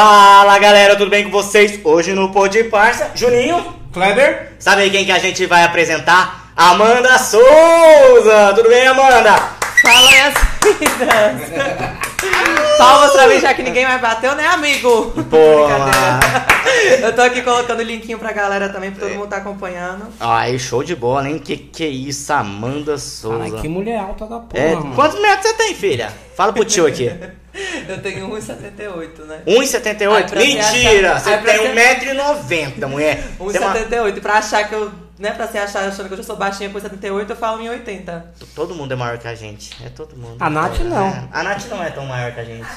Fala galera, tudo bem com vocês? Hoje no Pod Parça, Juninho, Kleber? sabe aí quem que a gente vai apresentar? Amanda Souza! Tudo bem, Amanda? Fala minhas vidas! Palmas pra mim, já que ninguém mais bateu, né, amigo? Pô, Brincadeira. Eu tô aqui colocando o linkinho pra galera também, pra todo mundo tá acompanhando. Ai, show de bola, hein? Que que é isso, Amanda Souza? Ai, que mulher alta da porra, É, mano. quantos metros você tem, filha? Fala pro tio aqui. Eu tenho 1,78, né? 1,78? Ai, pra Mentira! você Você achar- ai, pra tem 1,90m, mulher. Você é uma- 1,78. Pra achar que eu. Né, pra você achar achando que eu já sou baixinha com 1,78, eu falo 1,80. Todo mundo é maior que a gente. É todo mundo. A Nath não. É, A Nath não é tão maior que a gente.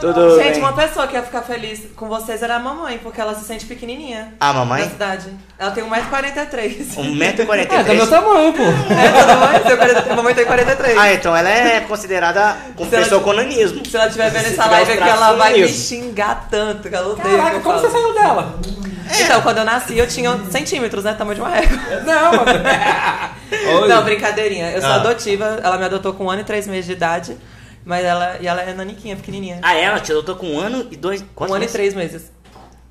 Tudo Gente, bem. uma pessoa que ia ficar feliz com vocês era a mamãe, porque ela se sente pequenininha. A Na mamãe? cidade. Ela tem 1,43m. 1,43m. É, do meu tamanho, pô. É, 40 a mamãe tem 43. Ah, então ela é considerada como ela- pessoa com nanismo. Se ela estiver vendo Se essa live aqui, ela vai me xingar tanto, que ela odeia o que Caraca, como você saiu dela? Então, quando eu nasci, eu tinha centímetros, né? Tamanho de uma régua. Não. Oi. Não, brincadeirinha. Eu sou Ah. adotiva, ela me adotou com um ano e três meses de idade. Mas ela, e ela é naniquinha, pequenininha. Ah, ela te adotou com um ano e dois. um Quantos ano e meses? três meses.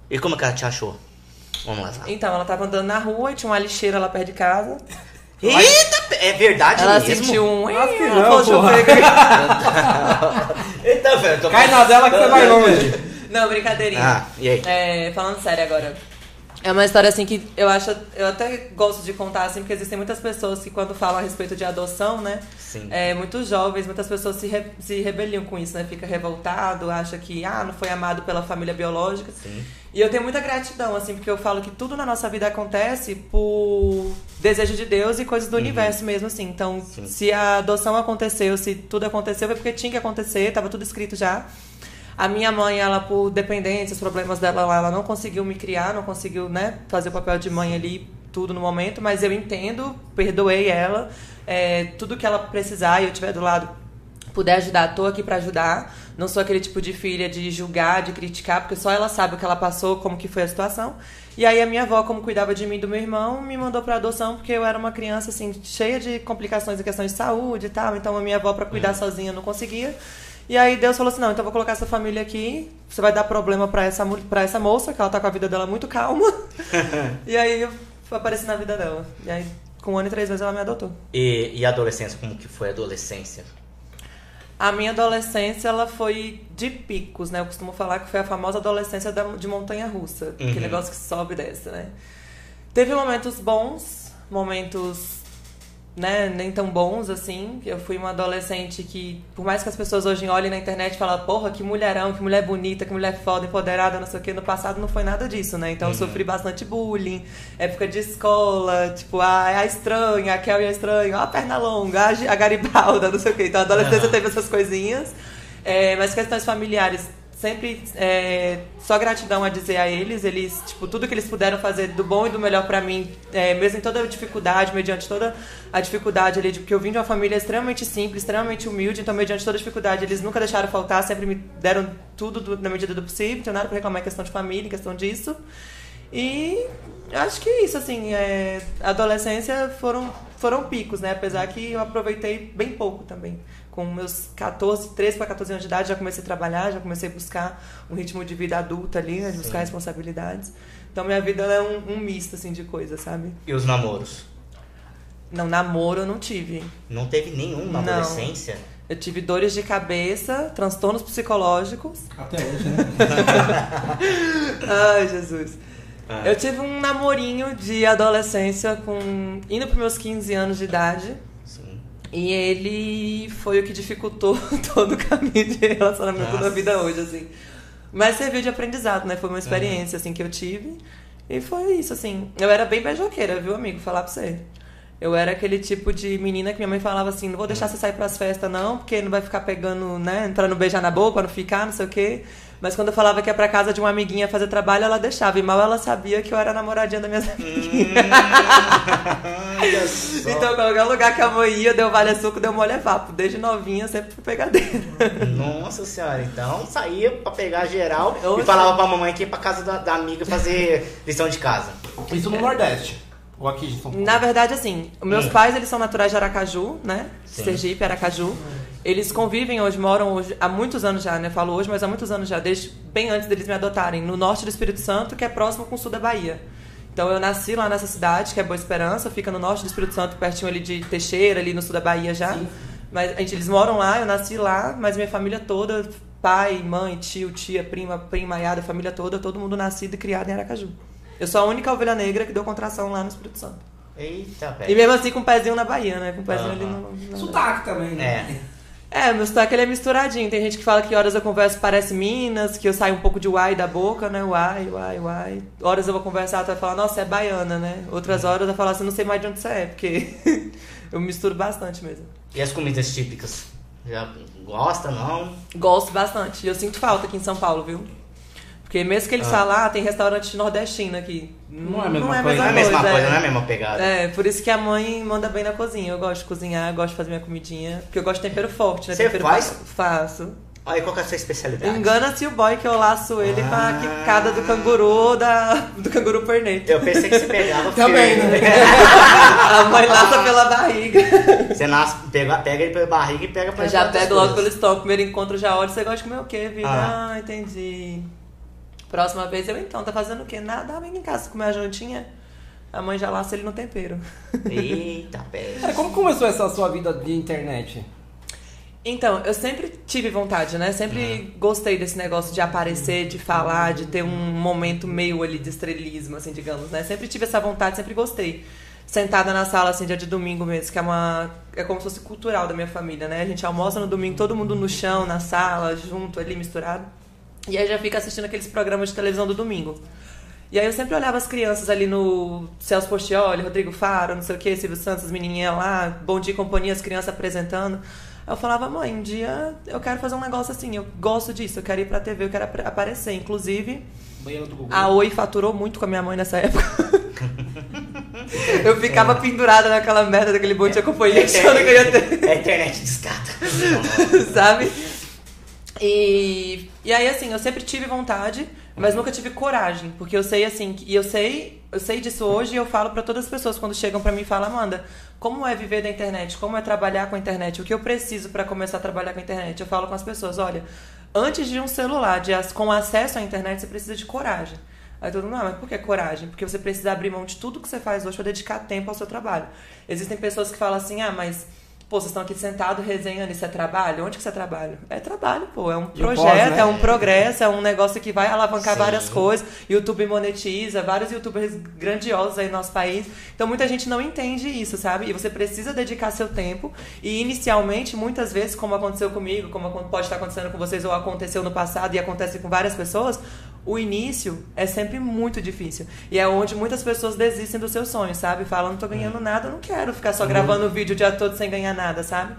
E como que ela te achou? Vamos lá. Então, ela tava andando na rua e tinha uma lixeira lá perto de casa. Eita, é verdade Ela mesmo? sentiu um. Ela falou, deixa eu porra. Eita, velho, eu tô Cai na dela que você vai longe. Não, brincadeirinha. Ah, e aí? É, falando sério agora. É uma história assim que eu acho, eu até gosto de contar assim, porque existem muitas pessoas que quando falam a respeito de adoção, né? Sim. É, muitos jovens, muitas pessoas se, re, se rebeliam com isso, né? Fica revoltado, acha que ah, não foi amado pela família biológica. Sim. E eu tenho muita gratidão, assim, porque eu falo que tudo na nossa vida acontece por desejo de Deus e coisas do universo mesmo, assim. Então, Sim. se a adoção aconteceu, se tudo aconteceu, foi porque tinha que acontecer, tava tudo escrito já. A minha mãe, ela, por dependências, problemas dela lá, ela não conseguiu me criar, não conseguiu, né, fazer o papel de mãe ali, tudo no momento, mas eu entendo, perdoei ela. É, tudo que ela precisar e eu estiver do lado, puder ajudar, tô aqui pra ajudar. Não sou aquele tipo de filha de julgar, de criticar, porque só ela sabe o que ela passou, como que foi a situação. E aí a minha avó, como cuidava de mim e do meu irmão, me mandou pra adoção porque eu era uma criança assim cheia de complicações em questões de saúde e tal. Então a minha avó pra cuidar sozinha não conseguia. E aí Deus falou assim: "Não, então eu vou colocar essa família aqui. Você vai dar problema pra essa para essa moça, que ela tá com a vida dela muito calma". e aí eu apareci na vida dela. E aí com um ano e três meses ela me adotou. E, e a adolescência, como que foi a adolescência? A minha adolescência, ela foi de picos, né? Eu costumo falar que foi a famosa adolescência da- de montanha-russa. Uhum. Aquele negócio que sobe e desce, né? Teve momentos bons, momentos, né, nem tão bons, assim. Eu fui uma adolescente que, por mais que as pessoas hoje olhem na internet e falem, porra, que mulherão, que mulher bonita, que mulher foda, empoderada, não sei o quê. No passado não foi nada disso, né? Então eu sofri bastante bullying, época de escola, tipo, a, a estranha, a Kelly é estranha, ó, a perna longa, a, a Garibalda, não sei o quê. Então a adolescência Aham. teve essas coisinhas. É, mas questões familiares, sempre é, só gratidão a dizer a eles. Eles, tipo, tudo que eles puderam fazer do bom e do melhor pra mim, é, mesmo em toda a dificuldade, mediante toda a dificuldade ali, porque eu vim de uma família extremamente simples, extremamente humilde, então, mediante toda a dificuldade, eles nunca deixaram faltar, sempre me deram tudo do- na medida do possível, não tenho nada pra reclamar em questão de família, em questão disso. E acho que é isso, assim, é, adolescência foram, foram picos, né? Apesar que eu aproveitei bem pouco também. Com meus 14, 13 para 14 anos de idade, já comecei a trabalhar, já comecei a buscar um ritmo de vida adulta ali, né? Buscar responsabilidades. Então minha vida ela é um, um misto, assim, de coisas, sabe? E os namoros? Não, namoro eu não tive. Não teve nenhum na Não. adolescência? Eu tive dores de cabeça, transtornos psicológicos. Até hoje, né? Ai, Jesus. Ah. Eu tive um namorinho de adolescência com indo para meus 15 anos de idade. E ele foi o que dificultou todo o caminho de relacionamento Nossa. da vida hoje, assim. Mas serviu de aprendizado, né? Foi uma experiência, assim, que eu tive. E foi isso, assim. Eu era bem beijoqueira, viu, amigo? Falar pra você. Eu era aquele tipo de menina que minha mãe falava assim, não vou deixar você sair pras festas, não, porque não vai ficar pegando, né? Entrando beijar na boca, não ficar, não sei o quê. Mas quando eu falava que ia pra casa de uma amiguinha fazer trabalho, ela deixava. E mal ela sabia que eu era namoradinha da minha amiguinhas. Olha só. Então, qualquer lugar que a mãe ia, deu vale suco, deu mole vapo. Desde novinha, sempre fui pegadeira. Nossa senhora, então saía pra pegar geral e Oxe. falava pra mamãe que ia pra casa da, da amiga fazer lição de casa. Isso no Nordeste. Ou aqui em São Paulo. Na verdade, assim, meus Hum. pais, eles são naturais de Aracaju, né? Sim. Sergipe, Aracaju. Eles convivem hoje, moram hoje, há muitos anos já, né? Falo hoje, mas há muitos anos já, desde bem antes deles me adotarem, no norte do Espírito Santo, que é próximo com o sul da Bahia. Então eu nasci lá nessa cidade, que é Boa Esperança, fica no norte do Espírito Santo, pertinho ali de Teixeira, ali no sul da Bahia já. Sim. Mas a gente, eles moram lá, eu nasci lá, mas minha família toda, pai, mãe, tio, tia, prima, primaiada, família toda, todo mundo nascido e criado em Aracaju. Eu sou a única ovelha negra que deu contração lá no Espírito Santo. Eita, E velho. mesmo assim com o pezinho na Bahia, né? Com o pezinho ali Aham. no. no- Sotaque também, né? É, meu sotaque ele é misturadinho. Tem gente que fala que horas eu converso parece Minas, que eu saio um pouco de uai da boca, né? Uai, uai, uai. Horas eu vou conversar, tu vai falar, nossa, é baiana, né? Outras horas eu vou falar assim, não sei mais de onde você é, porque eu misturo bastante mesmo. E as comidas típicas? Já gosta, não? Gosto bastante. E eu sinto falta aqui em São Paulo, viu? Porque mesmo que eles Ah. falam, ah, tem restaurante nordestino aqui. Não é a mesma Não é a coisa. mesma coisa, é. não é a mesma pegada. É, por isso que a mãe manda bem na cozinha. Eu gosto de cozinhar, gosto de fazer minha comidinha. Porque eu gosto de tempero forte, né? Você tempero faz? Faço. Olha, qual que é a sua especialidade? Engana-se o boy que eu laço ele pra Ah. quicada do canguru da, do canguru perneta. Eu pensei que você pegava Também, firme. A mãe laça pela barriga. Você nasce, pega, pega ele pela barriga e pega pra Eu já pego logo pelo estômago. Primeiro encontro já olho. Você gosta de comer o quê, vida? Ah. Ah, entendi. Próxima vez eu então, tá fazendo o quê? Nada, vem em casa comer a jantinha. A mãe já laça ele no tempero. Eita, pega. Cara, como começou essa sua vida de internet? Então, eu sempre tive vontade, né? Sempre gostei desse negócio de aparecer, de falar, de ter um momento meio ali de estrelismo, assim, digamos, né? Sempre tive essa vontade, sempre gostei. Sentada na sala, assim, dia de domingo mesmo, que é uma... É como se fosse cultural da minha família, né? A gente almoça no domingo, todo mundo no chão, na sala, junto ali, misturado. E aí já fica assistindo aqueles programas de televisão do domingo. E aí eu sempre olhava as crianças ali no Celso Portioli, Rodrigo Faro, não sei o que, Silvio Santos, as menininhas lá, Bom Dia e Companhia, as crianças apresentando. Aí eu falava, mãe, um dia eu quero fazer um negócio assim, eu gosto disso, eu quero ir pra TV, eu quero ap- aparecer. Inclusive, a Oi faturou muito com a minha mãe nessa época. eu ficava pendurada naquela merda daquele Bom Dia e Companhia, achando que eu ia ter É a internet descata. sabe? E, e aí, assim, eu sempre tive vontade, mas nunca tive coragem. Porque eu sei, assim, e eu sei, eu sei disso hoje e eu falo pra todas as pessoas quando chegam pra mim e falam, Amanda, como é viver da internet? Como é trabalhar com a internet? O que eu preciso pra começar a trabalhar com a internet? Eu falo com as pessoas, olha, antes de um celular, de, com acesso à internet, você precisa de coragem. Aí todo mundo, ah, mas por que coragem? Porque você precisa abrir mão de tudo que você faz hoje para dedicar tempo ao seu trabalho. Existem pessoas que falam assim, ah, mas pô, vocês estão aqui sentados resenhando, isso é trabalho? Onde que você trabalha? É trabalho, pô, é um projeto, pós, né? é um progresso, é um negócio que vai alavancar Sim. várias coisas. YouTube monetiza, vários youtubers grandiosos aí no nosso país. Então muita gente não entende isso, sabe? E você precisa dedicar seu tempo. E inicialmente, muitas vezes, como aconteceu comigo, como pode estar acontecendo com vocês ou aconteceu no passado e acontece com várias pessoas, o início é sempre muito difícil. E é onde muitas pessoas desistem dos seus sonhos, sabe? Falam, não tô ganhando nada, eu não quero ficar só gravando vídeo o dia todo sem ganhar nada, sabe?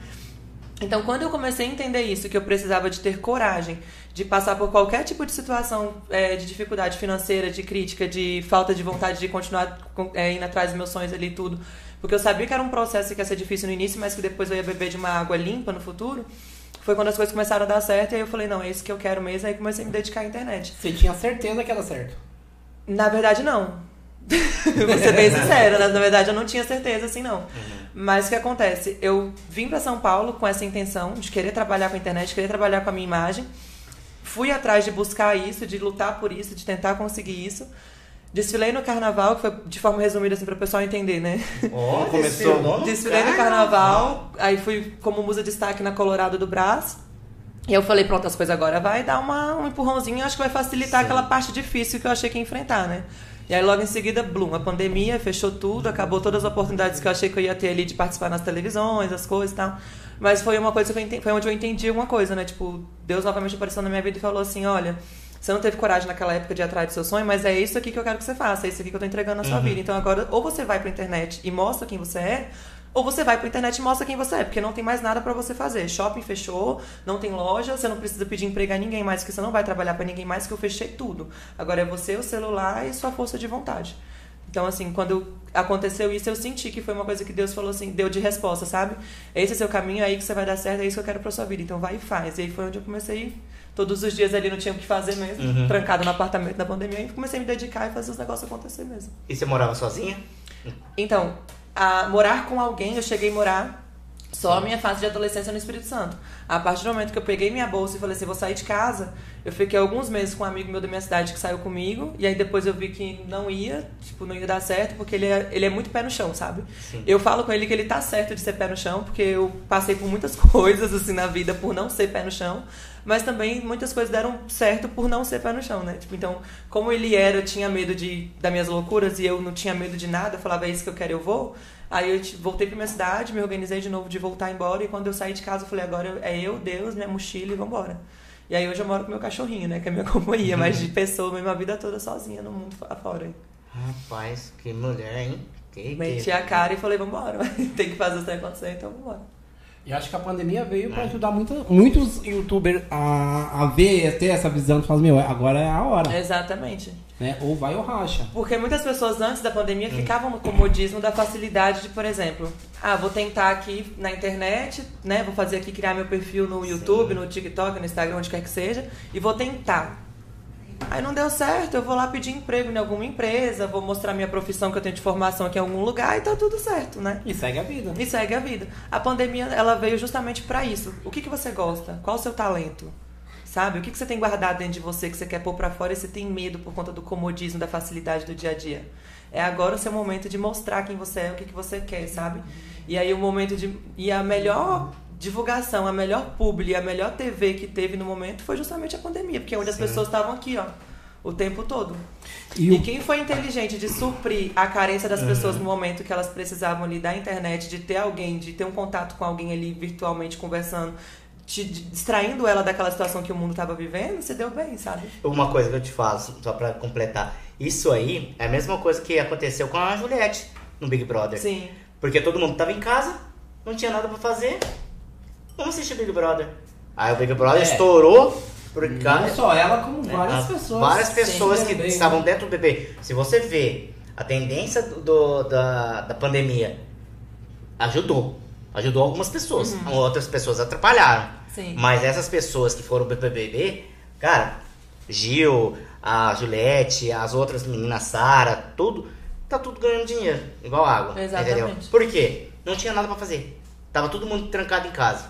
Então, quando eu comecei a entender isso, que eu precisava de ter coragem de passar por qualquer tipo de situação é, de dificuldade financeira, de crítica, de falta de vontade de continuar é, indo atrás dos meus sonhos ali e tudo, porque eu sabia que era um processo que ia ser difícil no início, mas que depois eu ia beber de uma água limpa no futuro, foi quando as coisas começaram a dar certo, e aí eu falei, não, é isso que eu quero mesmo, aí comecei a me dedicar à internet. Você tinha certeza que era certo. Na verdade, não. Vou ser bem sincera, né? na verdade eu não tinha certeza assim não. Mas o que acontece? Eu vim pra São Paulo com essa intenção de querer trabalhar com a internet, querer trabalhar com a minha imagem. Fui atrás de buscar isso, de lutar por isso, de tentar conseguir isso. Desfilei no carnaval, que foi de forma resumida assim para o pessoal entender, né? Ó, Começou. no Desfilei no carnaval, aí fui como musa de destaque na Colorado do Brás. E eu falei, pronto, as coisas agora vai dar uma, um empurrãozinho, acho que vai facilitar Sim. aquela parte difícil que eu achei que ia enfrentar, né? E aí logo em seguida, blum, a pandemia fechou tudo, acabou todas as oportunidades que eu achei que eu ia ter ali de participar nas televisões, as coisas e tal. Mas foi uma coisa que eu entendi, foi onde eu entendi uma coisa, né? Tipo, Deus novamente apareceu na minha vida e falou assim, olha, você não teve coragem naquela época de ir atrás do seu sonho, mas é isso aqui que eu quero que você faça, é isso aqui que eu tô entregando na sua Uhum. vida. Então agora, ou você vai pra internet e mostra quem você é, ou você vai pra internet e mostra quem você é, porque não tem mais nada pra você fazer. Shopping fechou, não tem loja, você não precisa pedir emprego a ninguém mais, porque você não vai trabalhar pra ninguém mais, que eu fechei tudo. Agora é você, o celular e sua força de vontade. Então, assim, quando aconteceu isso, eu senti que foi uma coisa que Deus falou assim, deu de resposta, sabe? Esse é seu caminho, é aí que você vai dar certo, é isso que eu quero pra sua vida. Então vai e faz. E aí foi onde eu comecei, todos os dias ali não tinha o que fazer mesmo, Uhum. trancado no apartamento da pandemia, e comecei a me dedicar e fazer os negócios acontecer mesmo. E você morava sozinha? Então, a morar com alguém, eu cheguei a morar Só a minha fase de adolescência no Espírito Santo. A partir do momento que eu peguei minha bolsa e falei assim, vou sair de casa, eu fiquei alguns meses com um amigo meu da minha cidade que saiu comigo, e aí depois eu vi que não ia, tipo, não ia dar certo, porque ele é, ele é muito pé no chão, sabe? Sim. Eu falo com ele que ele tá certo de ser pé no chão, porque eu passei por muitas coisas, assim, na vida por não ser pé no chão, mas também muitas coisas deram certo por não ser pé no chão, né? Tipo, então, como ele era, eu tinha medo de, das minhas loucuras e eu não tinha medo de nada, eu falava, é isso que eu quero, eu vou. Aí eu voltei pra minha cidade, me organizei de novo de voltar embora. E quando eu saí de casa, eu falei, agora é eu, Deus, minha mochila e vambora. E aí hoje eu moro com meu cachorrinho, né? Que é minha companhia, mas de pessoa mesmo a vida toda sozinha no mundo afora. Rapaz, que mulher, hein? Que, Meti que... a cara e falei, vambora. Tem que fazer o trem acontecer, então vambora. E acho que a pandemia veio É. pra ajudar muito, muitos youtubers a, a ver, a ter essa visão de falar, meu, agora é a hora. Exatamente. Né? Ou vai ou racha. Porque muitas pessoas antes da pandemia ficavam no comodismo da facilidade de, por exemplo, ah, vou tentar aqui na internet, né? Vou fazer aqui criar meu perfil no YouTube, no TikTok, no Instagram, onde quer que seja, e vou tentar. Aí não deu certo, eu vou lá pedir emprego em alguma empresa, vou mostrar minha profissão que eu tenho de formação aqui em algum lugar e tá tudo certo, né? E segue a vida. E segue a vida. A pandemia, ela veio justamente pra isso. O que, que você gosta? Qual o seu talento? Sabe? O que, que você tem guardado dentro de você que você quer pôr pra fora e você tem medo por conta do comodismo, da facilidade do dia a dia? É agora o seu momento de mostrar quem você é, o que, que você quer, sabe? E aí o momento de. E a melhor divulgação, a melhor publi, a melhor TV que teve no momento foi justamente a pandemia, porque é onde as Sim. pessoas estavam aqui, ó, o tempo todo. E E, o- quem foi inteligente de suprir a carência das pessoas no momento que elas precisavam ali da internet, de ter alguém, de ter um contato com alguém ali virtualmente conversando, te de- distraindo ela daquela situação que o mundo estava vivendo, você deu bem, sabe? Uma coisa que eu te falo, só pra completar. Isso aí é a mesma coisa que aconteceu com a Juliette no Big Brother. Sim. Porque todo mundo tava em casa, não tinha nada pra fazer. Vamos assistir Big Brother. Aí o Big Brother É. estourou por Não causa. só ela, como várias As- pessoas. Várias pessoas que também, estavam né? dentro do bebê. Se você vê a tendência do, do- da, da pandemia, ajudou. Ajudou algumas pessoas. Outras pessoas atrapalharam. Uhum. Sim. Mas essas pessoas que foram pro BBB, cara, Gil, a Juliette, as outras meninas, Sara, tudo, tá tudo ganhando dinheiro, igual água. Exatamente. Entendeu? Por quê? Não tinha nada pra fazer. Tava todo mundo trancado em casa.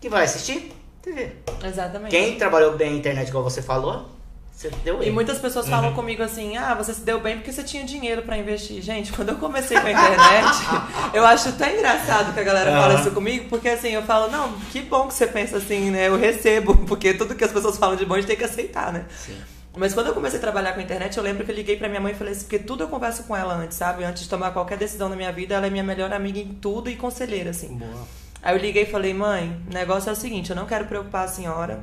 Que vai assistir? TV. Exatamente. Quem trabalhou bem na internet, igual você falou, você deu E bem. muitas pessoas Uhum. falam comigo assim: ah, você se deu bem porque você tinha dinheiro pra investir. Gente, quando eu comecei com a internet, eu acho até engraçado que a galera fala Aham. isso comigo, porque assim, eu falo: não, que bom que você pensa assim, né? Eu recebo, porque tudo que as pessoas falam de bom a gente tem que aceitar, né? Sim. Mas quando eu comecei a trabalhar com a internet, eu lembro que eu liguei pra minha mãe e falei assim, porque tudo eu converso com ela antes, sabe? Antes de tomar qualquer decisão na minha vida, ela é minha melhor amiga em tudo e conselheira, assim. Boa. Aí eu liguei e falei, mãe, o negócio é o seguinte, eu não quero preocupar a senhora.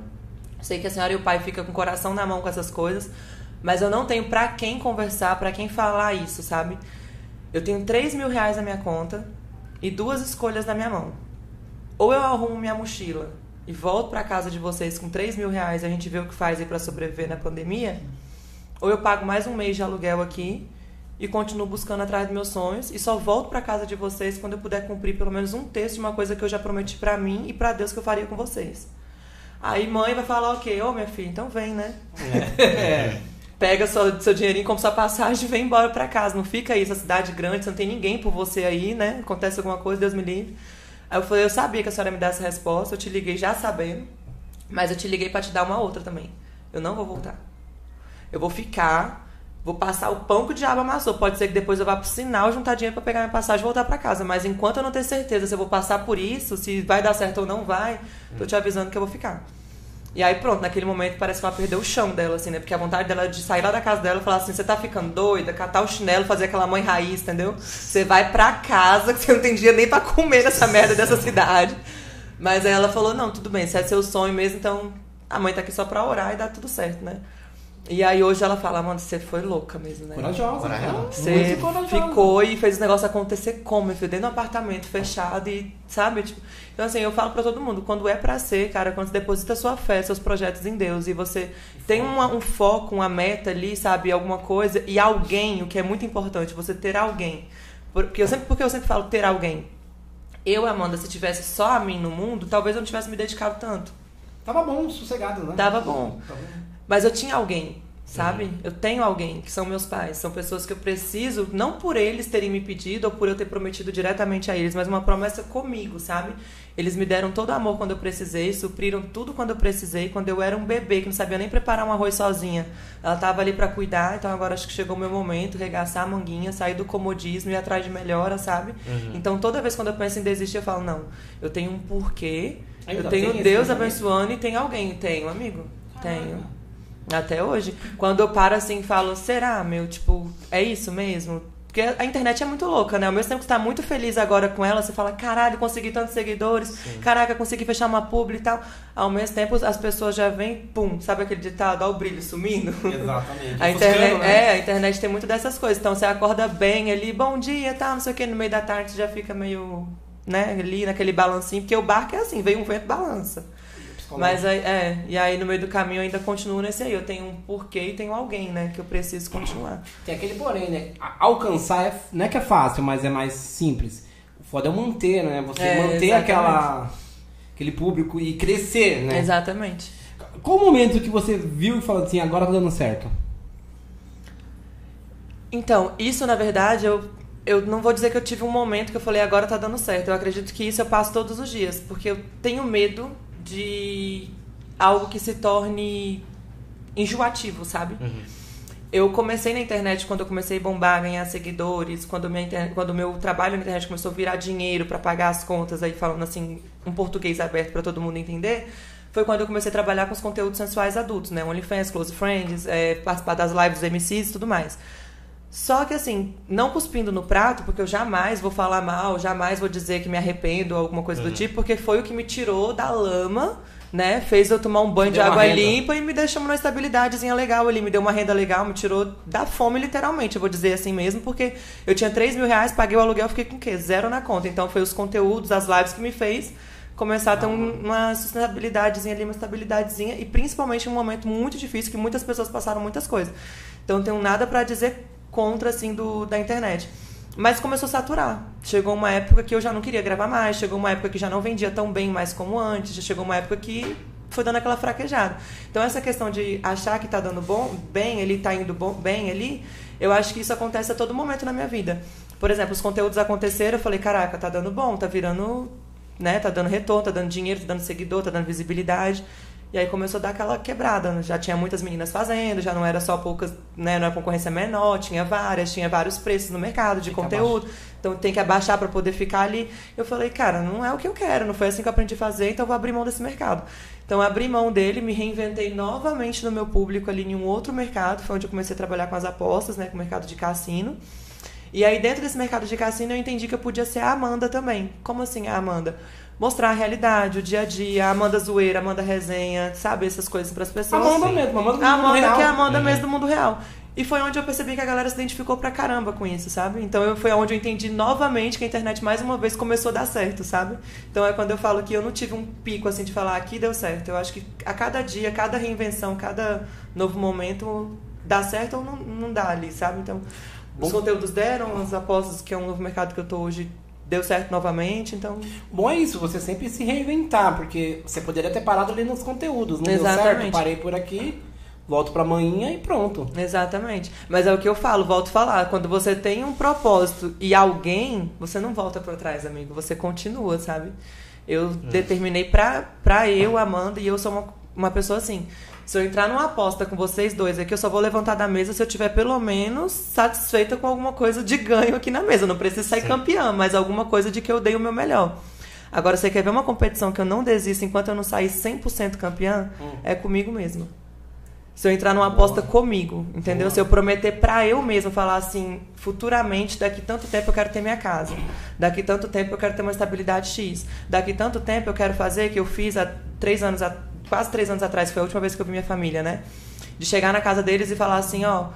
Sei que a senhora e o pai ficam com o coração na mão com essas coisas, mas eu não tenho pra quem conversar, pra quem falar isso, sabe? Eu tenho 3 mil reais na minha conta e duas escolhas na minha mão. Ou eu arrumo minha mochila e volto pra casa de vocês com 3 mil reais e a gente vê o que faz aí pra sobreviver na pandemia, ou eu pago mais um mês de aluguel aqui e continuo buscando atrás dos meus sonhos e só volto pra casa de vocês quando eu puder cumprir pelo menos um terço de uma coisa que eu já prometi pra mim e pra Deus que eu faria com vocês. Aí mãe vai falar, ok, ô minha filha, então vem, né? É. Pega seu, seu dinheirinho, compra sua passagem e vem embora pra casa. Não fica aí, essa cidade grande, você não tem ninguém por você aí, né? Acontece alguma coisa, Deus me livre. Aí eu falei, eu sabia que a senhora ia me dar essa resposta, eu te liguei já sabendo, mas eu te liguei pra te dar uma outra também. Eu não vou voltar. Eu vou ficar, vou passar o pão que o diabo amassou. Pode ser que depois eu vá pro sinal juntar dinheiro pra pegar minha passagem e voltar pra casa. Mas enquanto eu não ter certeza se eu vou passar por isso, se vai dar certo ou não vai, tô te avisando que eu vou ficar. E aí pronto, naquele momento parece que ela perdeu o chão dela, assim, né? Porque a vontade dela de sair lá da casa dela e falar assim, você tá ficando doida, catar o chinelo, fazer aquela mãe raiz, entendeu? Você vai pra casa, que você não tem dinheiro nem pra comer nessa merda dessa cidade. Mas aí ela falou, não, tudo bem, se é seu sonho mesmo, então a mãe tá aqui só pra orar e dá tudo certo, né? E aí hoje ela fala, mano, você foi louca mesmo, né? Corajosa. Corajosa. Você corajosa. ficou e fez o negócio acontecer como, meu filho? Dentro de um apartamento fechado e, sabe? Tipo, então, assim, eu falo pra todo mundo, quando é pra ser, cara, quando você deposita sua fé, seus projetos em Deus e você tem uma- um foco, uma meta ali, sabe? Alguma coisa e alguém, o que é muito importante, você ter alguém. Porque eu sempre, porque eu sempre falo ter alguém. Eu, Amanda, se tivesse só a mim no mundo, talvez eu não tivesse me dedicado tanto. Tava bom, sossegado, né? Tava bom. Tava bom. Mas eu tinha alguém, sabe? Eu tenho alguém, que são meus pais. São pessoas que eu preciso, não por eles terem me pedido ou por eu ter prometido diretamente a eles, mas uma promessa comigo, sabe? Eles me deram todo o amor quando eu precisei, supriram tudo quando eu precisei, quando eu era um bebê que não sabia nem preparar um arroz sozinha. Ela tava ali para cuidar, então agora acho que chegou o meu momento, regaçar a manguinha, sair do comodismo e ir atrás de melhora, sabe? Uhum. Então toda vez quando eu penso em desistir, eu falo, não, eu tenho um porquê, Ainda eu tenho Deus pensamento? abençoando e tem alguém. Tenho, amigo. Tenho. Até hoje. Quando eu paro assim e falo, será, meu? Tipo, é isso mesmo? Porque a internet é muito louca, né? Ao mesmo tempo que você tá muito feliz agora com ela, você fala, caralho, consegui tantos seguidores, caraca, consegui fechar uma publi e tal. Ao mesmo tempo, as pessoas já vêm, pum, sabe aquele ditado, ó o brilho sumindo? Exatamente. A internet, né? é, a internet tem muito dessas coisas. Então você acorda bem ali, bom dia, tá, não sei o que, no meio da tarde você já fica meio, né, ali naquele balancinho, porque o barco é assim, vem um vento balança. Mas aí, é, e aí no meio do caminho eu ainda continuo nesse aí. Eu tenho um porquê e tenho alguém, né, que eu preciso continuar. Tem aquele porém, né? Alcançar é, não é que é fácil, mas é mais simples. O foda é manter, né? Você É, manter exatamente. aquela, aquele público e crescer, né? Exatamente. Qual o momento que você viu e falou assim, agora tá dando certo? Então, isso na verdade eu eu não vou dizer que eu tive um momento que eu falei agora tá dando certo. Eu acredito que isso eu passo todos os dias, porque eu tenho medo de algo que se torne enjoativo, sabe? Eu comecei na internet quando eu comecei a bombar, ganhar seguidores, quando minha quando o meu trabalho na internet começou a virar dinheiro para pagar as contas, aí falando assim, um português aberto para todo mundo entender, foi quando eu comecei a trabalhar com os conteúdos sensuais adultos, né? OnlyFans, Close Friends, é, participar das lives dos MCs e tudo mais. Só que assim, não cuspindo no prato, porque eu jamais vou falar mal, jamais vou dizer que me arrependo ou alguma coisa do tipo, porque foi o que me tirou da lama, né? Fez eu tomar um banho de Deu uma água limpa e me deixou numa estabilidadezinha legal ali, me deu uma renda legal, me tirou da fome literalmente, eu vou dizer assim mesmo, porque eu tinha 3 mil reais, paguei o aluguel, fiquei com o quê? Zero na conta. Então foi os conteúdos, as lives que me fez começar a ter um- uma sustentabilidadezinha ali, uma estabilidadezinha, e principalmente um momento muito difícil, que muitas pessoas passaram muitas coisas. Então não tenho nada pra dizer contra, assim, do, da internet. Mas começou a saturar. Chegou uma época que eu já não queria gravar mais, chegou uma época que já não vendia tão bem mais como antes, já chegou uma época que foi dando aquela fraquejada. Então essa questão de achar que tá dando bom, bem, ele tá indo bom, bem ali, eu acho que isso acontece a todo momento na minha vida. Por exemplo, os conteúdos aconteceram, eu falei, caraca, tá dando bom, tá virando, né, tá dando retorno, tá dando dinheiro, tá dando seguidor, tá dando visibilidade. E aí começou a dar aquela quebrada, né? já tinha muitas meninas fazendo, já não era só poucas, né, não era concorrência menor, tinha várias, tinha vários preços no mercado de Tem conteúdo. Então tem que abaixar para poder ficar ali. Eu falei, cara, não é o que eu quero, não foi assim que eu aprendi a fazer, então eu vou abrir mão desse mercado. Então abri mão dele, me reinventei novamente no meu público ali em um outro mercado, foi onde eu comecei a trabalhar com as apostas, né, com o mercado de cassino. E aí dentro desse mercado de cassino eu entendi que eu podia ser a Amanda também. Como assim a Amanda? Mostrar a realidade, o dia a dia, a Amanda zoeira, a Amanda resenha, sabe? Essas coisas para as pessoas. Amanda mesmo, Amanda do A mundo Amanda real. que é a Amanda mesmo do mundo real. E foi onde eu percebi que a galera se identificou pra caramba com isso, sabe? Então eu, foi onde eu entendi novamente que a internet mais uma vez começou a dar certo, sabe? Então é quando eu falo que eu não tive um pico assim de falar aqui deu certo. Eu acho que a cada dia, cada reinvenção, cada novo momento dá certo ou não, não dá ali, sabe? Então os conteúdos deram, as apostas, que é um novo mercado que eu tô hoje, deu certo novamente, então. Bom é isso, você sempre se reinventar, porque você poderia ter parado ali nos conteúdos, não deu certo, Exatamente. parei por aqui, volto pra manhã e pronto. Exatamente. Mas é o que eu falo, volto a falar. Quando você tem um propósito e alguém, você não volta pra trás, amigo. Você continua, sabe? Eu determinei pra, pra eu, Amanda, e eu sou uma, uma pessoa assim. Se eu entrar numa aposta com vocês dois, é que eu só vou levantar da mesa se eu tiver pelo menos satisfeita com alguma coisa de ganho aqui na mesa. Eu não preciso sair Sim. campeã, mas alguma coisa de que eu dei o meu melhor. Agora, você quer ver uma competição que eu não desisto enquanto eu não sair 100% campeã? É comigo mesma. Se eu entrar numa aposta comigo, entendeu? Se eu prometer pra eu mesmo falar assim, futuramente, daqui tanto tempo eu quero ter minha casa. Daqui tanto tempo eu quero ter uma estabilidade X. Daqui tanto tempo eu quero fazer que eu fiz há três anos, a- quase três anos atrás, foi a última vez que eu vi minha família, né? De chegar na casa deles e falar assim, ó.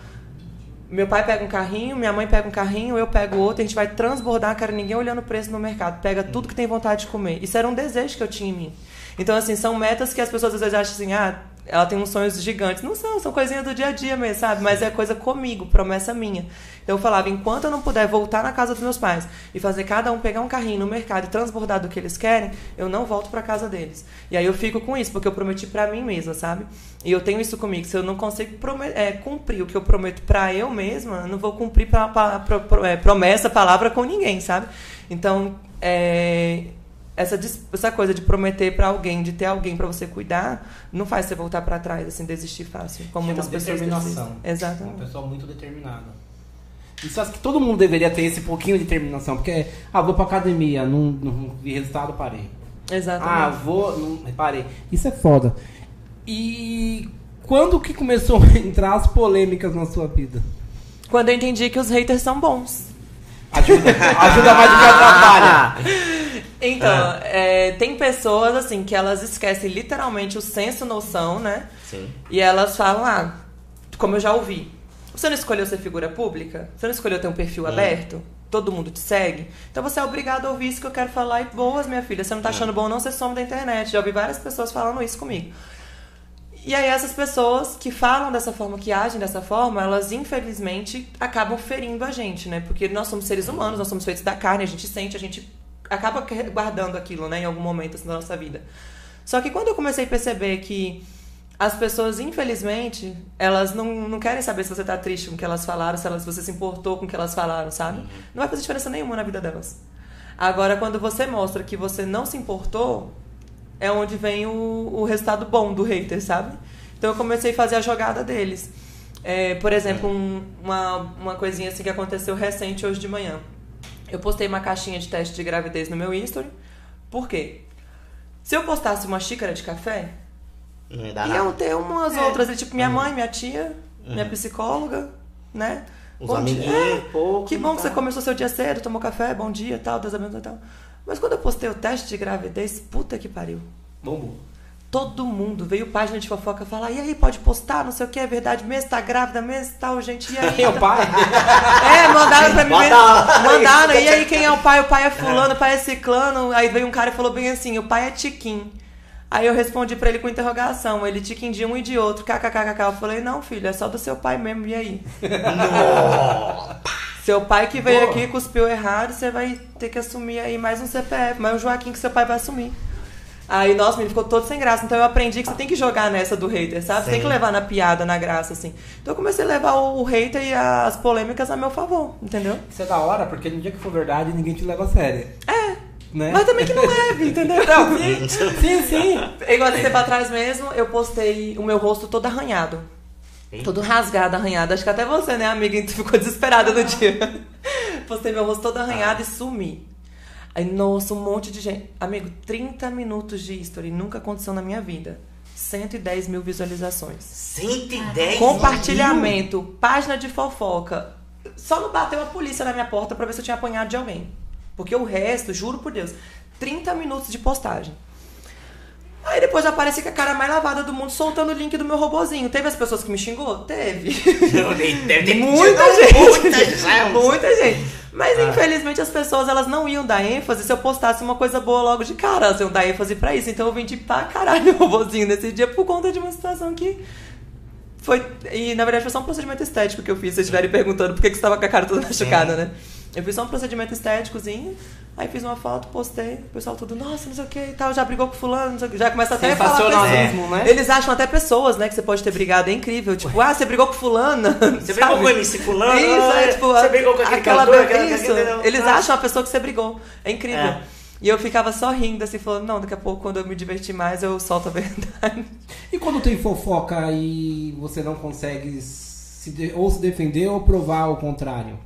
Meu pai pega um carrinho, minha mãe pega um carrinho, eu pego outro, a gente vai transbordar, cara, ninguém olhando o preço no mercado. Pega tudo que tem vontade de comer. Isso era um desejo que eu tinha em mim. Então, assim, são metas que as pessoas às vezes acham assim, ah, ela tem uns sonhos gigantes. Não são, são coisinhas do dia a dia mesmo, sabe? Mas é coisa comigo, promessa minha. Então eu falava, enquanto eu não puder voltar na casa dos meus pais e fazer cada um pegar um carrinho no mercado e transbordar do que eles querem, eu não volto pra casa deles. E aí eu fico com isso, porque eu prometi pra mim mesma, sabe? E eu tenho isso comigo. Se eu não consigo é, cumprir o que eu prometo pra eu mesma, eu não vou cumprir pra, pra- pro- pro- é, promessa, palavra com ninguém, sabe? Então, é, essa, essa coisa de prometer pra alguém, de ter alguém pra você cuidar, não faz você voltar pra trás, assim, desistir fácil. Como muitas pessoas determinação. desistem. Uma Exatamente. pessoa muito determinada. Isso acho que todo mundo deveria ter esse pouquinho de determinação. Porque, ah, vou pra academia, não, não vi resultado, parei. Exatamente. Ah, vou, não parei. Isso é foda. E quando que começou a entrar as polêmicas na sua vida? Quando eu entendi que os haters são bons. Ajuda, ajuda mais do que atrapalha. Então, é, tem pessoas, assim, que elas esquecem literalmente o senso noção, né? Sim. E elas falam, ah, como eu já ouvi, você não escolheu ser figura pública? Você não escolheu ter um perfil aberto? Todo mundo te segue? Então você é obrigado a ouvir isso que eu quero falar e boas, minha filha. Você não tá achando bom, não, você some da internet. Já ouvi várias pessoas falando isso comigo. E aí essas pessoas que falam dessa forma, que agem dessa forma, elas infelizmente acabam ferindo a gente, né? Porque nós somos seres humanos, nós somos feitos da carne, a gente sente, a gente acaba guardando aquilo, né, em algum momento assim, da nossa vida. Só que quando eu comecei a perceber que as pessoas, infelizmente, elas não, não querem saber se você tá triste com o que elas falaram, se, elas, se você se importou com o que elas falaram, sabe? Não vai fazer diferença nenhuma na vida delas. Agora, quando você mostra que você não se importou, é onde vem o, o resultado bom do hater, sabe? Então eu comecei a fazer a jogada deles. É, por exemplo, um- uma, uma coisinha assim que aconteceu recente hoje de manhã. Eu postei uma caixinha de teste de gravidez no meu history. Por quê? Se eu postasse uma xícara de café, Não ia dar iam nada. ter umas outras, tipo minha mãe, minha tia, minha psicóloga, né? Os Bom dia. amiguinhos, É, pô. Que bom que você tá? começou seu dia cedo, tomou café, bom dia, tal, Deus abençoe e tal. Mas quando eu postei o teste de gravidez, puta que pariu. Bombom. Todo mundo veio página de fofoca falar, e aí, pode postar, não sei o que, é verdade mesmo, tá grávida mesmo, tal, gente, e aí? Meu pai? É, mandaram pra mim lá. Mandaram, e aí quem é o pai? O pai é fulano, o pai é ciclano. Aí veio um cara e falou bem assim, o pai é Tiquim. Aí eu respondi pra ele com interrogação, ele Tiquim de um e de outro, kkkk. Eu falei, não, filho, é só do seu pai mesmo, e aí? Seu pai que veio Boa. aqui cuspiu errado, você vai ter que assumir aí mais um CPF, mais um Joaquim que seu pai vai assumir. Aí, nossa, menino, ficou todo sem graça. Então eu aprendi que você tem que jogar nessa do hater, sabe? Você tem Sim. que levar na piada, na graça, assim. Então eu comecei a levar o, o hater e as polêmicas a meu favor, entendeu? Isso é da hora, porque no dia que for verdade, ninguém te leva a sério. É. Né? Mas também que não leve, entendeu? Não, sim, sim, sim. Igual tempo atrás mesmo, eu postei o meu rosto todo arranhado. Eita. Todo rasgado, arranhado. Acho que até você, né, amiga? Tu ficou desesperada no dia. Postei meu rosto todo arranhado e sumi. Aí, nossa, um monte de gente. Amigo, 30 minutos de history. Nunca aconteceu na minha vida. 110 mil visualizações. 110 Compartilhamento, página de fofoca. Só não bateu a polícia na minha porta pra ver se eu tinha apanhado de alguém. Porque o resto, juro por Deus, 30 minutos de postagem. Aí depois eu apareci com a cara mais lavada do mundo soltando o link do meu robozinho. Teve as pessoas que me xingou? Teve. Deve ter Muita gente. Muita gente. Muita gente. Mas infelizmente as pessoas elas não iam dar ênfase se eu postasse uma coisa boa logo de cara. Elas iam dar ênfase pra isso. Então eu vendi pra caralho o robozinho nesse dia por conta de uma situação que foi. E na verdade foi só um procedimento estético que eu fiz. Se vocês estiverem perguntando por que que você tava com a cara toda machucada, né? Eu fiz só um procedimento estéticozinho, aí fiz uma foto, postei, o pessoal tudo, nossa, não sei o que e tal, já brigou com fulano, não sei o que. Já começa até a falar pessoas. né? Eles acham até pessoas, né, que você pode ter brigado, é incrível. Tipo, ah, você brigou com fulano. Você brigou com o MC fulano? Isso, é tipo, Você brigou com aquele aquela cantor, aquela, aquela- isso. aquele- Eles Ah. acham a pessoa que você brigou. É incrível. É. E eu ficava só rindo, assim, falando, não, daqui a pouco, quando eu me divertir mais, eu solto a verdade. E quando tem fofoca e você não consegue se de- ou se defender ou provar o contrário?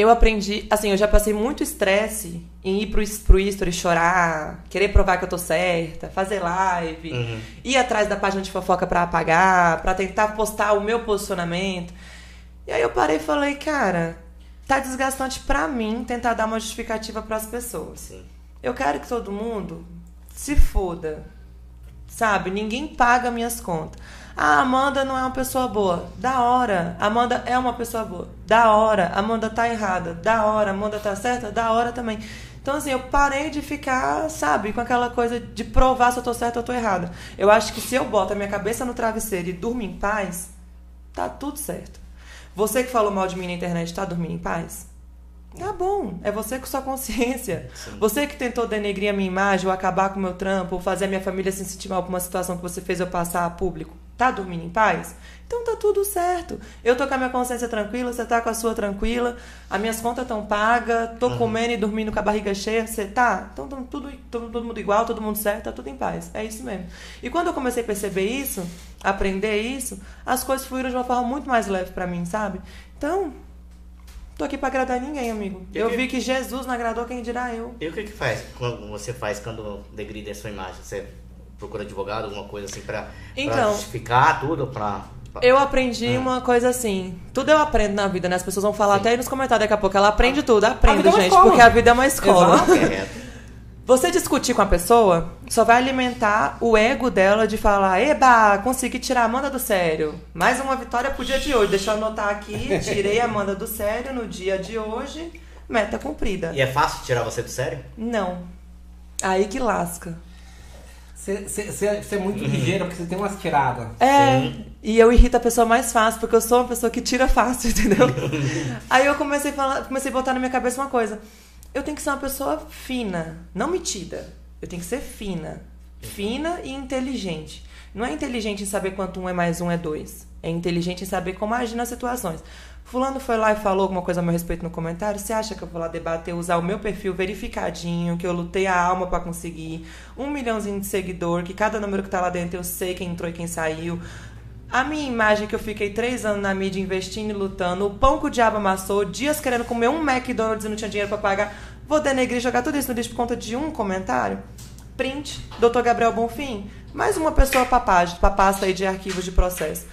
Eu aprendi, assim, eu já passei muito estresse em ir pro, pro history chorar, querer provar que eu tô certa, fazer live, Uhum. ir atrás da página de fofoca pra apagar, pra tentar postar o meu posicionamento. E aí eu parei e falei, cara, tá desgastante pra mim tentar dar uma justificativa pras pessoas. Sim. Eu quero que todo mundo se foda. Sabe? Ninguém paga minhas contas. Ah, Amanda não é uma pessoa boa. Da hora. Amanda é uma pessoa boa. Da hora. Amanda tá errada. Da hora. Amanda tá certa. Da hora também. Então, assim, eu parei de ficar, sabe, com aquela coisa de provar se eu tô certa ou tô errada. Eu acho que se eu boto a minha cabeça no travesseiro e durmo em paz, tá tudo certo. Você que falou mal de mim na internet, tá dormindo em paz? Tá bom, é você com sua consciência. Sim. Você que tentou denegrir a minha imagem, ou acabar com o meu trampo, ou fazer a minha família se sentir mal por uma situação que você fez eu passar a público. Tá dormindo em paz? Então tá tudo certo. Eu tô com a minha consciência tranquila, você tá com a sua tranquila, as minhas contas estão pagas, tô comendo e dormindo com a barriga cheia, você tá? Então tudo, todo, todo mundo igual, todo mundo certo, tá tudo em paz. É isso mesmo. E quando eu comecei a perceber isso, aprender isso, as coisas fluíram de uma forma muito mais leve pra mim, sabe? Então, tô aqui pra agradar ninguém, amigo. E Eu que- vi que Jesus não agradou quem dirá eu. E o que que faz? Você faz quando degride a sua imagem? Você procura advogado, alguma coisa assim pra, pra Então- justificar tudo? Pra, pra- Eu aprendi Hum. uma coisa assim. Tudo eu aprendo na vida, né? As pessoas vão falar até aí nos comentários daqui a pouco. Ela aprende tudo, A aprende, é gente, escola. porque a vida é uma escola. Exato. Correto. Você discutir com a pessoa só vai alimentar o ego dela de falar: Eba, consegui tirar a Amanda do sério. Mais uma vitória pro dia de hoje. Deixa eu anotar aqui: tirei a Amanda do sério no dia de hoje. Meta cumprida. E é fácil tirar você do sério? Não. Aí que lasca. Você é muito ligeira porque você tem umas tiradas. É, Sim. e eu irrito a pessoa mais fácil, porque eu sou uma pessoa que tira fácil, entendeu? Aí eu comecei a falar, comecei a botar na minha cabeça uma coisa. Eu tenho que ser uma pessoa fina, não metida. Eu tenho que ser fina. Fina e inteligente. Não é inteligente em saber quanto um é mais um é dois. É inteligente em saber como agir nas situações. Fulano foi lá e falou alguma coisa a meu respeito no comentário. Você acha que eu vou lá debater, usar o meu perfil verificadinho, que eu lutei a alma pra conseguir, um milhãozinho de seguidor, que cada número que tá lá dentro eu sei quem entrou e quem saiu. A minha imagem que eu fiquei três anos na mídia investindo e lutando, o pão que o diabo amassou, dias querendo comer um McDonald's e não tinha dinheiro pra pagar. Vou denegrir jogar tudo isso no lixo por conta de um comentário? Print, Dr. Gabriel Bonfim. Mais uma pessoa pra pasta aí de arquivos de processo.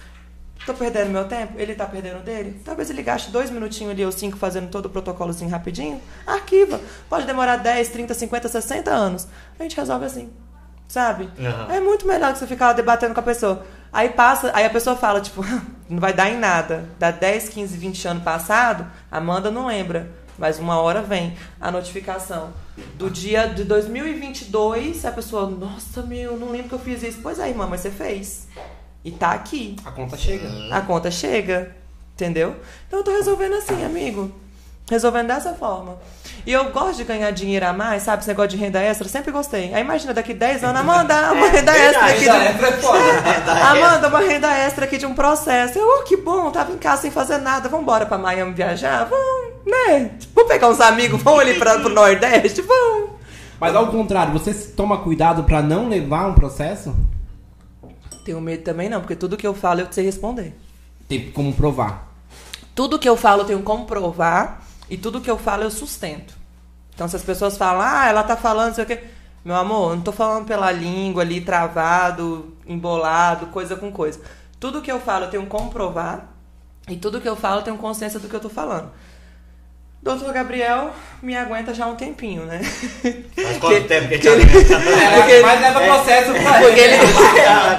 Tô perdendo meu tempo? Ele tá perdendo dele? Talvez ele gaste dois minutinhos ali ou cinco fazendo todo o protocolozinho rapidinho. Arquiva. Pode demorar 10, 30, 50, 60 anos. A gente resolve assim. Sabe? Aham. É muito melhor que você ficar lá debatendo com a pessoa. Aí passa, aí a pessoa fala, tipo, não vai dar em nada. Dá 10, 15, 20 anos passado, Amanda não lembra. Mas uma hora vem a notificação. Do dia de 2022, a pessoa, nossa, meu, não lembro que eu fiz isso. Pois é, irmã, mas você fez. E tá aqui. A conta chega. A conta chega. Entendeu? Então eu tô resolvendo assim, amigo. Resolvendo dessa forma. E eu gosto de ganhar dinheiro a mais, sabe? Esse negócio de renda extra, sempre gostei. Aí imagina daqui 10 anos, Amanda, uma renda extra aqui de Renda extra é foda. Amanda, uma renda extra aqui de um processo. Eu, oh, que bom, tava em casa sem fazer nada. Vamos embora pra Miami viajar? Vamos, né? Vamos pegar uns amigos, vamos ali pra, pro Nordeste? Vamos. Mas ao contrário, você toma cuidado pra não levar um processo? Tenho medo também não, porque tudo que eu falo eu sei responder. Tem como provar. Tudo que eu falo eu tenho como provar e tudo que eu falo eu sustento. Então se as pessoas falam, ah, ela tá falando, sei o quê. Meu amor, eu não tô falando pela língua ali, travado, embolado, coisa com coisa. Tudo que eu falo eu tenho como provar e tudo que eu falo eu tenho consciência do que eu tô falando. Doutor Gabriel me aguenta já há um tempinho, né? Faz quanto tempo que a gente que ele- aguenta? É, Porque- mas leva processo pra Porque ele,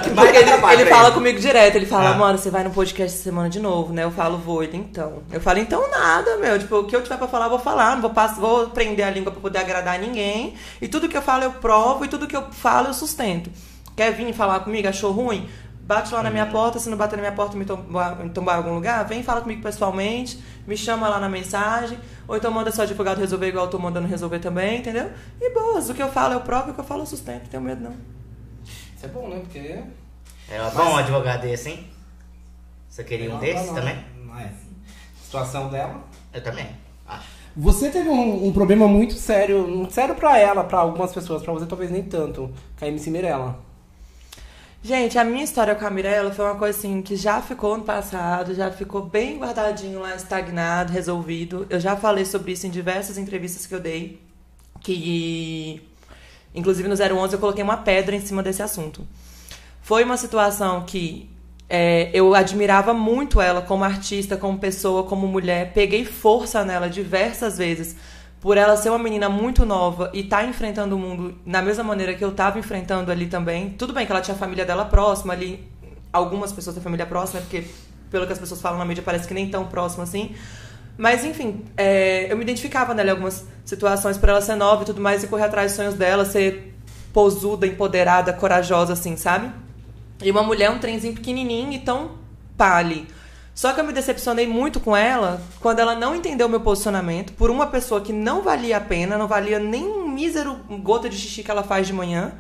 Que porque ele, ele fala ele. comigo direto, ele fala, Ah. mano, você vai no podcast essa semana de novo, né? Eu falo, vou, ele então. Eu falo, então nada, meu. Tipo, o que eu tiver pra falar, eu vou falar. Não vou, pass- vou prender a língua pra poder agradar ninguém. E tudo que eu falo, eu provo. E tudo que eu falo, eu sustento. Quer vir falar comigo? Achou ruim? Bate lá na minha porta. Se não bater na minha porta e me tombar, me tombar em algum lugar, vem fala comigo pessoalmente. Me chama lá na mensagem. Ou então manda seu advogado resolver igual eu tô mandando resolver também, entendeu? E boas, o que eu falo, eu provo. E o que eu falo, eu sustento. Não tenho medo, não. Isso é bom, né? Porque. É bom um advogado desse, hein? Você queria um Não, desses não, também? Não é. Situação dela. Eu também, acho. Você teve um, um problema muito sério, muito sério pra ela, pra algumas pessoas, pra você talvez nem tanto, com a MC Mirella. Gente, a minha história com a Mirella foi uma coisa assim que já ficou no passado, já ficou bem guardadinho lá, estagnado, resolvido. Eu já falei sobre isso em diversas entrevistas que eu dei, que inclusive no 011 eu coloquei uma pedra em cima desse assunto. Foi uma situação que é, eu admirava muito ela como artista, como pessoa, como mulher. Peguei força nela diversas vezes por ela ser uma menina muito nova e tá enfrentando o mundo da mesma maneira que eu estava enfrentando ali também. Tudo bem que ela tinha a família dela próxima ali, algumas pessoas da família próxima, porque pelo que as pessoas falam na mídia parece que nem tão próximo assim. Mas, enfim, é, eu me identificava nela em algumas situações por ela ser nova e tudo mais, e correr atrás dos sonhos dela, ser posuda, empoderada, corajosa, assim, sabe? E uma mulher, um trenzinho pequenininho e tão pali. Só que eu me decepcionei muito com ela quando ela não entendeu o meu posicionamento por uma pessoa que não valia a pena, não valia nem um mísero gota de xixi que ela faz de manhã.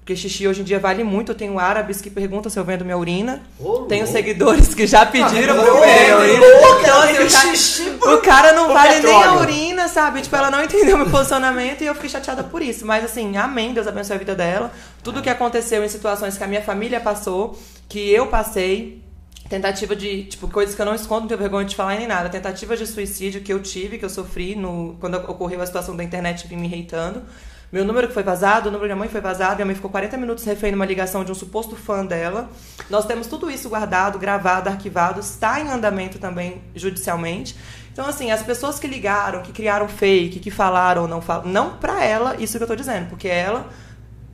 Porque xixi hoje em dia vale muito. Eu tenho árabes que perguntam se eu vendo minha urina. Ô, tenho louco. seguidores que já pediram Ah, pra eu ô, ver minha urina. louco, Então, assim, o, cara, o cara não vale nem a urina, sabe? Tipo, ela não entendeu meu posicionamento e eu fiquei chateada por isso. Mas assim, amém, Deus abençoe a vida dela. Tudo que aconteceu em situações que a minha família passou, que eu passei, tentativa de, tipo, coisas que eu não escondo, não tenho vergonha de falar nem nada. Tentativa de suicídio que eu tive, que eu sofri no, quando ocorreu a situação da internet vir me reitando. Meu número que foi vazado, o número da minha mãe foi vazado, minha mãe ficou 40 minutos refém numa ligação de um suposto fã dela. Nós temos tudo isso guardado, gravado, arquivado, está em andamento também judicialmente. Então, assim, as pessoas que ligaram, que criaram fake, que falaram ou não falaram, não pra ela, isso que eu tô dizendo, porque ela,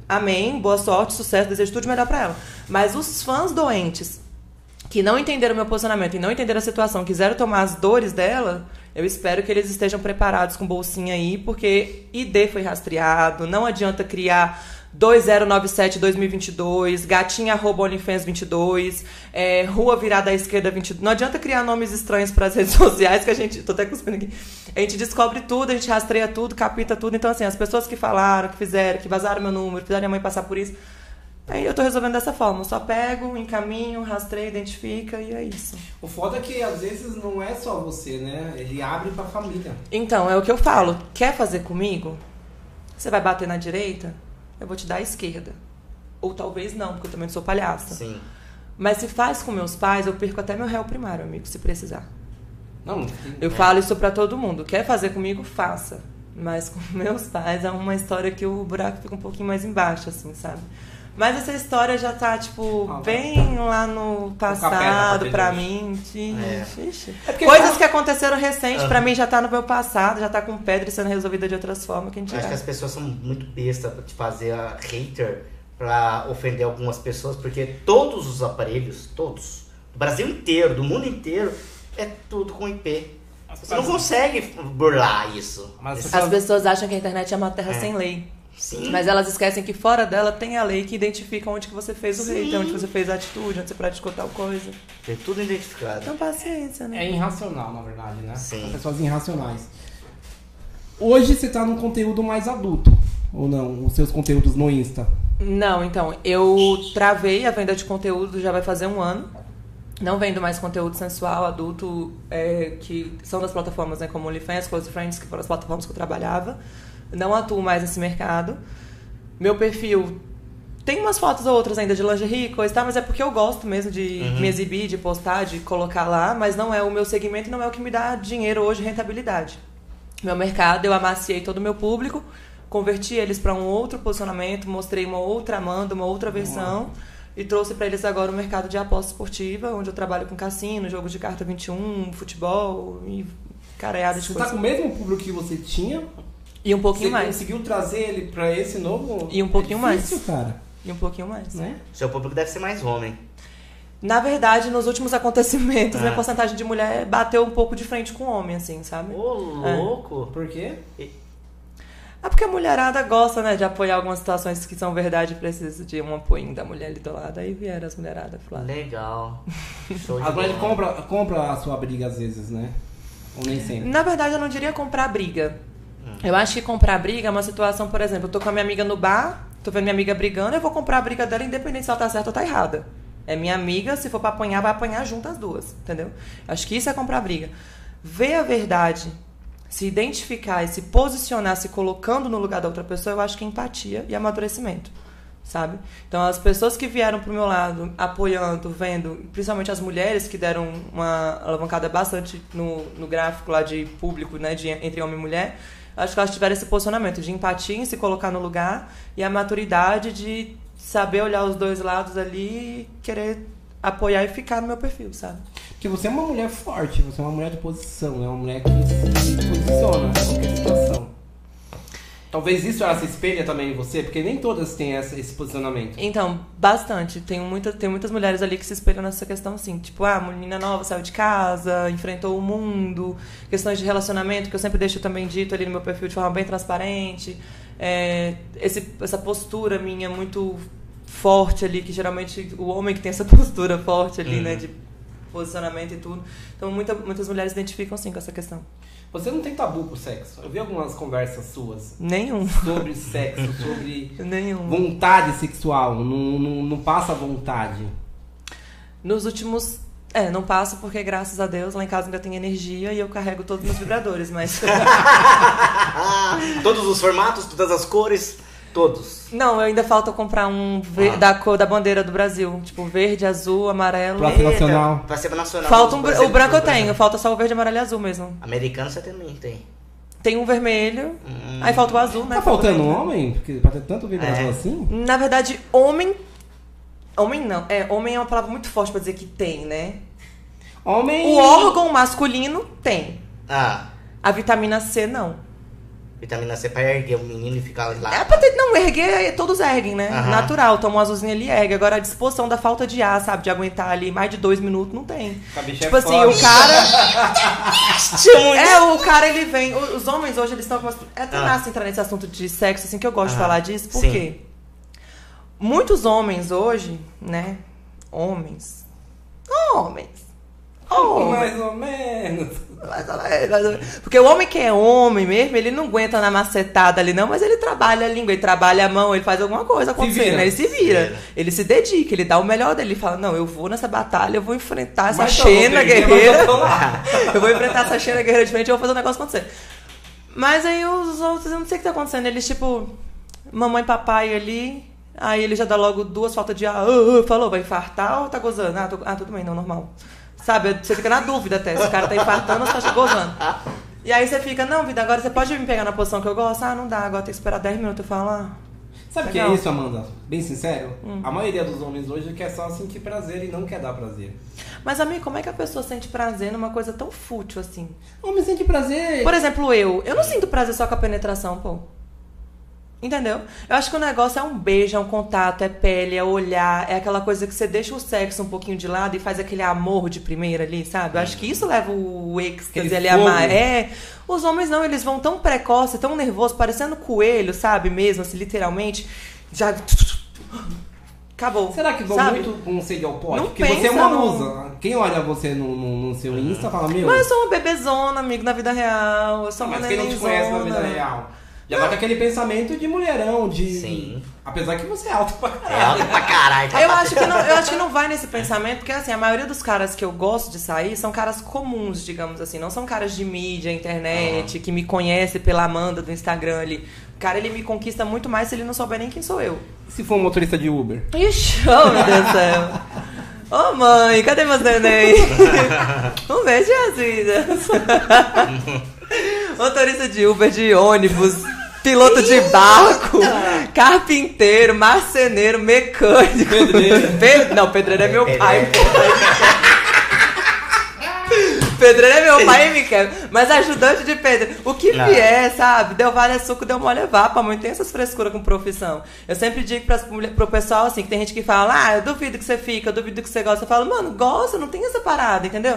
amém, boa sorte, sucesso, desejo tudo de melhor pra ela. Mas os fãs doentes que não entenderam meu posicionamento e não entenderam a situação, quiseram tomar as dores dela, eu espero que eles estejam preparados com bolsinha aí, porque ID foi rastreado, não adianta criar 2097 2022, gatinha arroba OnlyFans 22, é, rua virada à esquerda 22. Não adianta criar nomes estranhos para as redes sociais que a gente, tô até cuspindo aqui. A gente descobre tudo, a gente rastreia tudo, capita tudo. Então assim, as pessoas que falaram, que fizeram, que vazaram meu número, fizeram minha mãe passar por isso, Aí eu tô resolvendo dessa forma. Eu só pego, encaminho, rastreio, identifica e é isso. O foda é que às vezes não é só você, né? Ele abre pra família. Então, é o que eu falo. Quer fazer comigo? Você vai bater na direita? Eu vou te dar a esquerda. Ou talvez não, porque eu também não sou palhaça. Sim. Mas se faz com meus pais, eu perco até meu réu primário, amigo, se precisar. Não, não Eu falo isso pra todo mundo. Quer fazer comigo? Faça. Mas com meus pais é uma história que o buraco fica um pouquinho mais embaixo, assim, sabe? Mas essa história já tá, tipo, Ah, bem lá no passado pra mim. É porque Coisas que aconteceram recente, Ah. pra mim já tá no meu passado, já tá com pedra sendo resolvida de outras formas que a gente Acho que as pessoas são muito bestas de fazer a hater pra ofender algumas pessoas, porque todos os aparelhos, todos, do Brasil inteiro, do mundo inteiro, é tudo com IP. Você não consegue burlar isso. As pessoas acham que a internet é uma terra É. sem lei. Sim. Mas elas esquecem que fora dela tem a lei que identifica onde que você fez o Sim. hate, onde você fez a atitude, onde você praticou tal coisa. Tem tudo identificado. Então paciência, né? É irracional, na verdade, né? Sim. São pessoas irracionais. Hoje você tá num conteúdo mais adulto, ou não? Os seus conteúdos no Insta. Não, então, eu travei a venda de conteúdo já vai fazer um ano. Não vendo mais conteúdo sensual, adulto, é, que são das plataformas né, como OnlyFans, Close Friends, que foram as plataformas que eu trabalhava. Não atuo mais nesse mercado. Meu perfil tem umas fotos ou outras ainda de lingerie, coisa e tal, mas é porque eu gosto mesmo de Uhum. me exibir, de postar, de colocar lá, mas não é o meu segmento e não é o que me dá dinheiro hoje, rentabilidade. Meu mercado, eu amaciei todo o meu público, converti eles para um outro posicionamento, mostrei uma outra Amanda, uma outra versão e trouxe para eles agora o mercado de aposta esportiva, onde eu trabalho com cassino, jogos de carta 21, futebol e caraiada de Você tá coisas. com o mesmo público que você tinha? E um pouquinho você mais. conseguiu trazer ele pra esse novo? E um pouquinho é difícil, cara. E um pouquinho mais. Né? Seu público deve ser mais homem. Na verdade, nos últimos acontecimentos, Ah. minha porcentagem de mulher bateu um pouco de frente com homem, assim, sabe? Ô, É. louco! Por quê? É porque a mulherada gosta, né, de apoiar algumas situações que são verdade e precisa de um apoio da mulher ali do lado. Aí vieram as mulheradas falar. Legal. Show de A Brand bola. compra, compra a sua briga às vezes, né? Ou nem sempre. Na verdade, eu não diria comprar briga. Eu acho que comprar briga é uma situação, por exemplo, eu tô com a minha amiga no bar, tô vendo minha amiga brigando, eu vou comprar a briga dela independente se ela tá certa ou tá errada. É minha amiga, se for pra apanhar, vai apanhar junto as duas, entendeu? Acho que isso é comprar briga. Ver a verdade, se identificar e se posicionar se colocando no lugar da outra pessoa, eu acho que é empatia e amadurecimento. Sabe? Então, as pessoas que vieram pro meu lado, apoiando, vendo, principalmente as mulheres que deram uma alavancada bastante no, no gráfico lá de público, né, de, entre homem e mulher, acho que elas tiveram esse posicionamento de empatia em se colocar no lugar e a maturidade de saber olhar os dois lados ali e querer apoiar e ficar no meu perfil, sabe? Porque você é uma mulher forte, você é uma mulher de posição, é uma mulher que se posiciona em qualquer situação. Talvez isso ela se espelha também em você, porque nem todas têm essa- esse posicionamento. Então, bastante. Tem, muita, tem muitas mulheres ali que se espelham nessa questão, assim. Tipo, ah, menina nova saiu de casa, enfrentou o mundo, questões de relacionamento, que eu sempre deixo também dito ali no meu perfil de forma bem transparente. É, esse, essa postura minha muito forte ali, que geralmente o homem que tem essa postura forte ali, né, de posicionamento e tudo. Então, muita, muitas mulheres identificam, sim, com essa questão. Você não tem tabu pro sexo. Eu vi algumas conversas suas Nenhum. sobre sexo, sobre Nenhum. vontade sexual. Não, não, não passa vontade. Nos últimos. É, não passo porque, graças a Deus, lá em casa ainda tem energia e eu carrego todos os vibradores, mas. Todos os formatos, todas as cores, todos. não, eu ainda falta comprar um ver- Ah. da cor da bandeira do Brasil. Tipo, verde, azul, amarelo. Pra- Praça Nacional. Pra ser nacional. Falta um, o branco eu tenho, falta só o verde, amarelo e azul mesmo. Americano você também tem. Tem um vermelho, Hum. aí falta o azul, né? Tá faltando um verde. homem? Porque pra ter tanto vibrador É. assim? Na verdade, homem. Homem não. É, homem é uma palavra muito forte pra dizer que tem, né? Homem. O órgão masculino tem. Ah, A vitamina C não. Vitamina C pra erguer o menino e ficar lá. É pra ter, não, erguer, todos erguem, né? Aham. Natural, toma um azulzinho ali, ergue. Agora a disposição da falta de ar, sabe? De aguentar ali mais de dois minutos, não tem. Bicha Tipo é assim, foda. o cara. é, o cara ele vem. Os homens hoje eles estão com. É até Ah. massa entrar nesse assunto de sexo, assim, que eu gosto de Aham. falar disso, por Sim. quê? Muitos homens hoje, né? Homens. Homens. Homens. Mais ou menos. Ou menos. Porque o homem que é homem mesmo, ele não aguenta na macetada ali, não, mas ele trabalha a língua, ele trabalha a mão, ele faz alguma coisa acontecer, né? Ele se vira. vira. Ele se dedica, ele dá o melhor dele. Ele fala: Não, eu vou nessa batalha, eu vou enfrentar essa Mas vou Xena guerreira. eu lá. eu vou enfrentar essa Xena guerreira de frente, eu vou fazer o negócio acontecer. Mas aí os outros, eu não sei o que tá acontecendo. Eles, tipo, mamãe e papai ali. Aí ele já dá logo duas faltas de ar. Ah, ah, falou, vai infartar ou tá gozando? Ah, tô- ah, tudo bem, não, normal. Sabe? Você fica na dúvida até se o cara tá infartando ou se tá gozando. E aí você fica, não, vida, agora você pode me pegar na posição que eu gosto? Ah, não dá, agora tem que esperar 10 minutos. Eu falo, ah. Sabe o que é isso, Amanda? Bem sincero, Hum. a maioria dos homens hoje quer só sentir prazer e não quer dar prazer. Mas, amigo, como é que a pessoa sente prazer numa coisa tão fútil assim? Homem sente prazer. Por exemplo, eu. Eu não sinto prazer só com a penetração, pô. Entendeu? Eu acho que o negócio é um beijo, é um contato, é pele, é olhar, é aquela coisa que você deixa o sexo um pouquinho de lado e faz aquele amor de primeira ali, sabe? Eu acho que isso leva o êxtase ali a mais. É. Os homens não, eles vão tão precoce, tão nervoso, parecendo coelho, sabe? Mesmo, assim, literalmente. Já. Acabou. Será que vão sabe? muito com sede ao pote? Não Porque você é pensa uma musa. Quem olha você no, no- no seu Insta fala, meu, Mas eu sou uma bebezona, amigo, na vida real. Eu sou uma mas quem não te conhece na vida real? Já vai com aquele pensamento de mulherão, de. Sim. Apesar que você é alto pra É caralho. alto pra caralho. Eu acho, que não, eu acho que não vai nesse pensamento, porque assim, a maioria dos caras que eu gosto de sair são caras comuns, digamos assim. Não são caras de mídia, internet, que me conhece pela Amanda do Instagram ali. O cara, ele me conquista muito mais se ele não souber nem quem sou eu. Se for um motorista de Uber. Ixi, oh meu Deus do céu. Ô mãe, cadê meus neném? Um beijo, Azidas. Motorista de Uber, de ônibus, piloto de barco, carpinteiro, marceneiro, mecânico. Pedreiro. Pe- Não, pedreiro é meu pai, Pedreiro. pô. Pedreiro é meu pai e me quer. Mas ajudante de pedreiro. O que Não. vier, sabe? Deu vale é suco, deu mole é vapa. Mãe, tem essas frescuras com profissão. Eu sempre digo pras, pro pessoal assim, que tem gente que fala, ah, eu duvido que você fica, eu duvido que você gosta. Eu falo, mano, gosta, não tem essa parada, entendeu?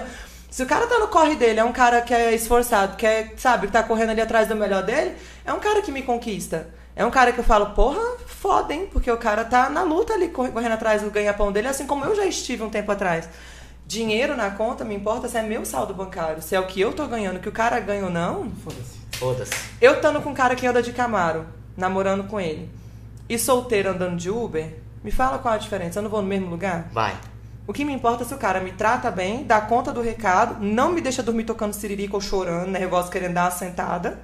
Se o cara tá no corre dele, é um cara que é esforçado, que é, sabe, que tá correndo ali atrás do melhor dele, é um cara que me conquista. É um cara que eu falo, porra, foda, hein? Porque o cara tá na luta ali, corre- correndo atrás do ganha-pão dele, assim como eu já estive um tempo atrás. Dinheiro na conta, me importa se é meu saldo bancário, se é o que eu tô ganhando, que o cara ganha ou não. Foda-se. Foda-se. Eu estando com um cara que anda de Camaro, namorando com ele, e solteiro andando de Uber, me fala qual a diferença. Eu não vou no mesmo lugar? Vai. O que me importa é se o cara me trata bem, dá conta do recado, não me deixa dormir tocando siririca ou chorando, negócio querendo dar uma sentada.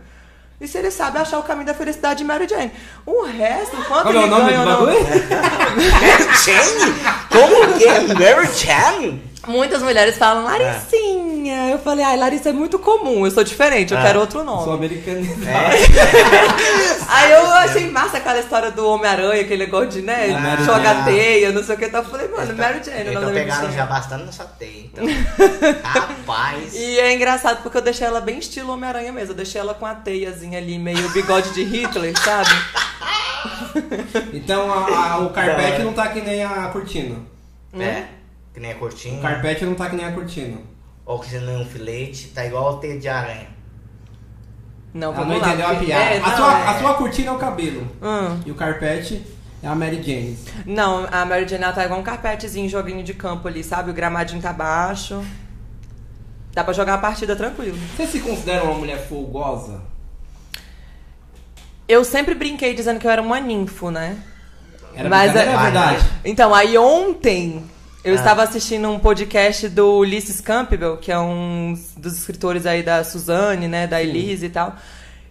E se ele sabe achar o caminho da felicidade de Mary Jane. O resto, quanto é ele o nome ganha do ou não... Mary Jane? Como que é? Mary Jane? Muitas mulheres falam Laricinha. Eu falei, ai, Larissa é muito comum, eu sou diferente, eu Ah. quero outro Sou nome. americano. É. Aí eu achei massa aquela história do Homem-Aranha, aquele negócio de, né, Ah. jogar teia, não sei o que. Então eu falei, mano, Mary Jane, eles o nome tão da minha pegando bichinha. já bastante nessa teia, então. Rapaz. E é engraçado porque eu deixei ela bem estilo Homem-Aranha mesmo. Eu deixei ela com a teiazinha ali, meio bigode de Hitler, sabe? Então a- a- o carpete não tá que nem a cortina. É, que nem a cortina. O carpete não tá que nem a cortina. Que nem um filete, tá igual o teia de aranha. Não, vamos não lá. entendeu a porque- piada. é, a, não, sua, é. a sua cortina é o cabelo. Hum. E o carpete é a Mary Jane. Não, a Mary Jane ela tá igual um carpetezinho, joguinho de campo ali, sabe? O gramadinho tá baixo. Dá pra jogar a partida tranquilo. Você se considera uma mulher folgosa? Eu sempre brinquei dizendo que eu era uma ninfo, né? Era Mas brincadeira, é- é verdade. Então, aí ontem eu Ah. estava assistindo um podcast do Ulysses Campbell, que é um dos escritores aí da Suzane, né, da Elise e tal.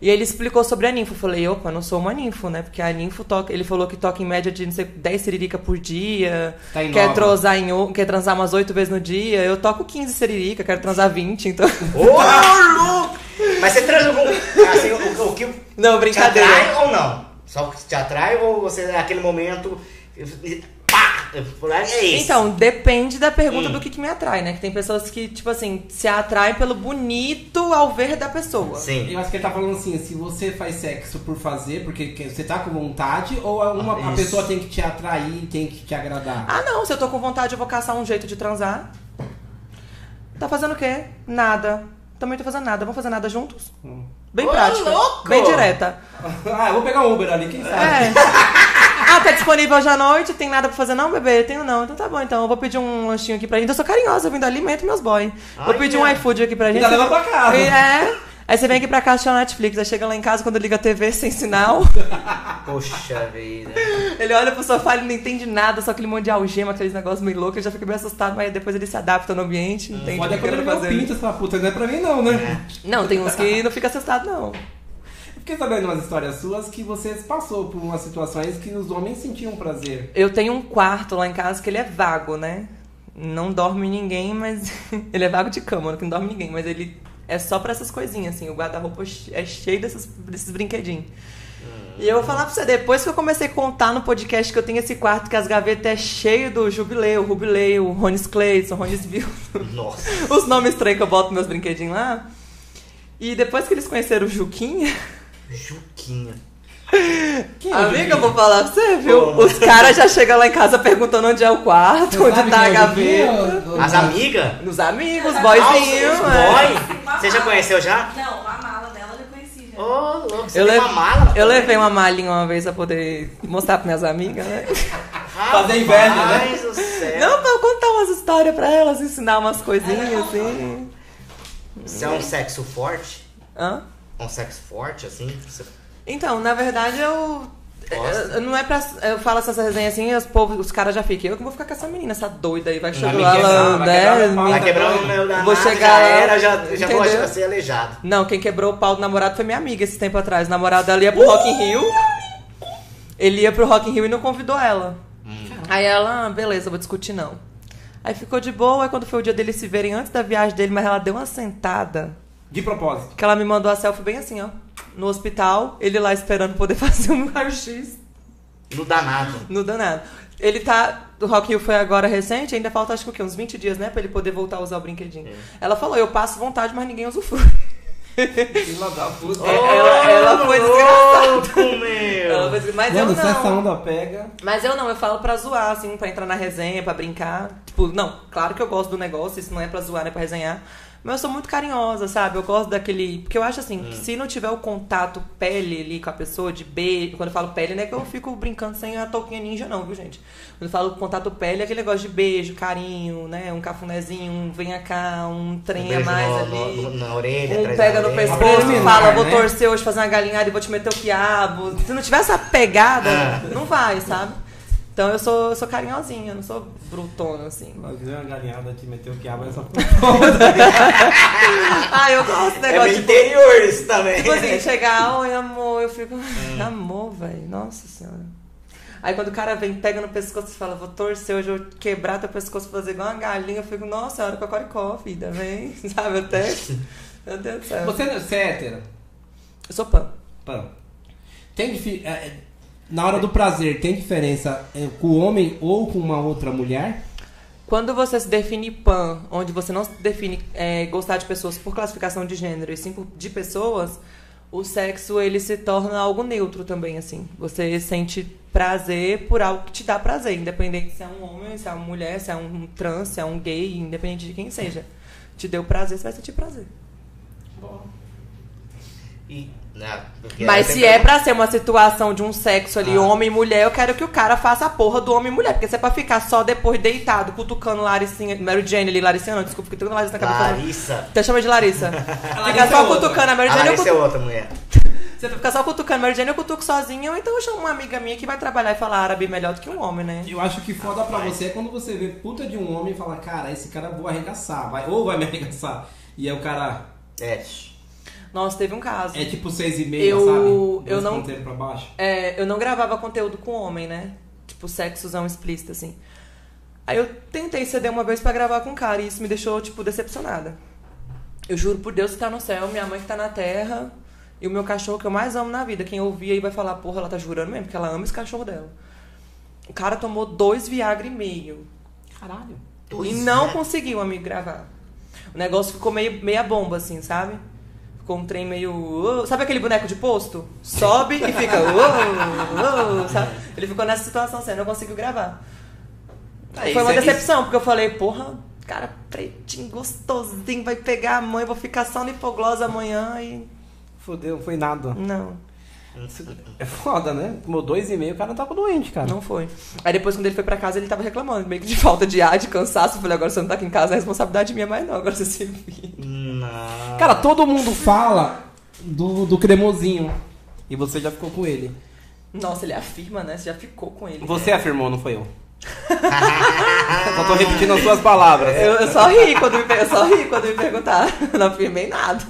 E ele explicou sobre a ninfo. Eu falei, opa, eu não sou uma ninfo, né? Porque a ninfo toca. Ele falou que toca em média de não sei, 10 siririca por dia. Tá quer, nova. transar em, quer transar umas 8 vezes no dia. Eu toco 15 siririca, quero transar 20, então. Ô, louco! Mas você transa com. Assim, o, o que Não, te brincadeira. atrai ou não? Só que te atrai ou você naquele momento. Pá! É isso. Então, depende da pergunta Hum. do que, que me atrai, né? Que tem pessoas que, tipo assim, se atraem pelo bonito ao ver da pessoa. Sim. Eu acho que ele tá falando assim, se você faz sexo por fazer, porque que- você tá com vontade, ou é uma, a Isso. pessoa tem que te atrair, tem que te agradar? Ah, não, se eu tô com vontade, eu vou caçar um jeito de transar. Tá fazendo o quê? Nada. Também tô fazendo nada. Vamos fazer nada juntos? Hum. Bem Ô, prática. louco! Bem direta. ah, eu vou pegar um Uber ali, quem sabe? É. Ah, tá disponível hoje à noite? Tem nada pra fazer não, bebê? Tenho não. Então tá bom, então. Eu vou pedir um lanchinho aqui pra gente. Eu sou carinhosa, eu vim do alimento meus boy. Vou Ai, pedir um é. iFood aqui pra gente. Ainda leva pra casa. É. Aí você vem aqui pra casa assistir a Netflix. Aí chega lá em casa, quando liga a TV sem sinal. Poxa vida. Ele olha pro sofá, ele não entende nada, só aquele monte de algema, aqueles negócios meio loucos, ele já fica meio assustado, mas depois ele se adapta no ambiente, entende Pode o que ele pinto, você fala, puta, não é pra mim não, né? Não, tem uns que não fica assustado, não. Fiquei sabendo umas histórias suas que você passou por umas situações que os homens sentiam prazer. Eu tenho um quarto lá em casa que ele é vago, né? Não dorme ninguém, mas. ele é vago de cama, que não dorme ninguém, mas ele é só pra essas coisinhas, assim. O guarda-roupa é cheio desses, desses brinquedinhos. E eu vou falar pra você, depois que eu comecei a contar no podcast que eu tenho esse quarto, que as gavetas é cheio do Jubileu, Rubileu, Ronis Clayson, Ronis Bill. Nossa. os nomes estranhos que eu boto meus brinquedinhos lá. E depois que eles conheceram o Juquinha, Juquinha. Quem é o amiga, eu vou falar pra você, viu? Como? Os caras já chegam lá em casa perguntando onde é o quarto, Você onde tá a é gaveta. Ou- As amigas? Nos amigos, Ah, boyzinhos. os é. boy? Você já conheceu já? Não, a mala dela eu já conheci já. Ô, louco, você Eu, tem levo- uma mala? eu levei uma malinha uma vez pra poder mostrar pras minhas amigas, né? Fazer inveja, né? Do céu. Não, pra eu contar umas histórias pra elas, ensinar umas coisinhas assim. Você é um sexo forte? Hã? Um sexo forte, assim? Você- Então, na verdade, eu. Eu- Não é pra. Eu falo essa resenha assim, os, os caras já ficam. Eu que vou ficar com essa menina, essa doida aí. Vai chegar lá, quebrar, ela, vai né? quebrar. Vai quebrar o meu danado, Vou chegar já era, já, já vou entendeu? ser aleijado. Não, quem quebrou o pau do namorado foi minha amiga esse tempo atrás. O namorado dela ia pro Rock in Rio. Ele ia pro Rock in Rio e não convidou ela. Aí ela, ah, beleza, vou discutir não. Aí ficou de boa, aí quando foi o dia deles se verem antes da viagem dele, mas ela deu uma sentada. De propósito. Que ela me mandou a selfie bem assim, ó. No hospital, ele lá esperando poder fazer um raio-x. No danado. No danado. Ele tá. O Rock Rio foi agora recente, ainda falta acho que o quê? Uns 20 dias, né? Pra ele poder voltar a usar o brinquedinho. Ela falou, eu passo vontade, mas ninguém usufrui. Filha da puta. É, ela- ela foi louco, meu. Ela foi- Mas Mano, eu se essa não. onda pega. Mas eu não, eu falo pra zoar, assim, pra entrar na resenha, pra brincar. Tipo, não, claro que eu gosto do negócio, isso não é pra zoar, é pra resenhar. Mas eu sou muito carinhosa, sabe? Eu gosto daquele. Porque eu acho assim, que se não tiver o contato pele ali com a pessoa, de beijo. Quando eu falo pele, não é que eu fico brincando sem a touquinha ninja, não, viu, gente? Quando eu falo contato pele, é aquele negócio de beijo, carinho, né? Um cafunézinho, um venha cá, um trem a beijo mais no- ali. no- na orelha, Um pega no pescoço e fala, vou né? torcer hoje, fazer uma galinhada e vou te meter o quiabo. Se não tiver essa pegada, Ah. não vai, sabe? Então eu sou, eu sou carinhosinha, eu não sou brutona, assim. Mas fizer uma galinhada, te meteu o quiabo, essa ah, eu gosto desse É negócio de interior isso também. Tipo assim, chegar, oi amor, eu fico. Amor, velho, nossa senhora. Aí quando o cara vem, pega no pescoço e fala, vou torcer hoje, eu vou quebrar teu pescoço, fazer igual uma galinha, eu fico, nossa senhora, cocoricó, filha, vem, sabe, até. Meu Deus do céu. Você, você é hétero? Eu sou pan. Pã. Tem difi- é, é, na hora do prazer, tem diferença é, com o homem ou com uma outra mulher? Quando você se define pan, onde você não se define é, gostar de pessoas por classificação de gênero e sim por- de pessoas, o sexo ele se torna algo neutro também, assim. Você sente prazer por algo que te dá prazer, independente se é um homem, se é uma mulher, se é um trans, se é um gay, independente de quem seja. Te deu prazer, você vai sentir prazer. E, né, Mas ela se é pra ser uma situação de um sexo ali, Ah. homem e mulher, eu quero que o cara faça a porra do homem e mulher. Porque se é pra ficar só depois deitado, cutucando Laricinha, Mary Jane ali, Laricinha não, desculpa, fiquei tocando Larissa na cabeça. Larissa. Até chama de Larissa. Fica Larissa só é cutucando a Mary A Jane, eu Larissa é cutuco. outra mulher. Você fica só cutucando a Mary Jane, eu cutuco sozinha, ou então eu chamo uma amiga minha que vai trabalhar e falar árabe melhor do que um homem, né? Eu acho que foda pra você é quando você vê puta de um homem e fala, cara, esse cara vou arregaçar, vai, ou vai me arregaçar. E aí o cara É. Nossa, teve um caso. é tipo seis e meio, Eu- sabe? eu Dois não- pra baixo. É, eu não gravava conteúdo com homem, né? Tipo, sexozão explícito, assim. Aí eu tentei ceder uma vez pra gravar com um cara e isso me deixou, tipo, decepcionada. Eu juro por Deus que tá no céu, minha mãe que tá na terra e o meu cachorro que eu mais amo na vida. Quem ouvir aí vai falar, porra, ela tá jurando mesmo, porque ela ama esse cachorro dela. O cara tomou dois Viagra e meio. Caralho. e não conseguiu, amigo, gravar. O negócio ficou meio meia bomba, assim, sabe? Ficou um trem meio. sabe aquele boneco de posto? Sobe e fica. sabe? Ele ficou nessa situação assim, não conseguiu gravar. Aí, Foi uma é- decepção, porque eu falei, porra, cara pretinho, gostosinho, vai pegar a mãe, vou ficar só no hipoglose amanhã e. Fodeu, foi nada. Não, É foda, né? Tomou dois e meio, o cara não tava doente, cara. não foi. Aí depois, quando ele foi pra casa, ele tava reclamando, meio que de falta de ar, de cansaço. Eu falei, agora você não tá aqui em casa, é responsabilidade minha, mas não, agora você se vira. Não. Cara, todo mundo fala do, do cremosinho. E você já ficou com ele. Nossa, ele afirma, né? Você já ficou com ele. Você afirmou, não foi eu. Só tô repetindo as suas palavras. Eu, eu só ri quando me, eu só ri quando me perguntaram. Não afirmei nada.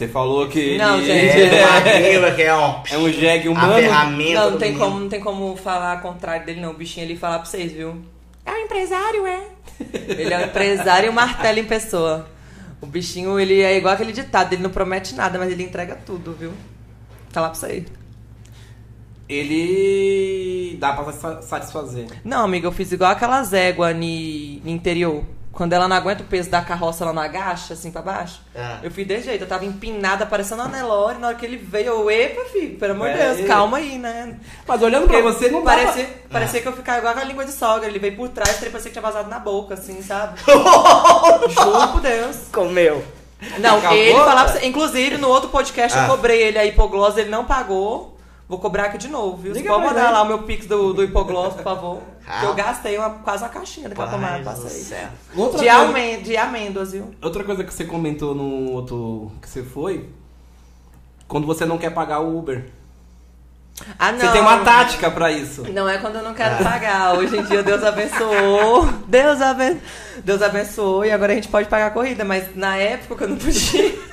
Você falou que Não, ele gente, É, é, que é um, é um jegue a humano. ferramenta Não, não do tem, como, não tem como falar ao contrário dele, não. O bichinho ele falar pra vocês, viu? É um empresário, é? Ele é um empresário e um martelo em pessoa. O bichinho, ele é igual aquele ditado, ele não promete nada, mas ele entrega tudo, viu? Tá lá pra vocês. Ele dá pra sa- satisfazer. Não, amiga, eu fiz igual aquelas éguas no interior. Quando ela não aguenta o peso da carroça, ela não agacha, assim, pra baixo. Ah. Eu fiz desse jeito. Eu tava empinada, parecendo uma Nelore. Na hora que ele veio, eu, epa, filho, pelo amor de É, Deus, ele- calma aí, né? Mas olhando pra você, não parecia, pra... parecia que eu ficava igual a língua de sogra. Ele veio por trás, parecia que tinha vazado na boca, assim, sabe? Juro por Deus. Comeu. Não, Acabou? ele falava... pra você- Inclusive, no outro podcast, Ah. eu cobrei ele a hipoglose, ele não pagou. Vou cobrar aqui de novo, viu? Você pode mandar lá o meu pix do, do hipoglose, por favor. Ah. Que eu gastei uma, quase uma caixinha daquela pomada, Pai passei. céu. Outra De, coisa- amê- de amêndoas, viu? Outra coisa que você comentou no outro que você foi, quando você não quer pagar o Uber. Ah, não. Você tem uma tática pra isso. Não é quando eu não quero pagar. Hoje em dia Deus abençoou. Deus, aben... Deus abençoou e agora a gente pode pagar a corrida. Mas na época que eu não podia.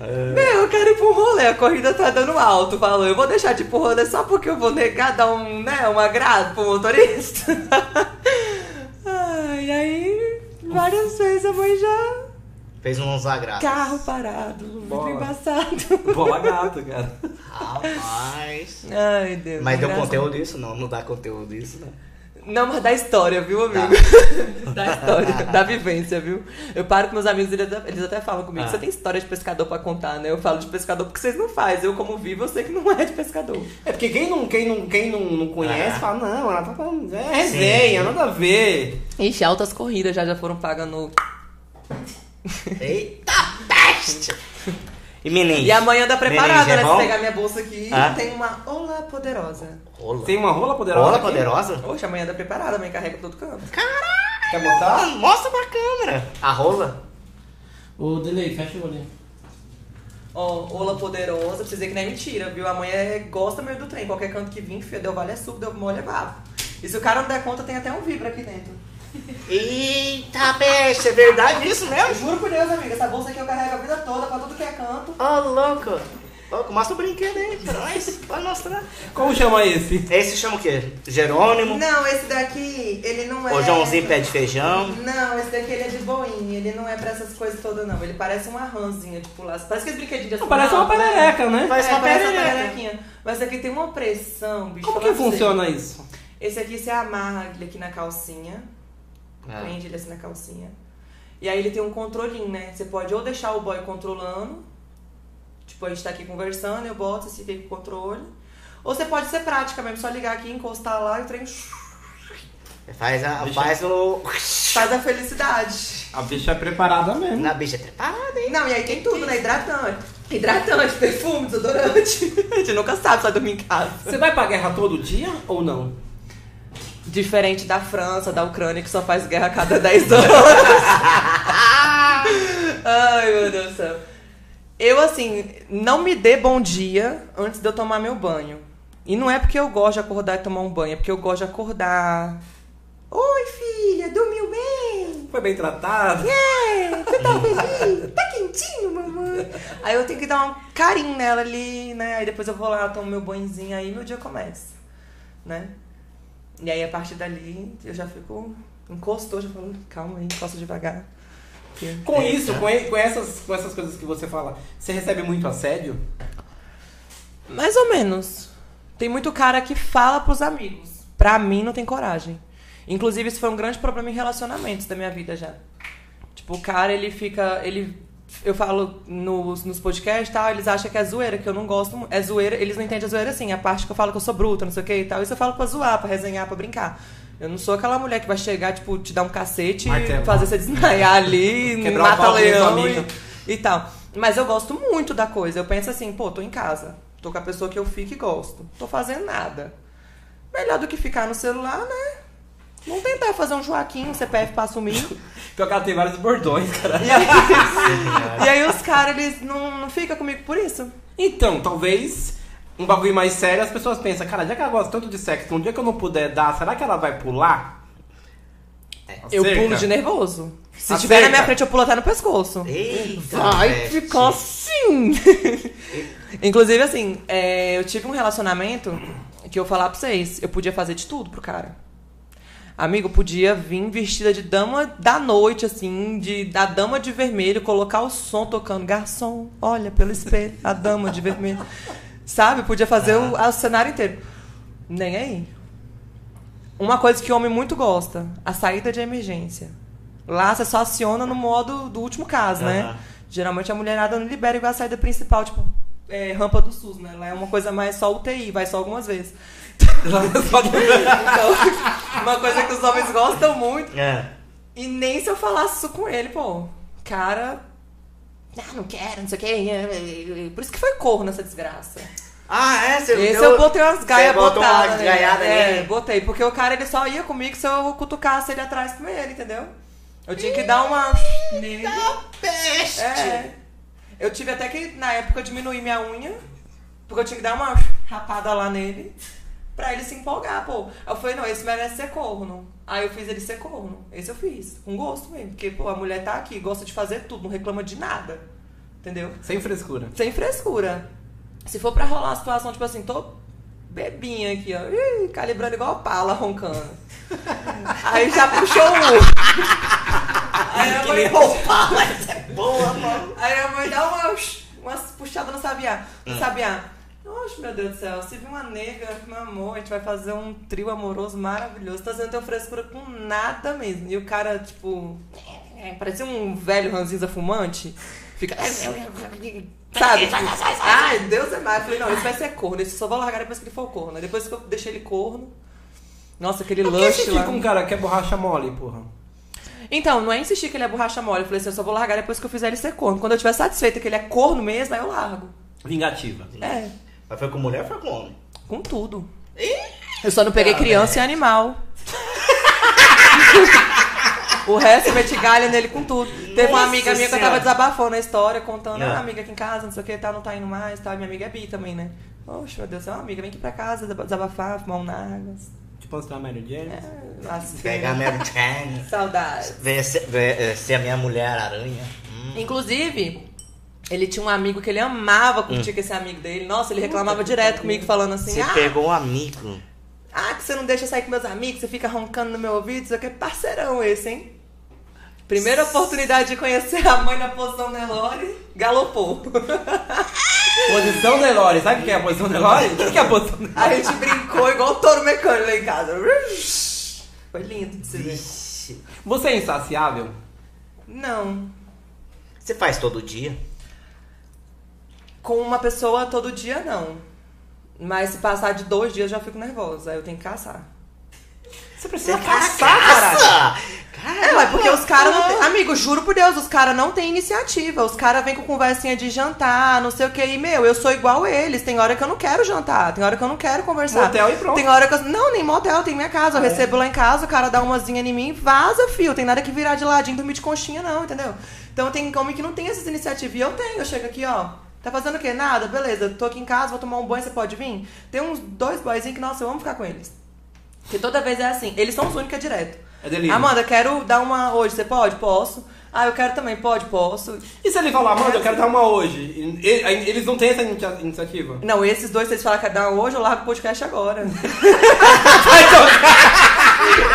Meu, eu quero ir pro rolê, a corrida tá dando alto, falou. Eu vou deixar de ir pro rolê só porque eu vou negar dar um, né, um agrado pro motorista. Ai, aí, várias vezes a mãe já. Fez uns agrados. Carro parado, muito embaçado. Bola gato, cara. Rapaz. Ai, Deus. Mas deu engraçado. conteúdo isso? Não, não dá conteúdo isso, não. Não, mas da história, viu, amigo? Da história, da vivência, viu? Eu paro com meus amigos, eles até, falam comigo, Ah. você tem história de pescador pra contar, né? Eu falo de pescador porque vocês não fazem. Eu, como vivo, eu sei que não é de pescador. É porque quem não, quem não, quem não, não conhece Ah. fala, não, ela tá falando. É resenha, nada a ver. Ixi, altas corridas já, já foram pagando. Eita peste! E? E amanhã anda preparada, é né? Se pegar minha bolsa aqui, Ah. tem uma Olá Poderosa. Rola. Tem uma rola poderosa. Rola aqui? poderosa? Oxe, amanhã anda preparada, amanhã carrega pra todo canto. Quer mostrar? Mostra pra câmera. A rola? Ô, Delay, fecha o olho. Ó, Ola Poderosa, pra vocês verem que não é mentira, viu? A mãe é- gosta mesmo do trem. Qualquer canto que vir, filho, deu vale é suco, deu mole é babo. E se o cara não der conta, tem até um vibra aqui dentro. Eita peste, é verdade isso Eu mesmo? juro por Deus, amiga, essa bolsa aqui eu carrego a vida toda pra tudo que é canto. Ô, louco. Ô, mostra o brinquedo aí pra nós. Pode mostrar. Como chama esse? Esse chama o quê? Jerônimo? Não, esse daqui, ele não é. Ou Joãozinho pé de feijão? Não, esse daqui ele é de boinha, ele não é pra essas coisas todas, não. Ele parece uma rãzinha de pular. Parece que esse brinquedinho assim. Parece uma né? perereca, né? Parece é, uma parece uma perereca. pererequinha. Mas aqui tem uma pressão, bicho. Como que pra funciona isso? Esse aqui você amarra ele aqui na calcinha. Ah. Prende ele assim na calcinha. E aí ele tem um controlinho, né? Você pode ou deixar o boy controlando. Tipo, a gente tá aqui conversando, eu boto esse aqui com o controle. Ou você pode ser prática mesmo, só ligar aqui, encostar lá e o trem Faz, a, faz o. faz a felicidade. A bicha é preparada mesmo. Na bicha é preparada, hein? Não, e aí tem tudo, né? Hidratante. Hidratante, perfume, desodorante. A gente nunca sabe, só dormir em casa. Você vai pra guerra todo dia ou não? Diferente da França, da Ucrânia, que só faz guerra a cada 10 anos. Ai, meu Deus do céu. Eu, assim, não me dê bom dia antes de eu tomar meu banho. E não é porque eu gosto de acordar e tomar um banho, é porque eu gosto de acordar. Oi, filha, dormiu bem? Foi bem tratado? É, você tá feliz? Tá quentinho, mamãe? Aí eu tenho que dar um carinho nela ali, né? Aí depois eu vou lá, tomo meu banhozinho, aí meu dia começa, né? E aí a partir dali eu já fico. Encostou, já falo, calma aí, encosta devagar. Com isso, com, com essas, com essas coisas que você fala, você recebe muito assédio? Mais ou menos. Tem muito cara que fala pros amigos. Pra mim, não tem coragem. Inclusive, isso foi um grande problema em relacionamentos da minha vida já. Tipo, o cara, ele fica. Ele, eu falo nos, nos podcasts e tal, eles acham que é zoeira, que eu não gosto. É zoeira, eles não entendem a zoeira assim, a parte que eu falo que eu sou bruta, não sei o que e tal. Isso eu falo pra zoar, pra resenhar, pra brincar. Eu não sou aquela mulher que vai chegar, tipo, te dar um cacete Martelo. e fazer você desmaiar ali, Quebrar o mata minha leão e, e tal. Mas eu gosto muito da coisa. Eu penso assim, pô, tô em casa. Tô com a pessoa que eu fico e gosto. Tô fazendo nada. Melhor do que ficar no celular, né? Vamos tentar fazer um Joaquim, um CPF pra assumir. Pior que ela tem vários bordões, cara. E aí, e aí os caras, eles não, não ficam comigo por isso. Então, talvez um bagulho mais sério, as pessoas pensam, cara, já que ela gosta tanto de sexo, um dia que eu não puder dar, será que ela vai pular? Eu Cerca. pulo de nervoso. Se A tiver na minha frente, eu pulo até no pescoço. Eita! Vai ficar assim. Inclusive, assim, é, eu tive um relacionamento que eu vou falar pra vocês, eu podia fazer de tudo pro cara. Amigo, podia vir vestida de dama da noite, assim, de, da dama de vermelho, colocar o som tocando. Garçom, olha pelo espelho, a dama de vermelho. Sabe? Podia fazer o, o cenário inteiro. Nem aí. Uma coisa que o homem muito gosta, a saída de emergência. Lá você só aciona no modo do último caso, né? Geralmente a mulherada não libera igual a saída principal, tipo, é, rampa do SUS, né? Lá é uma coisa mais só UTI, vai só algumas vezes. Então, uma coisa que os homens gostam muito. É. E nem se eu falasse isso com ele, pô. Cara. Ah, não quero, não sei o quê. Por isso que foi corno nessa desgraça. Ah, é? Você Esse deu- eu botei umas gaias botadas. umas gaiadas É, botei. Porque o cara ele só ia comigo se eu cutucasse ele atrás com ele, entendeu? Eu tinha que dar uma. nele. Peste! É. Eu tive até que, na época, diminuir minha unha. Porque eu tinha que dar uma rapada lá nele. Pra ele se empolgar, pô. Eu falei, não, esse merece ser corno. Aí eu fiz ele ser corno. Esse eu fiz. Com gosto mesmo. Porque, pô, a mulher tá aqui, gosta de fazer tudo, não reclama de nada. Entendeu? Sem frescura. Sem frescura. Se for pra rolar uma situação, tipo assim, tô bebinha aqui, ó. Ih, calibrando igual pala, roncando. Aí já puxou o. Aí a mãe, nem roupa, mas é boa, mano. aí a mãe dá uma, uma puxada no sabiá. No sabiá. Oxe, meu Deus do céu, se vir uma nega, meu amor, a gente vai fazer um trio amoroso maravilhoso. Tá fazendo teu frescura com nada mesmo. E o cara, tipo, é, parecia um velho ranzinza fumante. Fica. Sabe? Ai, Deus é mais. Eu falei, não, isso vai ser corno. Esse eu só vou largar depois que ele for corno. Depois que eu deixei ele corno. Nossa, aquele Por que lush você lá. fica um cara que é borracha mole, porra? Então, não é insistir que ele é borracha mole. Eu falei assim, eu só vou largar depois que eu fizer ele ser corno. Quando eu estiver satisfeita que ele é corno mesmo, aí eu largo. Vingativa. É, Mas foi com mulher ou foi com homem? com tudo. Eu só não peguei criança e animal. o resto eu meti galha nele com tudo. Teve uma Nossa amiga minha que eu Senhora. tava desabafando a história, contando, É. ah, amiga aqui em casa, não sei o que, tá, não tá indo mais, tá. Minha amiga é bi também, né? Oxe, meu Deus, é uma amiga, vem aqui pra casa desabafar, fumar um nagas. Tipo, mostrar a Mary Jane. É, nossa, Pegar a Mary Jane. Saudade. Ver se, ver, eh, ser a minha mulher aranha. Hum. Inclusive, Ele tinha um amigo que ele amava curtir com esse amigo dele. Nossa, ele reclamava direto comigo, falando assim: Você ah, pegou um amigo. ah, que você não deixa eu sair com meus amigos, você fica roncando no meu ouvido, isso aqui é parceirão esse, hein? Primeira oportunidade de conhecer a mãe na posição Nelore, galopou. Posição Nelore. Sabe o que é a posição Nelore? O que é a posição Nelore? A gente brincou igual touro mecânico lá em casa. Foi lindo de se ver. Você é insaciável? Não. Você faz todo dia? Com uma pessoa todo dia, não. Mas se passar de dois dias, eu já fico nervosa. Aí eu tenho que caçar. Você Você precisa caçar, caralho. caça! É, porque os caras não tem... Amigo, juro por Deus, os caras não têm iniciativa. Os caras vêm com conversinha de jantar, não sei o que. E, meu, eu sou igual eles. Tem hora que eu não quero jantar, tem hora que eu não quero conversar. Motel e pronto. Tem hora que eu... Não, nem motel, tem minha casa. Eu recebo lá em casa, o cara dá umazinha em mim, vaza, fio. Tem nada que virar de ladinho, dormir de conchinha, não, entendeu? Então tem homem que não tem essas iniciativas. E eu tenho, eu chego aqui, ó. Tá fazendo o quê? Nada, beleza. Tô aqui em casa, vou tomar um banho, você pode vir? Tem uns dois boyzinhos que, nossa, eu amo ficar com eles. Porque toda vez é assim. Eles são os únicos que é direto. É delírio. Amanda, quero dar uma hoje, você pode? Posso. Ah, eu quero também, pode? Posso. E se ele falar, Amanda, eu quero dar uma hoje? Eles não têm essa inicia- iniciativa? Não, esses dois, se eles falarem que quer dar uma hoje, eu largo o podcast agora.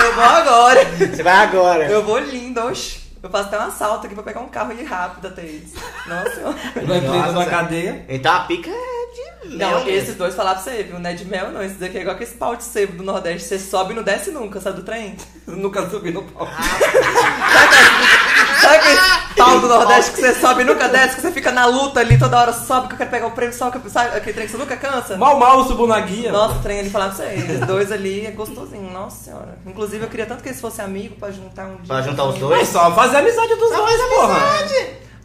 eu vou agora. Você vai agora. Eu vou lindo, oxe. Eu faço até um assalto aqui pra pegar um carro e ir rápido até eles. Nossa senhora. Vai preso na cadeia. Então a pica é de mel. Não, mesmo. esses dois falar pra você, viu? Não é de mel, não. Esses aqui é igual aquele pau de sebo do Nordeste. Você sobe e não desce nunca, sabe do trem? Nunca subi no palco. Sabe aquele pau do Nordeste que você sobe e nunca desce, que você fica na luta ali toda hora, sobe que eu quero pegar o prêmio, sobe, sabe aquele trem que você nunca cansa? Mal, mal eu subo na guia. Nossa, o trem ali falava pra você, eles dois ali é gostosinho, nossa senhora. Inclusive eu queria tanto que eles fossem amigos pra juntar um dia. Pra juntar os É dois? só fazer amizade dos dois, porra.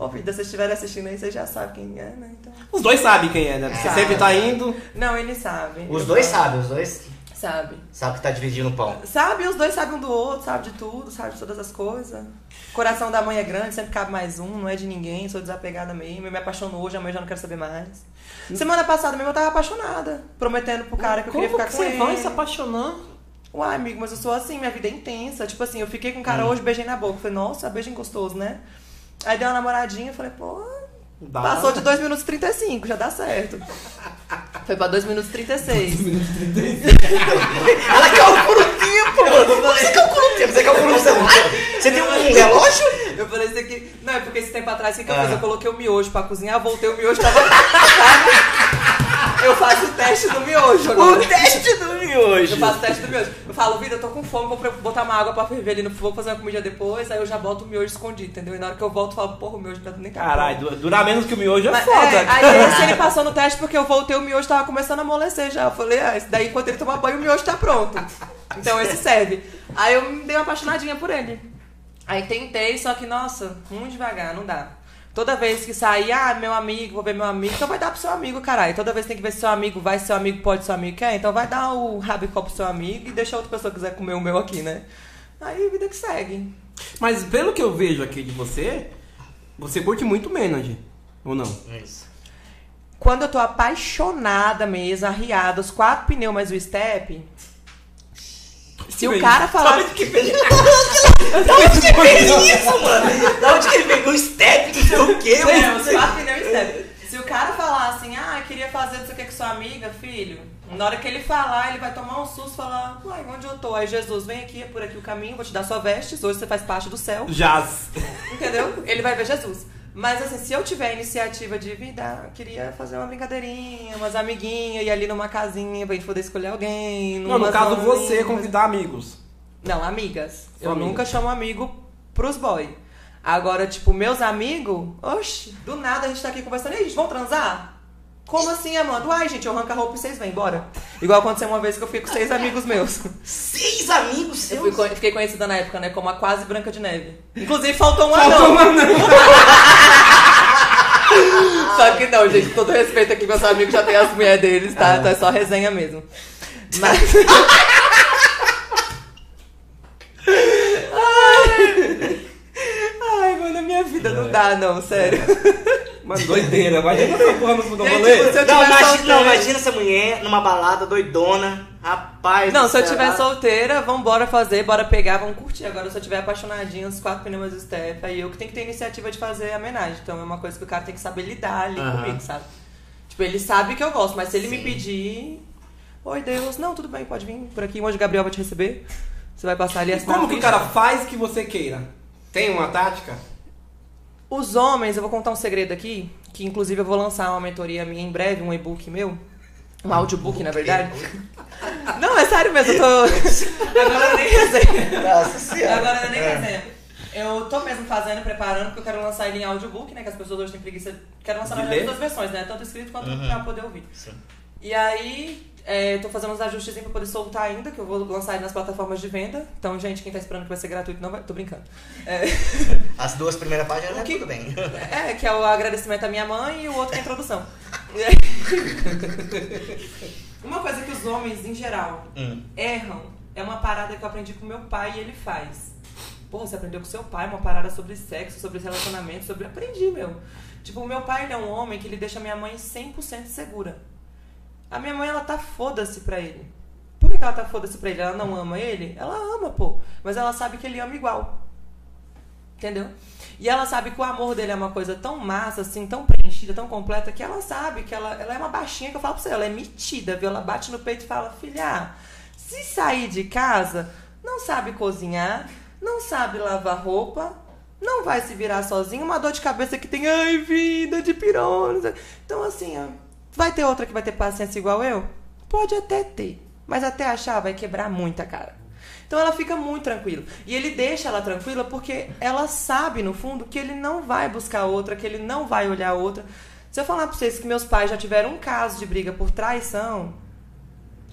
Ô, vida, se vocês estiverem assistindo aí, vocês já sabem quem é, né? Então... Os dois sabem quem é, né? Você Sabe. sempre tá indo. Não, eles sabem. Os dois sabem, os dois Sabem. sabem que tá dividindo o pão. Sabe, os dois sabem um do outro, sabe de tudo, sabe de todas as coisas. Coração da mãe é grande, sempre cabe mais um, não é de ninguém, sou desapegada mesmo. Eu me apaixonou hoje, amanhã eu já não quero saber mais. Semana passada mesmo eu tava apaixonada, prometendo pro cara que eu queria ficar que com você ele. vai se apaixonar? Uai, amigo, mas eu sou assim, minha vida é intensa. Tipo assim, eu fiquei com um cara hoje, beijei na boca. Falei, nossa, beijinho gostoso, né? Aí dei uma namoradinha, falei, pô, Dá. passou de 2 minutos e 35, já dá certo. Foi pra 2 minutos e 36. Ela calcula o tempo, mano. Você calcula o tempo, você calcula o celular. Você tem um relógio? Eu falei isso aqui. Não, é porque esse tempo atrás, o que, que eu Ah. fiz? Eu coloquei o miojo pra cozinhar, voltei o miojo tava. eu faço o teste do miojo agora. O teste do miojo. Eu faço o teste do miojo. Eu falo, vida, eu tô com fome, vou botar uma água pra ferver ali no fogo, fazer uma comida depois, aí eu já boto o miojo escondido, entendeu? E na hora que eu volto, eu falo, porra, o miojo tá nem tá Caralho, du- durar menos que o miojo é Mas, foda. é, aí esse ele passou no teste porque eu voltei, o miojo tava começando a amolecer já. Eu falei, ah, daí enquanto ele tomar banho, o miojo tá pronto. Então esse serve. Aí eu me dei uma apaixonadinha por ele. Aí tentei, só que, nossa, muito devagar, não dá. Toda vez que sair, ah, meu amigo, vou ver meu amigo, então vai dar pro seu amigo, caralho. Toda vez tem que ver se seu amigo vai, se seu amigo pode, seu amigo quer, então vai dar o rabicó pro seu amigo e deixa outra pessoa que quiser comer o meu aqui, né? Aí vida que segue. Mas pelo que eu vejo aqui de você, você curte muito Menage. Ou não? Isso. Quando eu tô apaixonada mesmo, arriada, os quatro pneus mais o step. Se o cara falar. Sabe que fez? Da onde que fez isso, mano? Da onde que ele pegou o step, não sei o quê, É, mano? os quatro pneus e step. Se o cara falar assim, ah, queria fazer não sei o que com sua amiga, filho. Na hora que ele falar, ele vai tomar um susto e falar, uai, onde eu tô? Aí Jesus, vem aqui, é por aqui o caminho, vou te dar sua vestes, hoje você faz parte do céu. Jazz. Entendeu? Ele vai ver Jesus. Mas assim, se eu tiver a iniciativa de vida, eu queria fazer uma brincadeirinha, umas amiguinhas, ir ali numa casinha pra gente poder escolher alguém. Não, no caso você convidar amigos. Não, amigas. Só eu amigas. nunca chamo amigo pros boy. Agora, tipo, meus amigos, oxe, do nada a gente tá aqui conversando, e aí, gente, vamos transar? Como assim, Amanda? Uai, gente, eu arranco a roupa e vocês vêm, bora. Igual aconteceu uma vez que eu fui com seis amigos meus. Seis amigos Eu seus. fui co- fiquei conhecida na época, né, como a quase Branca de Neve. Inclusive, faltou um Faltou anão. uma não. Só que não, gente, todo respeito aqui, meus amigos já tem as mulheres deles, tá? Então é só resenha mesmo. Mas. Ai, mano, a minha vida não dá, não, sério. Mano, doideira. Imagina essa porra no no rolê. Não, imagina, não, imagina essa mulher numa balada doidona. Rapaz. Não, se eu tiver solteira, vambora fazer, bora pegar, vamos curtir. Agora, se eu tiver apaixonadinha, os quatro pneus do Steph, aí eu que tenho que ter iniciativa de fazer a homenagem. Então é uma coisa que o cara tem que saber lidar ali Aham. comigo, sabe? Tipo, ele sabe que eu gosto, mas se ele me Sim. pedir. Oi, Deus, não, tudo bem, pode vir por aqui, hoje o Gabriel vai te receber. Você vai passar ali E como que o cara faz que você queira? Tem uma tática? Os homens, eu vou contar um segredo aqui, que inclusive eu vou lançar uma mentoria minha em breve, um e-book meu. Um audiobook, na verdade. Não, é sério mesmo, eu tô. Agora eu nem resenha. Nossa senhora. Agora eu nem É. resenha. Eu tô mesmo fazendo, preparando, porque eu quero lançar ele em audiobook, né? Que as pessoas hoje têm preguiça. Quero lançar nas duas versões, né? Tanto escrito quanto Uhum. pra poder ouvir. Sim. E aí, é, tô fazendo uns ajustes pra poder soltar ainda, que eu vou lançar ele nas plataformas de venda. Então, gente, quem tá esperando que vai ser gratuito, não vai. Tô brincando. É, As duas primeiras páginas? O que- Tudo bem. é, que é o agradecimento à minha mãe e o outro é a introdução. Uma coisa que os homens, em geral, Hum. erram é uma parada que eu aprendi com meu pai e ele faz. Porra, você aprendeu com seu pai uma parada sobre sexo, sobre relacionamento, sobre. Aprendi, meu. Tipo, o meu pai ele é um homem que ele deixa minha mãe 100% segura. A minha mãe, ela tá foda-se pra ele. Por que que ela tá foda-se pra ele? Ela não ama ele? Ela ama, pô. Mas ela sabe que ele ama igual. Entendeu? E ela sabe que o amor dele é uma coisa tão massa, assim, tão preenchida, tão completa, que ela sabe que ela, ela é uma baixinha que eu falo pra você, ela é metida, viu? Ela bate no peito e fala, filha, se sair de casa, não sabe cozinhar, não sabe lavar roupa, não vai se virar sozinho, uma dor de cabeça que tem, ai, vida de pirona. Então, assim, ó, vai ter outra que vai ter paciência igual eu? Pode até ter, mas até achar vai quebrar muita cara. Então ela fica muito tranquila. E ele deixa ela tranquila porque ela sabe, no fundo, que ele não vai buscar outra, que ele não vai olhar outra. Se eu falar pra vocês que meus pais já tiveram um caso de briga por traição,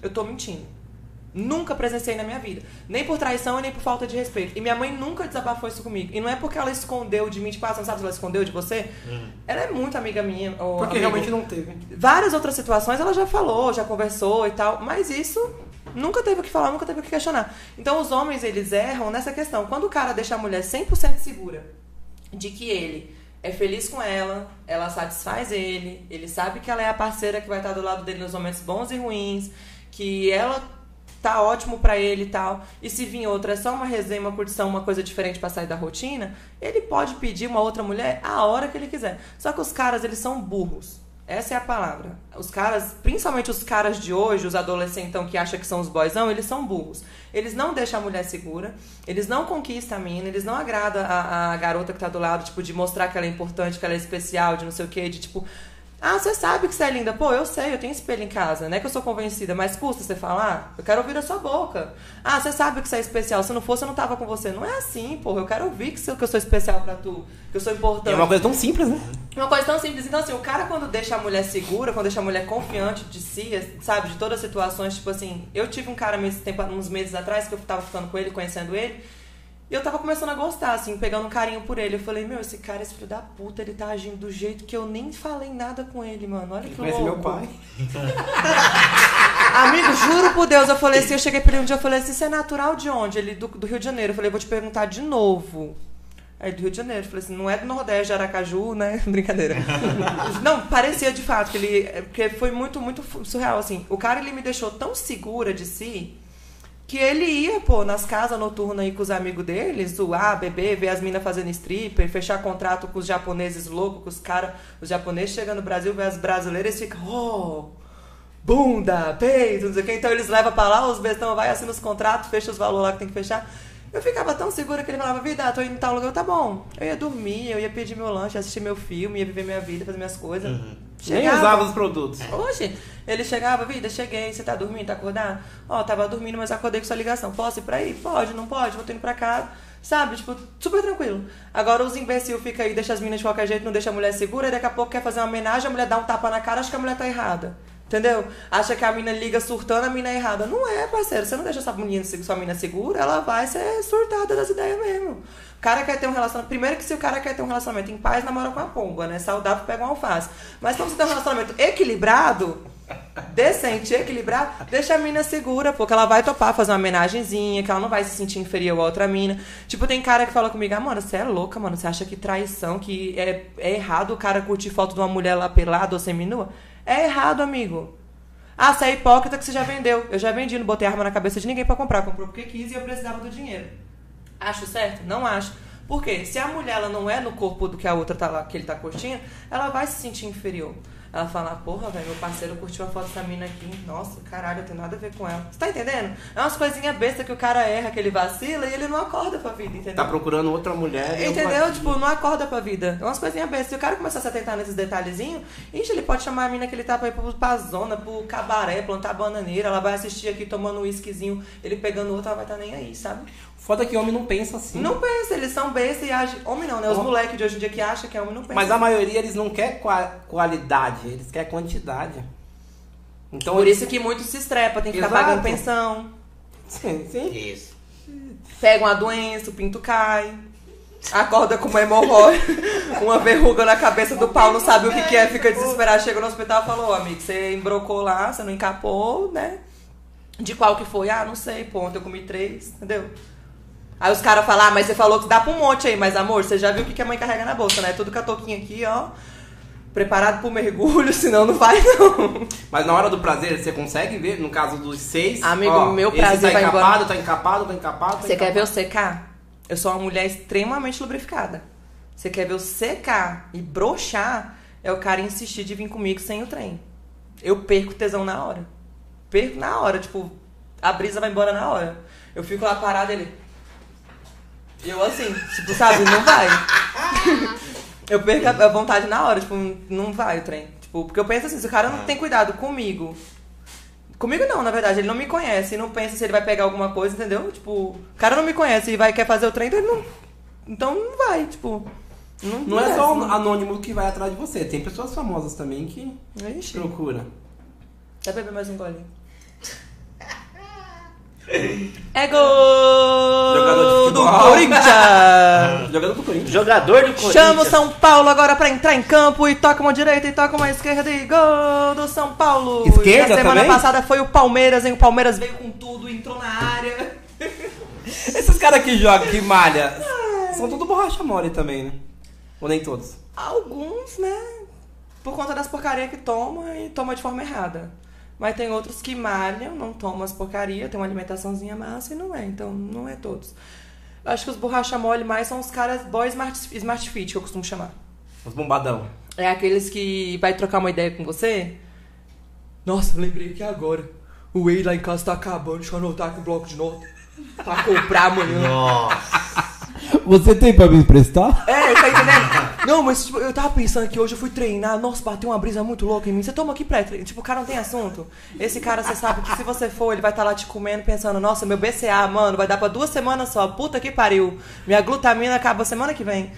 eu tô mentindo. Nunca presenciei na minha vida. Nem por traição e nem por falta de respeito. E minha mãe nunca desabafou isso comigo. E não é porque ela escondeu de mim, tipo, ah, você não sabe se ela escondeu de você? Ela é muito amiga minha. ou Porque amigo. realmente não teve. Várias outras situações ela já falou, já conversou e tal, mas isso nunca teve o que falar, nunca teve o que questionar. Então os homens, eles erram nessa questão. Quando o cara deixa a mulher 100% segura de que ele é feliz com ela, ela satisfaz ele, ele sabe que ela é a parceira que vai estar do lado dele nos momentos bons e ruins, que ela tá ótimo pra ele e tal. E se vir outra é só uma resenha, uma curtição, uma coisa diferente pra sair da rotina, ele pode pedir uma outra mulher a hora que ele quiser. Só que os caras, eles são burros. Essa é a palavra. Os caras, principalmente os caras de hoje, os adolescentão que acham que são os boyzão, eles são burros. Eles não deixam a mulher segura, eles não conquistam a mina, eles não agradam a, a garota que tá do lado, tipo, de mostrar que ela é importante, que ela é especial, de não sei o quê, de tipo, ah, você sabe que você é linda. Pô, eu sei, eu tenho espelho em casa. Não é que eu sou convencida, mas custa você falar? Eu quero ouvir da sua boca. Ah, você sabe que você é especial. Se não fosse, eu não tava com você. Não é assim, porra. Eu quero ouvir que eu sou especial pra tu. Que eu sou importante. É uma coisa tão simples, né? Uma coisa tão simples. Então, assim, o cara quando deixa a mulher segura, quando deixa a mulher confiante de si, sabe, de todas as situações, tipo assim, eu tive um cara esse tempo, uns meses atrás, que eu tava ficando com ele, conhecendo ele, e eu tava começando a gostar, assim, pegando um carinho por ele. Eu falei, meu, esse cara, esse filho da puta, ele tá agindo do jeito que eu nem falei nada com ele, mano. Olha que Conhece louco. meu pai. Amigo, juro por Deus, eu falei assim, eu cheguei pra ele um dia, eu falei assim, você é natural de onde? Ele, do, do Rio de Janeiro. Eu falei, vou te perguntar de novo. Aí do Rio de Janeiro, eu falei assim, não é do Nordeste, de Aracaju, né? Brincadeira. não, parecia de fato que ele. é, Porque foi muito, muito surreal, assim. O cara, ele me deixou tão segura de si que ele ia, pô, nas casas noturnas aí com os amigos dele, zoar, beber, ver as minas fazendo stripper, fechar contrato com os japoneses loucos, com os caras. Os japoneses chegam no Brasil, vê as brasileiras e ficam, oh, bunda, peito, não sei o que. Então eles levam pra lá, os bestão vai, assina os contratos, fecha os valores lá que tem que fechar. Eu ficava tão segura que ele falava, vida, tô indo em tal lugar, tá bom. Eu ia dormir, eu ia pedir meu lanche, assistir meu filme, ia viver minha vida, fazer minhas coisas. Nem usava os produtos. Hoje, ele chegava, vida, cheguei, você tá dormindo, tá acordado? Ó, tava dormindo, mas acordei com sua ligação. Posso ir pra aí? Pode, não pode? Vou tô indo pra casa. Sabe, tipo, super tranquilo. Agora os imbecil fica aí, deixa as minas de qualquer jeito, não deixa a mulher segura, e daqui a pouco quer fazer uma homenagem, a mulher dá um tapa na cara, acha que a mulher tá errada. Entendeu? Acha que a mina liga surtando, a mina é errada. Não é, parceiro. Você não deixa essa menina, sua mina segura, ela vai ser surtada das ideias mesmo. O cara quer ter um relacionamento. Primeiro que se o cara quer ter um relacionamento em paz, namora com a pomba, né? Saudável pega uma alface. Mas quando você tem um relacionamento equilibrado, decente, equilibrado, deixa a mina segura, porque ela vai topar fazer uma homenagenzinha, que ela não vai se sentir inferior a outra mina. Tipo, tem cara que fala comigo, ah, mano, você é louca, mano. Você acha que traição, que é, é errado o cara curtir foto de uma mulher lá pelada ou seminua? É errado, amigo. Ah, você é hipócrita que você já vendeu. Eu já vendi, não botei arma na cabeça de ninguém para comprar. Comprou porque quis e eu precisava do dinheiro. Acho certo? Não acho. Por quê? Se a mulher ela não é no corpo do que a outra tá lá, que ele tá curtindo, ela vai se sentir inferior. Ela fala, porra, velho, meu parceiro curtiu a foto dessa mina aqui. Nossa, caralho, eu tenho nada a ver com ela. Você tá entendendo? É umas coisinhas bestas que o cara erra, que ele vacila e ele não acorda pra vida, entendeu? Tá procurando outra mulher. Entendeu? Tipo, não acorda pra vida. É umas coisinhas bestas. Se o cara começar a se atentar nesses detalhezinhos, ixi, ele pode chamar a mina que ele tá pra ir pro- pra zona, pro cabaré, plantar bananeira. Ela vai assistir aqui tomando um whiskyzinho, ele pegando outra, ela vai estar tá nem aí, sabe? Foda que homem não pensa assim. Não pensa, eles são bestas e agem. Homem não, né? Os moleques de hoje em dia que acham que é homem não pensa. Mas a maioria eles não quer qua- qualidade, eles querem quantidade. Então Por isso que muitos se estrepa, tem que ficar Exato. pagando pensão. Sim, sim. Isso. Pega uma doença, o pinto cai. Acorda com uma hemorroida, uma verruga na cabeça do pau, não sabe o que, que é, fica desesperado. Chega no hospital e falou, amigo, você embrocou lá, você não encapou, né? De qual que foi? Ah, não sei, pô, ontem eu comi três, entendeu? Aí os caras falam, ah, mas você falou que dá pra um monte aí, mas amor, você já viu o que, que a mãe carrega na bolsa, né? Tudo com a touquinha aqui, ó. Preparado pro mergulho, senão não vai não. Mas na hora do prazer, você consegue ver, no caso dos seis. Amigo, ó, meu esse prazer tá vai encapado, embora. tá encapado, tá encapado. Tá Você quer ver eu encapado. secar? Eu sou uma mulher extremamente lubrificada. Você quer ver eu secar e broxar? É o cara insistir de vir comigo sem o trem. Eu perco tesão na hora. Perco na hora, tipo, a brisa vai embora na hora. Eu fico lá parado ele. Eu assim, tipo, sabe, não vai. eu perco a vontade na hora, tipo, não vai o trem. Tipo, porque eu penso assim, se o cara não tem cuidado comigo, Comigo não, na verdade, ele não me conhece, não pensa se ele vai pegar alguma coisa, entendeu? Tipo, o cara não me conhece e vai quer fazer o trem, então ele não. Então não vai, tipo. Não, Não é só o anônimo que vai atrás de você, tem pessoas famosas também que. Ixi, procura. Quer beber mais um golinho? É gol do. Corinthians! Jogador do Corinthians. Jogador do Corinthians. Chama o São Paulo agora pra entrar em campo e toca uma direita e toca uma esquerda e gol do São Paulo. Esquerda Na semana também? passada foi o Palmeiras, hein? O Palmeiras veio com tudo, entrou na área. Esses caras que jogam, que malha, são tudo borracha mole também, né? Ou nem todos? Alguns, né? Por conta das porcarias que toma e toma de forma errada. Mas tem outros que malham, não tomam as porcarias, tem uma alimentaçãozinha massa e não é. Então, não é todos. Eu acho que os borracha mole mais são os caras boy smart, smart fit, que eu costumo chamar. Os bombadão. É aqueles que vai trocar uma ideia com você. Nossa, lembrei que agora. O Whey lá em casa tá acabando, deixa eu anotar aqui o bloco de nota. Pra comprar amanhã. Nossa. Você tem pra me emprestar? É, tá entendendo? Não, mas tipo, eu tava pensando que hoje eu fui treinar, nossa, bateu uma brisa muito louca em mim. Você toma aqui pré-treino. Tipo, o cara não tem assunto. Esse cara, você sabe que se você for, ele vai estar lá te comendo, pensando, nossa, meu BCA, mano, vai dar pra duas semanas só. Puta que pariu. Minha glutamina acaba semana que vem.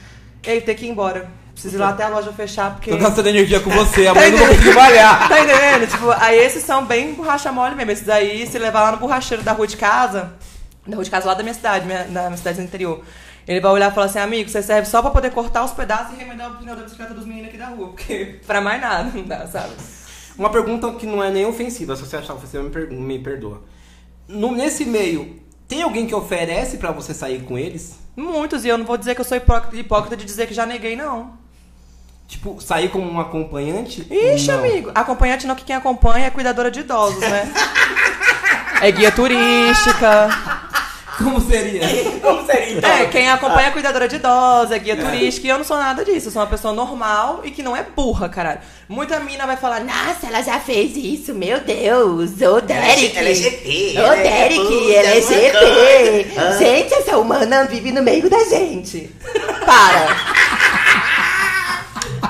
Ele tem que ir embora. Preciso ir lá até a loja fechar, porque. Tô gastando energia com você, Tá amanhã eu não vou conseguir malhar. Tá entendendo? Tipo, aí esses são bem borracha mole mesmo. Esses aí, se levar lá no borracheiro da rua de casa, da rua de casa lá da minha cidade, minha, da minha cidade do interior. Ele vai olhar e falar assim, amigo, você serve só pra poder cortar os pedaços e remendar o pneu da bicicleta dos meninos aqui da rua, porque pra mais nada não dá, sabe? Uma pergunta que não é nem ofensiva, se você achar ofensiva, me, per- me perdoa. No- nesse meio, tem alguém que oferece pra você sair com eles? Muitos, e eu não vou dizer que eu sou hipócrita, hipócrita de dizer que já neguei, não. Tipo, sair como um acompanhante? Ixi, Não. amigo, acompanhante não, que quem acompanha é cuidadora de idosos, né? É guia turística. Como seria? Como seria então? É, quem acompanha é cuidadora de idosa, é guia turística, e eu não sou nada disso. Eu sou uma pessoa normal e que não é burra, caralho. Muita mina vai falar, nossa, ela já fez isso, meu Deus, ô Derek. ela é GP, Ô é Derek, ela é é. Ah. Gente, essa humana vive no meio da gente. Para.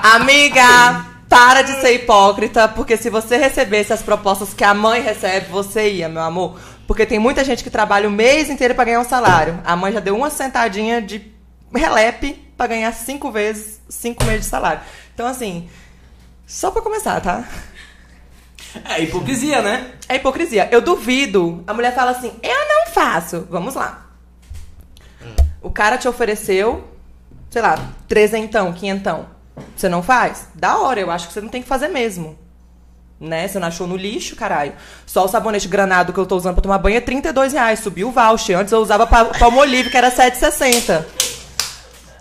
Amiga, para de ser hipócrita, porque se você recebesse as propostas que a mãe recebe, você ia, meu amor. Porque tem muita gente que trabalha o mês inteiro pra ganhar um salário. A mãe já deu uma sentadinha de relepe pra ganhar cinco vezes cinco meses de salário. Então, assim, só pra começar, tá? É hipocrisia, né? É hipocrisia. Eu duvido. A mulher fala assim: eu não faço. Vamos lá. O cara te ofereceu, sei lá, trezentão, quinhentão. Você não faz? Da hora, eu acho que você não tem que fazer mesmo. Né? Você não achou no lixo, caralho. Só o sabonete granado que eu tô usando pra tomar banho é 32 reais. Subiu o voucher. Antes eu usava pa- Palmolive, que era 7,60.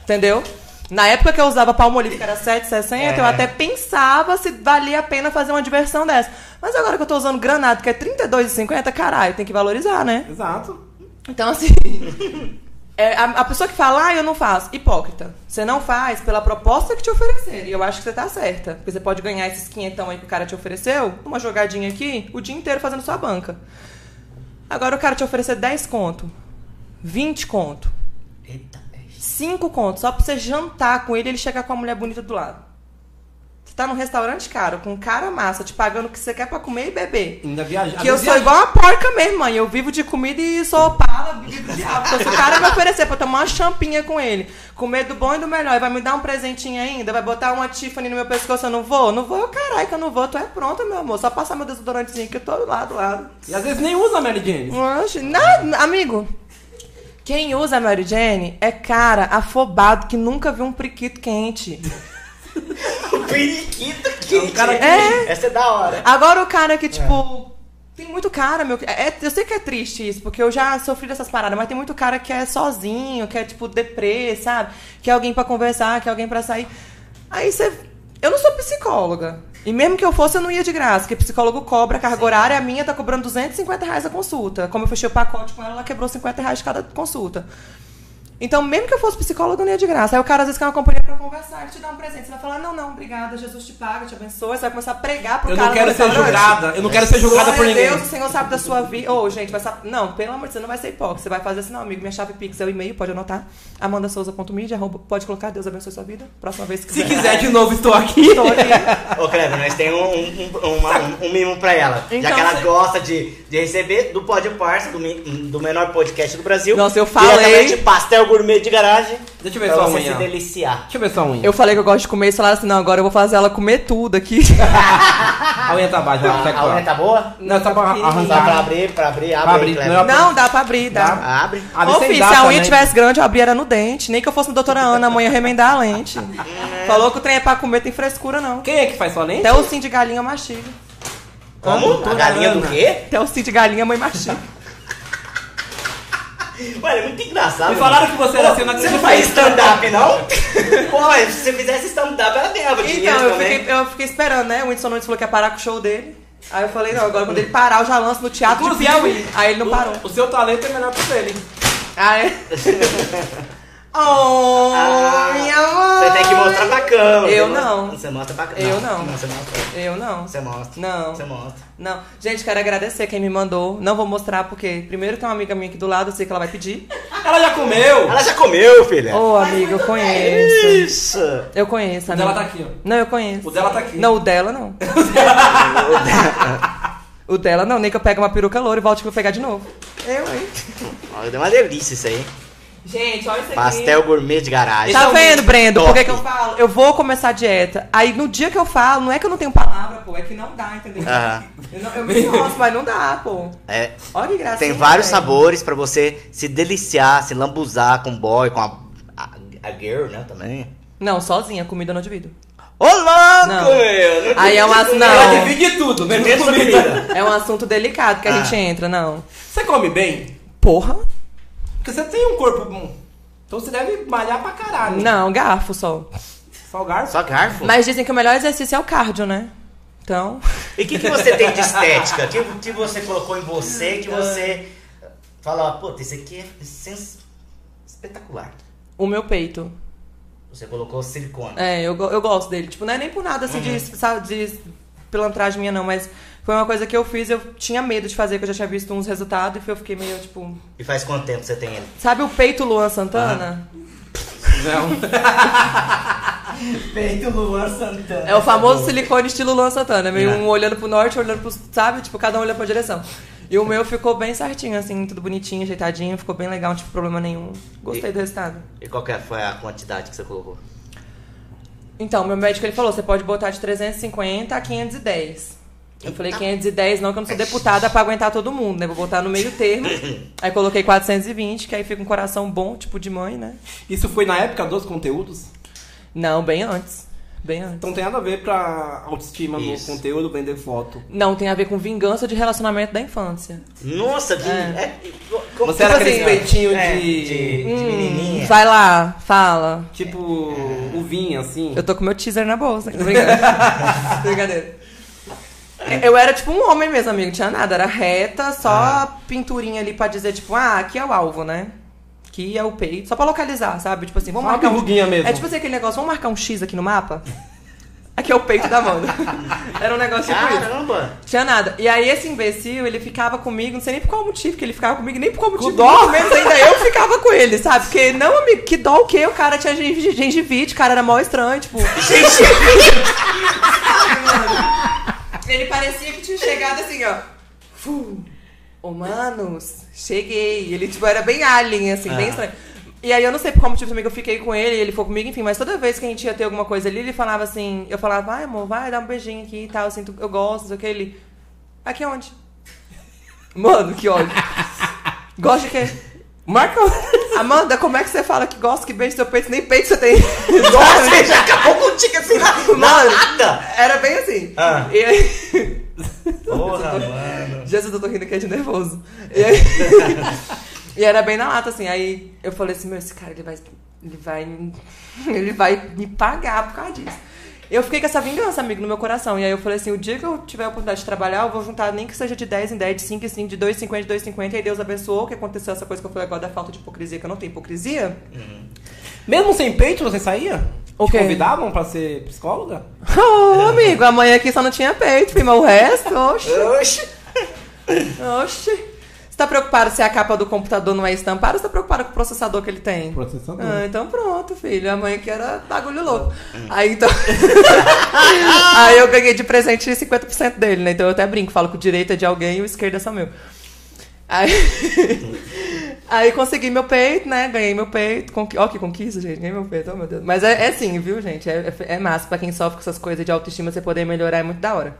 Entendeu? Na época que eu usava Palmolive, que era 7,60, eu até pensava se valia a pena fazer uma diversão dessa. Mas agora que eu tô usando granado, que é 32,50, caralho, tem que valorizar, né? Exato. Então, assim. é, a, a pessoa que fala, ah, eu não faço, hipócrita. Você não faz pela proposta que te ofereceram. E eu acho que você tá certa. Porque você pode ganhar esses quinhentão aí que o cara te ofereceu, uma jogadinha aqui, o dia inteiro fazendo sua banca. Agora o cara te oferecer 10 conto, 20 conto, Eita, é 5 conto, só pra você jantar com ele e ele chegar com a mulher bonita do lado. Você tá num restaurante caro, com cara massa, te pagando o que você quer pra comer e beber. Ainda viaja. Que eu sou igual uma porca mesmo, mãe. Eu vivo de comida e sou opala, vivo de. Então, se o cara me oferecer pra tomar uma champinha com ele, comer do bom e do melhor, e vai me dar um presentinho ainda, vai botar uma Tiffany no meu pescoço, eu não vou? Não vou, caralho, que eu não vou. Tu é pronto, meu amor. Só passar meu desodorantezinho que eu tô lá do lado. E às vezes nem usa Mary Jane. Nada, amigo. Quem usa Mary Jane é cara afobado que nunca viu um priquito quente. O periquito que o cara que- É. Essa é da hora. Agora o cara que, tipo. Tem muito cara, meu. é- eu sei que é triste isso, porque eu já sofri dessas paradas, mas tem muito cara que é sozinho, que é, tipo, deprê, sabe? Que é alguém pra conversar, que é alguém pra sair. Aí você. Eu não sou psicóloga. E mesmo que eu fosse, eu não ia de graça, porque psicólogo cobra carga horária, a minha tá cobrando 250 reais a consulta. Como eu fechei o pacote com ela, ela quebrou 50 reais de cada consulta. Então, mesmo que eu fosse psicóloga, eu não ia de graça. Aí o cara às vezes quer uma companhia pra conversar, ele te dá um presente. Você vai falar, não, não, obrigada, Jesus te paga, te abençoe. Você vai começar a pregar pro Eu cara não quero ser julgada. Eu não quero ser julgada por ninguém. Deus, o Senhor sabe da sua vida. Ô, gente, vai saber. Não, pelo amor de Deus, você não vai ser hipócrita. Você vai fazer assim, não, amigo. Minha chave Pix é o e-mail, pode anotar. amandasouza.media, pode colocar, Deus abençoe sua vida. Próxima vez que Se quiser. quiser de novo, estou aqui. Estou aqui. Ô, Kleber, nós temos um, um, uma- um- um mimo pra ela. Então, já que ela você- gosta de, de receber do Pod Parça, do, do menor podcast do Brasil. Nossa, eu falei- pastel gourmet de garagem. Deixa eu ver pra sua você unha. se deliciar. Deixa eu ver sua unha. Eu falei que eu gosto de comer e falaram assim, não, agora eu vou fazer ela comer tudo aqui. A unha tá baixa, ela A, consegue a unha tá boa? Não, só pra Dá pequenininha. pra arrancar. abrir, pra abrir, abre Pra aí, abrir, Kleber. não Não, dá pra abrir, dá. Abre. Abre Ô, sem filho, se a unha também. tivesse grande, eu abria era no dente. Nem que eu fosse doutora Ana, a mãe ia remendar a lente. Falou que o trem é pra comer, tem frescura, não. Quem é que faz sua lente? Até o sim de galinha mastiga. Como? A galinha do quê? Até o sim de galinha, mãe mastiga. Olha, é muito engraçado. Me falaram mano. que você era Pô, assim na Você não faz stand-up, não? Pô, se você fizesse stand-up, ela ganhava dinheiro Então, eu também. fiquei, eu fiquei esperando, né? O Whindersson Nunes falou que ia parar com o show dele. Aí eu falei, não, agora quando ele parar, eu já lanço no teatro de Inclusive, Piauí. Aí ele não o- parou. O, seu talento é melhor que o dele. Aí... Oh, Ah, minha mãe! Você tem que mostrar pra câmera. Eu Você mostra- não. Você mostra pra câmera. Eu não. Você mostra. Eu não. Você mostra. Não. Você mostra. Não. Gente, quero agradecer quem me mandou. Não vou mostrar porque, primeiro, tem uma amiga minha aqui do lado, eu sei que ela vai pedir. Ela já comeu. Ela já comeu, filha. Ô, amiga, eu conheço. Isso. Eu conheço, O amiga. dela tá aqui, ó. Não, eu conheço. O dela tá aqui. Não, o dela não. o dela não, nem que eu pegue uma peruca loura e volte pra eu pegar de novo. Eu, hein? Olha, deu uma delícia isso aí. Gente, olha isso aqui. Pastel gourmet de garagem. Tá vendo, Brendo? Por que, que eu falo? Eu vou começar a dieta. Aí no dia que eu falo, não é que eu não tenho palavra, pô, é que não dá, entendeu? Aham. Eu, não, eu me esforço, mas não dá, pô. É, Olha que gracinha. tem vários velho. sabores pra você se deliciar, se lambuzar com o boy, com a, a, a girl, né, também. Não, sozinha, comida eu não divido. Ô, louco, Não. meu! Aí é uma- divide não. Ela divide tudo, menos comida. comida. É um assunto delicado que a Ah. gente entra, não. Você come bem? Porra? Porque você tem um corpo bom. Então você deve malhar pra caralho. Não, garfo só. Só o garfo. Só garfo? Mas dizem que o melhor exercício é o cardio, né? Então. E o que, que você tem de estética? O que, que você colocou em você que você fala, puta, isso aqui é sens- espetacular. O meu peito. Você colocou silicone. É, eu, eu gosto dele. Tipo, não é nem por nada assim de, sabe, de pilantragem minha, não, mas foi uma coisa que eu fiz, eu tinha medo de fazer, que eu já tinha visto uns resultados e eu fiquei meio, tipo. E faz quanto tempo você tem ele? Sabe o peito Luan Santana? Não. Peito Luan Santana. É o famoso silicone estilo Luan Santana. Meio É. um olhando pro norte, olhando pro. Sabe? Tipo, cada um olhando pra direção. E o meu ficou bem certinho, assim, tudo bonitinho, ajeitadinho, ficou bem legal, não tive problema nenhum. Gostei E- do resultado. E qual que é- foi a quantidade que você colocou? Então, meu médico ele falou, você pode botar de 350 a 510. Eu falei 510 não, que eu não sou deputada pra aguentar todo mundo, né? Vou botar no meio termo. Aí coloquei 420, que aí fica um coração bom, tipo de mãe, né? Isso foi na época dos conteúdos? Não, bem antes. Bem antes. Então tem nada a ver pra autoestima Isso. no conteúdo, vender foto. Não, tem a ver com vingança de relacionamento da infância. Nossa, Vim, É. é. como- Você era Tipo aquele assim, peitinho é, de... de, de menininha. Vai lá, fala. Tipo, o vinho, assim. Eu tô com meu teaser na bolsa. Tô brincando. Brincadeira. Eu era tipo um homem mesmo, amigo. Não tinha nada. Era reta, só Ah. pinturinha ali pra dizer, tipo, ah, aqui é o alvo, né? Aqui é o peito. Só pra localizar, sabe? Tipo assim, vamos Só uma marcar um... ruguinha mesmo. É tipo assim, aquele negócio, vamos marcar um X aqui no mapa? Aqui é o peito da Amanda. Era um negócio tipo isso. Caramba! Tinha nada. E aí esse imbecil, ele ficava comigo, não sei nem por qual motivo que ele ficava comigo, nem por qual motivo. dó? muito menos ainda eu ficava com ele, sabe? Porque, não, amigo, que dó o quê? O cara tinha gengi- gengivite, o cara era mó estranho, tipo... ele parecia que tinha chegado assim, ó. Ô, manos, cheguei. Ele, tipo, era bem alien, assim, bem Ah. estranho. E aí eu não sei por qual motivo também que eu fiquei com ele, ele ficou comigo, enfim, mas toda vez que a gente ia ter alguma coisa ali, ele falava assim, eu falava, vai amor, vai, dá um beijinho aqui e tal, assim, tu- eu gosto, não sei o que, ele. Aqui onde? Mano, que ódio. Gosta de quê? Marca... Amanda, como é que você fala que gosta que beija seu peito? Nem peito você tem. Nossa, você já acabou contigo assim na, Mano, nada! Era bem assim. Ah. E aí... Porra, mano. Jesus, eu tô rindo aqui é de nervoso. E, aí- e era bem na lata, assim. Aí eu falei assim, meu, esse cara, ele vai. Ele vai. Ele vai me pagar por causa disso. Eu fiquei com essa vingança, amigo, no meu coração. E aí eu falei assim, o dia que eu tiver a oportunidade de trabalhar, eu vou juntar nem que seja de 10 em 10, de 5 em 5, de 2,50 em 2,50. E aí Deus abençoou, que aconteceu essa coisa que eu falei agora da falta de hipocrisia, que eu não tenho hipocrisia. Mesmo sem peito, você saía? O Te quê? convidavam pra ser psicóloga? Ô, amigo, a mãe aqui só não tinha peito, filho, mas o resto, oxe. Oxi! Oxi. Você tá preocupado se a capa do computador não é estampada ou você tá preocupado com o processador que ele tem? Processador. Ah, então pronto, filho. A mãe aqui era bagulho louco. Aí então. Aí eu ganhei de presente 50% dele, né? Então eu até brinco, falo que o direito é de alguém e o esquerdo é só meu. Aí. Aí consegui meu peito, né? Ganhei meu peito. Conqui... Ó, que conquista, gente. Ganhei meu peito, oh meu Deus. Mas é, é assim, viu, gente? É, é, é massa. Pra quem sofre com essas coisas de autoestima, você poder melhorar é muito da hora.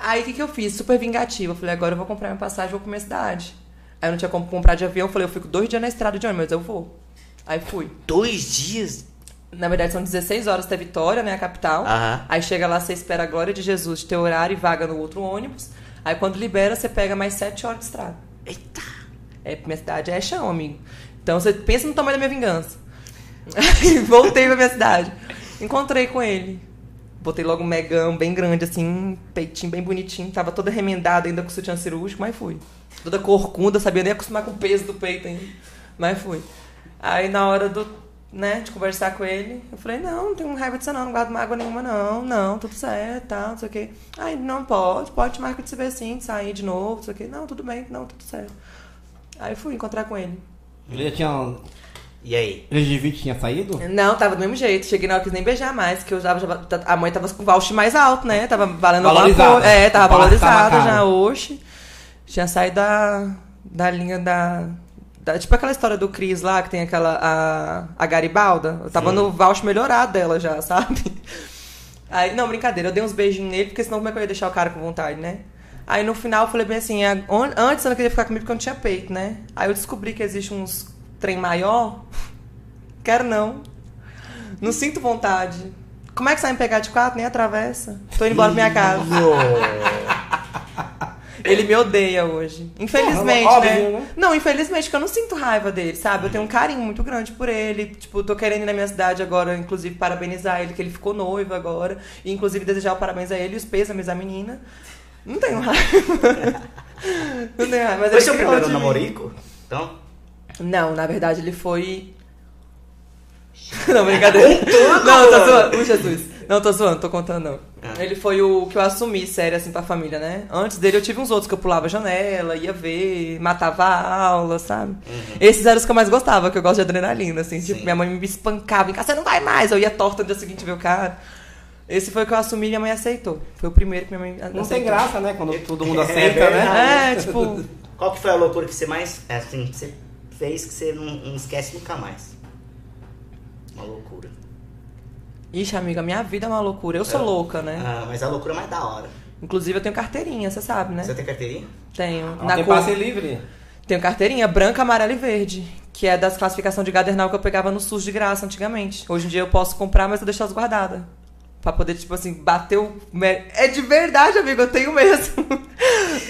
Aí o que, que eu fiz? Super vingativa. Eu falei, agora eu vou comprar minha passagem, vou pra minha cidade. Aí eu não tinha como comprar de avião, eu falei, eu fico dois dias na estrada de ônibus, mas eu vou. Aí fui. Dois dias? Na verdade, são 16 horas até Vitória, né, a capital. Aham. Aí chega lá, você espera a glória de Jesus de ter horário e vaga no outro ônibus. Aí quando libera, você pega mais 7 horas de estrada. Eita! É, minha cidade é chão, amigo. Então você pensa no tamanho da minha vingança. Voltei pra minha cidade. Encontrei com ele. Botei logo um megão bem grande, assim, peitinho bem bonitinho. Tava toda remendada ainda com sutiã cirúrgico, mas fui. Toda corcunda, sabia nem acostumar com o peso do peito ainda. Mas fui. Aí na hora do, né, de conversar com ele, eu falei, não, não tenho raiva disso não, não guardo mágoa nenhuma não, não, tudo certo, tal, não sei o quê. Aí, não pode, pode marcar de se ver assim, de sair de novo, não sei o quê. Não, tudo bem, não, tudo certo. Aí fui encontrar com ele. Ele tinha. E aí? 20 tinha saído? Não, tava do mesmo jeito. Cheguei na hora que nem beijar mais, que eu já, já- a mãe tava com o voucher mais alto, né? Tava valendo alguma Valorizada. coisa. É, tava valorizada já, oxe. Tinha saído da, da linha da, da- Tipo aquela história do Cris lá, que tem aquela. A, a Garibalda. Eu tava no voucher melhorado dela já, sabe? Aí, não, brincadeira, eu dei uns beijinhos nele, porque senão como é que eu ia deixar o cara com vontade, né? Aí no final eu falei bem assim, a- on- antes eu não queria ficar comigo porque eu não tinha peito, né? Aí eu descobri que existe uns trem maior. Quero não. Não sinto vontade. Como é que você vai me pegar de quatro? Nem atravessa. Tô indo embora pra minha casa. Ele me odeia hoje. Infelizmente, Óbvio, né? né? Não, infelizmente, porque eu não sinto raiva dele, sabe? Eu tenho um carinho muito grande por ele. Tipo, tô querendo ir na minha cidade agora, inclusive, parabenizar ele, que ele ficou noivo agora. E, inclusive, desejar o parabéns a ele e os pêsames à menina. Não tenho raiva. não tenho raiva. Mas Foi seu criou primeiro namorico? Então? Não, na verdade ele foi. Não, brincadeira. Não, tô zoando. Uh, Jesus. Não, tô zoando, tô contando não. Ah. Ele foi o que eu assumi sério assim pra família, né? Antes dele eu tive uns outros que eu pulava a janela, ia ver, matava a aula, sabe? Esses eram os que eu mais gostava, que eu gosto de adrenalina, assim. Tipo, Sim. minha mãe me espancava em casa, você não vai mais. Eu ia torta no dia seguinte ver o cara. Esse foi o que eu assumi e minha mãe aceitou. Foi o primeiro que minha mãe aceitou. Não tem graça, né? Quando todo mundo É aceita, né? É, tipo, Qual que foi a loucura que você mais, é, assim, você fez que você não, não esquece nunca mais? Uma loucura. ixi, amiga, minha vida é uma loucura. Eu sou É. louca, né? Ah, mas a loucura é mais da hora. Inclusive eu tenho carteirinha, você sabe, né? Você tem carteirinha? Tenho. Ela tem cor- passe livre. Tenho carteirinha branca, amarela e verde. Que é das classificações de gadernal que eu pegava no SUS de graça antigamente. Hoje em dia eu posso comprar, mas eu deixo elas guardadas. Pra poder, tipo assim, bater o. É de verdade, amigo, eu tenho mesmo.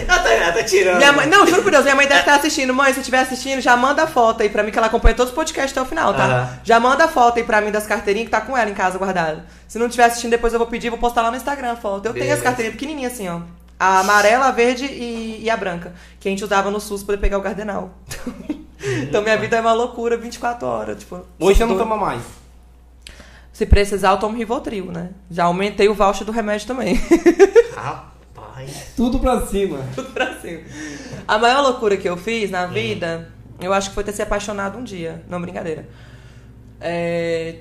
Ela tá, ela tá tirando. Minha mãe, não, juro por Deus, minha mãe deve estar assistindo. Mãe, se estiver assistindo, já manda foto aí pra mim, que ela acompanha todos os podcasts até o final, tá? Já manda foto aí pra mim das carteirinhas que tá com ela em casa guardada. Se não estiver assistindo, depois eu vou pedir, vou postar lá no Instagram a foto. Eu tenho as Beleza. carteirinhas pequenininhas assim, ó. A amarela, a verde e, e a branca. Que a gente usava no SUS pra poder pegar o cardenal. então minha vida é uma loucura 24 horas, tipo. Hoje você não toma mais. Se precisar, eu tomo Rivotril, né? Já aumentei o voucher do remédio também. Rapaz. Tudo pra cima. Tudo pra cima. A maior loucura que eu fiz na vida, eu acho que foi ter se apaixonado um dia. Não, brincadeira. É,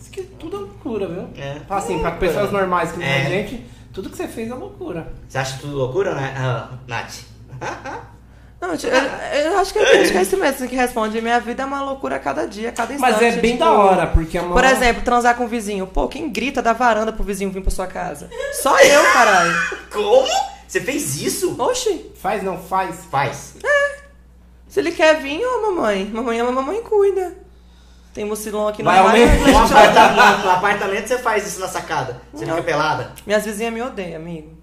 Isso que tudo é loucura, viu? É. Assim, pra pessoas normais que não É. a gente, tudo que você fez é loucura. Você acha tudo loucura, né, ah, Nath? Não, eu, eu- acho que, eu acho que é esse mesmo que responde. Minha vida é uma loucura a cada dia, a cada instante. Mas é bem tipo, da hora, porque é uma... Por exemplo, transar com o vizinho. Pô, quem grita da varanda pro vizinho vir pra sua casa? Só eu, caralho. Como? Você fez isso? Oxi, Faz, não faz. Faz. se ele quer vir, ô mamãe. Mamãe ama, mamãe cuida. Tem mucilão aqui no Vai. No apartamento, no apartamento você faz isso na sacada. Você Não. fica pelada. Minhas vizinhas me odeiam, amigo.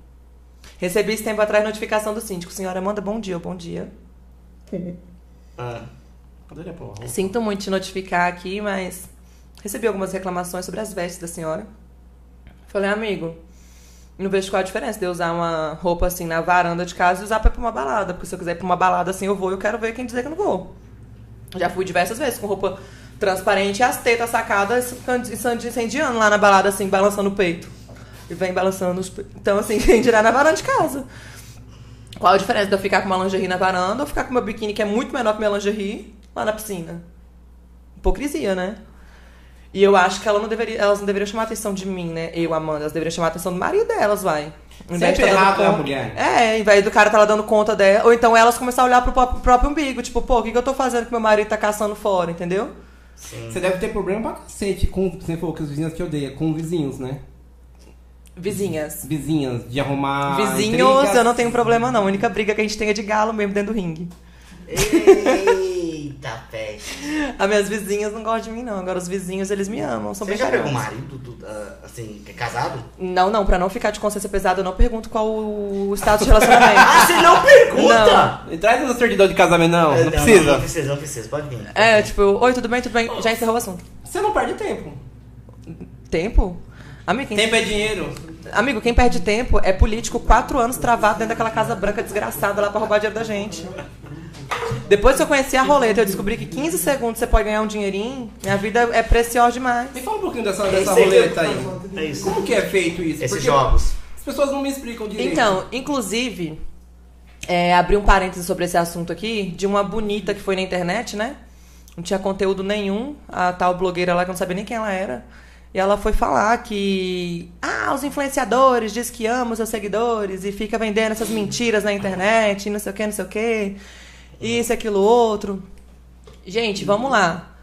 Recebi esse tempo atrás notificação do síndico. Senhora, manda bom dia, bom dia. Ah. Adorei a porra. Sinto muito te notificar aqui, mas recebi algumas reclamações sobre as vestes da senhora. Falei, amigo, não vejo qual a diferença de eu usar uma roupa assim na varanda de casa e usar pra ir pra uma balada. Porque se eu quiser ir pra uma balada assim, eu vou e eu quero ver quem dizer que eu não vou. Já fui diversas vezes com roupa transparente e as tetas sacadas incend- incendiando lá na balada, assim, balançando o peito. E vem balançando os. Então, assim, quem dirá na varanda de casa. Qual a diferença de eu ficar com uma lingerie na varanda ou ficar com meu biquíni, que é muito menor que minha lingerie, lá na piscina? Hipocrisia, né? E eu acho que ela não deveria, elas não deveriam chamar a atenção de mim, né? Eu, Amanda, elas deveriam chamar a atenção do marido delas, vai. De Sempre tá dando errado é a conta- mulher. É, ao invés do cara tá lá dando conta dela. Ou então elas começar a olhar pro próprio, próprio umbigo, tipo, pô, o que, que eu tô fazendo que meu marido tá caçando fora, entendeu? Sim. Você deve ter problema pra cacete com, você falou que os vizinhos te odeiam, com vizinhos, né? Vizinhas. Vizinhas, de arrumar. Vizinhos, intrigas. eu não tenho problema não. A única briga que a gente tem é de galo mesmo dentro do ringue. Eita, peste. As minhas vizinhas não gostam de mim, não. Agora os vizinhos, eles me amam. São Você bem já pegou um marido, do- ah, assim, que é casado? Não, não, pra não ficar de consciência pesada, eu não pergunto qual o status de relacionamento. Ah, você não pergunta? E traz o certidão de casamento, não. É, Não, precisa. Não, precisa, não precisa. Pode vir. é, tipo, oi, tudo bem, tudo bem? Já encerrou o assunto. Você não perde tempo. Tempo? Amigo, quem, Tempo é dinheiro. amigo, quem perde tempo é político quatro anos travado dentro daquela casa branca desgraçada lá pra roubar dinheiro da gente. Depois que eu conheci a roleta, eu descobri que 15 segundos você pode ganhar um dinheirinho. Minha vida é preciosa demais. Me fala um pouquinho dessa, dessa eu- roleta aí. É isso. Como que é feito isso? Esses Porque jogos. As pessoas não me explicam direito. Então, inclusive, é, abri um parênteses sobre esse assunto aqui, de uma bonita que foi na internet, né? Não tinha conteúdo nenhum, a tal blogueira lá que eu não sabia nem quem ela era. E ela foi falar que, ah, os influenciadores diz que amam os seus seguidores e fica vendendo essas mentiras na internet, não sei o que, não sei o que, isso, aquilo, outro. Gente, vamos lá.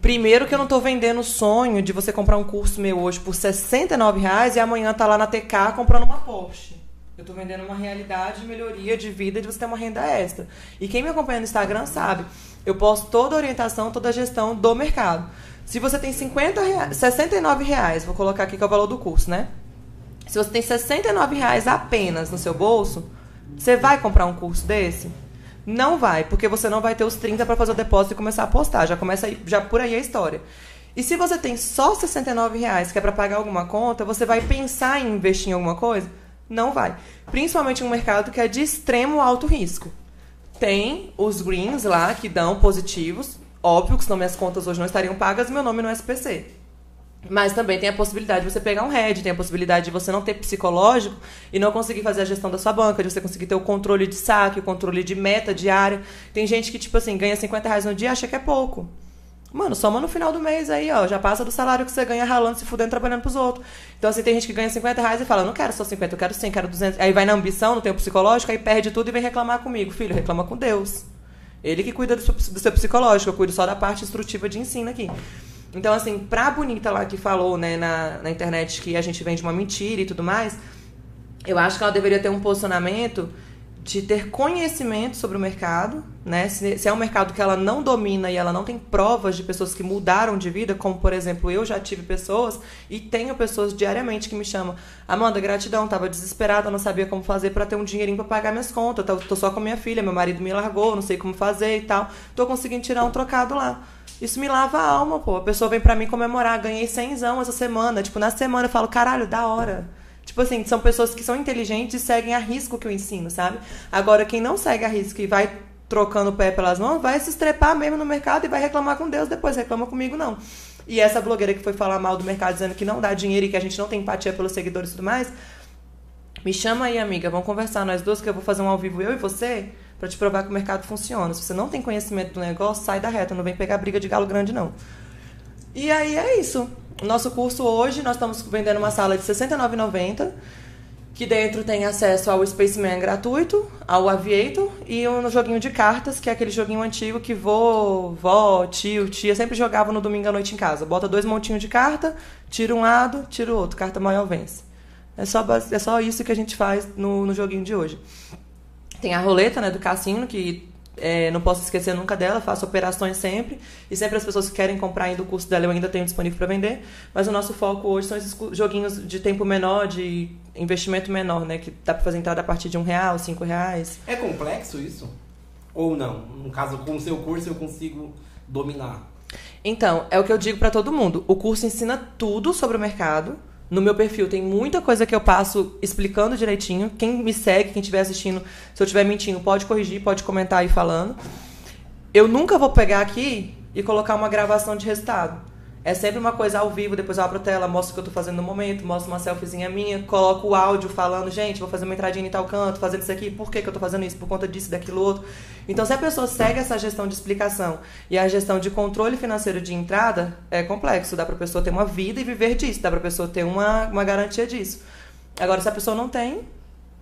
Primeiro que eu não tô vendendo o sonho de você comprar um curso meu hoje por 69 reais e amanhã tá lá na TK comprando uma Porsche. Eu tô vendendo uma realidade de melhoria de vida de você ter uma renda extra. E quem me acompanha no Instagram sabe, eu posto toda a orientação, toda a gestão do mercado. Se você tem 50 reais, 69 reais, vou colocar aqui que é o valor do curso, né? Se você tem 69 reais apenas no seu bolso, você vai comprar um curso desse? Não vai, porque você não vai ter os 30 para fazer o depósito e começar a apostar. Já começa aí, já por aí a história. E se você tem só 69 reais que é para pagar alguma conta, você vai pensar em investir em alguma coisa? Não vai. Principalmente em um mercado que é de extremo alto risco. Tem os greens lá que dão positivos. Óbvio que senão minhas contas hoje não estariam pagas e meu nome no SPC. Mas também tem a possibilidade de você pegar um head, tem a possibilidade de você não ter psicológico e não conseguir fazer a gestão da sua banca, de você conseguir ter o controle de saque, o controle de meta diária. Tem gente que, tipo assim, ganha 50 reais no dia acha que é pouco. Mano, soma no final do mês aí, ó. Já passa do salário que você ganha ralando, se fudendo, trabalhando pros outros. Então, assim, tem gente que ganha 50 reais e fala, não quero só 50, eu quero 100, quero 200. Aí vai na ambição, não tem o psicológico, aí perde tudo e vem reclamar comigo. Filho, reclama com Deus. Ele que cuida do seu, do seu psicológico, eu cuido só da parte instrutiva de ensino aqui. Então, assim, pra bonita lá que falou, né, na, na internet que a gente vende uma mentira e tudo mais, Eu acho que ela deveria ter um posicionamento de ter conhecimento sobre o mercado, né? Se, se, é um mercado que ela não domina e ela não tem provas de pessoas que mudaram de vida, como por exemplo eu já tive pessoas e tenho pessoas diariamente que me chamam, Amanda, gratidão, tava desesperada, não sabia como fazer para ter um dinheirinho para pagar minhas contas, tô, tô só com minha filha, meu marido me largou, não sei como fazer e tal, tô conseguindo tirar um trocado lá. Isso me lava a alma, pô. A pessoa vem para mim comemorar, ganhei 100 essa semana, tipo na semana eu falo, caralho, da hora. Tipo assim, são pessoas que são inteligentes e seguem a risco que eu ensino, sabe? Agora, quem não segue a risco e vai trocando o pé pelas mãos, vai se estrepar mesmo no mercado e vai reclamar com Deus depois, reclama comigo não. E essa blogueira que foi falar mal do mercado dizendo que não dá dinheiro e que a gente não tem empatia pelos seguidores e tudo mais, me chama aí, amiga, vamos conversar nós duas que eu vou fazer um ao vivo eu e você para te provar que o mercado funciona. Se você não tem conhecimento do negócio, sai da reta, não vem pegar briga de galo grande não. E aí é isso. Nosso curso hoje, nós estamos vendendo uma sala de R$ 69,90, que dentro tem acesso ao Spaceman gratuito, ao Aviator e um joguinho de cartas, que é aquele joguinho antigo que vô, vó, tio, tia sempre jogavam no domingo à noite em casa. Bota dois montinhos de carta, tira um lado, tira o outro, carta maior vence. É só, é só isso que a gente faz no, no joguinho de hoje. Tem a roleta né, do cassino, que é, não posso esquecer nunca dela, faço operações sempre. E sempre as pessoas que querem comprar ainda o curso dela eu ainda tenho disponível para vender. Mas o nosso foco hoje são esses joguinhos de tempo menor, de investimento menor, né? Que dá para fazer entrada a partir de um real, cinco reais. É complexo isso? Ou não? No caso, com o seu curso eu consigo dominar? Então, é o que eu digo para todo mundo. O curso ensina tudo sobre o mercado no meu perfil tem muita coisa que eu passo explicando direitinho. Quem me segue, quem estiver assistindo, se eu estiver mentindo, pode corrigir, pode comentar aí falando. Eu nunca vou pegar aqui e colocar uma gravação de resultado. É sempre uma coisa ao vivo, depois eu abro tela, mostro o que eu tô fazendo no momento, mostro uma selfiezinha minha, coloco o áudio falando, gente, vou fazer uma entradinha em tal canto, fazendo isso aqui, por que, que eu tô fazendo isso? Por conta disso, daquilo outro. Então, se a pessoa segue essa gestão de explicação e a gestão de controle financeiro de entrada, é complexo. Dá pra pessoa ter uma vida e viver disso, dá pra pessoa ter uma, uma garantia disso. Agora, se a pessoa não tem,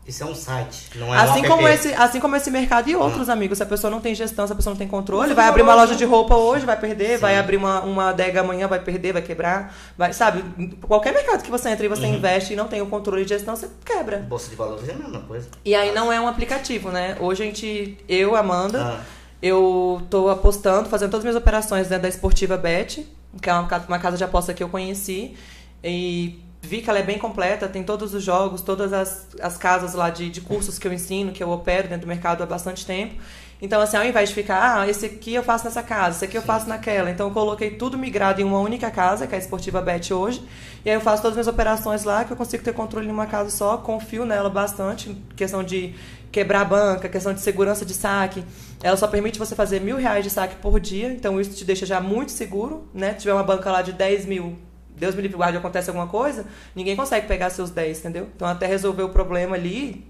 isso é um site, não é assim um como esse Assim como esse mercado e outros, ah. amigos. Se a pessoa não tem gestão, se a pessoa não tem controle, vai abrir uma loja de roupa hoje, vai perder, Sim. vai abrir uma, uma adega amanhã, vai perder, vai quebrar. Vai, sabe, qualquer mercado que você entra e você uhum. investe e não tem o controle de gestão, você quebra. Bolsa de valores é a mesma coisa. E aí não é um aplicativo, né? Hoje a gente, eu, Amanda, ah. eu tô apostando, fazendo todas as minhas operações dentro da Esportiva Bet, que é uma, uma casa de aposta que eu conheci. E vi que ela é bem completa, tem todos os jogos, todas as, as casas lá de, de cursos que eu ensino, que eu opero dentro do mercado há bastante tempo. Então, assim, ao invés de ficar, ah, esse aqui eu faço nessa casa, esse aqui eu faço naquela. Então, eu coloquei tudo migrado em uma única casa, que é a Esportiva Bet hoje. E aí eu faço todas as minhas operações lá, que eu consigo ter controle em uma casa só, confio nela bastante, questão de quebrar a banca, questão de segurança de saque. Ela só permite você fazer mil reais de saque por dia, então isso te deixa já muito seguro, né? Se tiver uma banca lá de 10 mil, Deus me livre guarde, acontece alguma coisa, ninguém consegue pegar seus 10, entendeu? Então até resolver o problema ali,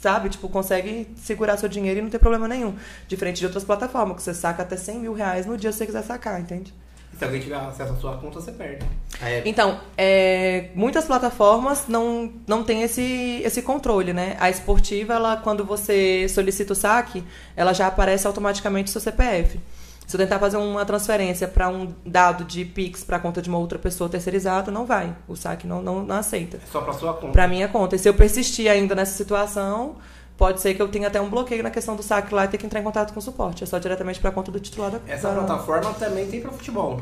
sabe? Tipo, consegue segurar seu dinheiro e não ter problema nenhum. Diferente de outras plataformas, que você saca até 100 mil reais no dia que você quiser sacar, entende? E se alguém tiver acesso à sua conta, você perde. É. Então, é, muitas plataformas não, não têm esse, esse controle, né? A esportiva, ela, quando você solicita o saque, ela já aparece automaticamente o seu CPF. Se eu tentar fazer uma transferência para um dado de Pix para a conta de uma outra pessoa terceirizada, não vai. O saque não, não, não aceita. É só para sua conta. Para minha conta. E se eu persistir ainda nessa situação, pode ser que eu tenha até um bloqueio na questão do saque lá e ter que entrar em contato com o suporte. É só diretamente para a conta do titular da Essa da... plataforma também tem para futebol.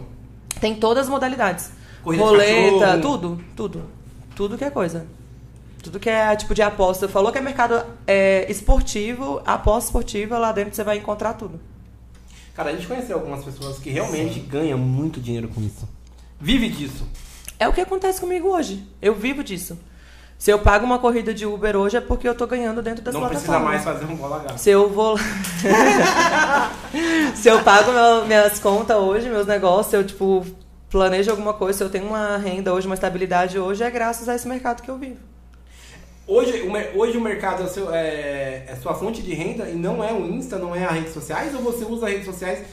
Tem todas as modalidades. Corrida Roleta, tudo, tudo. Tudo que é coisa. Tudo que é tipo de aposta. Falou que é mercado é, esportivo, aposta esportiva, lá dentro você vai encontrar tudo. Cara, a gente conheceu algumas pessoas que realmente Sim. ganham muito dinheiro com isso. Vive disso. É o que acontece comigo hoje. Eu vivo disso. Se eu pago uma corrida de Uber hoje é porque eu tô ganhando dentro das Não plataformas. Não precisa mais fazer um bola gato. Se eu vou... se eu pago meu, minhas contas hoje, meus negócios, eu, tipo, planejo alguma coisa, se eu tenho uma renda hoje, uma estabilidade hoje, é graças a esse mercado que eu vivo. Hoje, hoje o mercado é, seu, é, é, sua fonte de renda e não é o Insta, não é as redes sociais? Ou você usa as redes sociais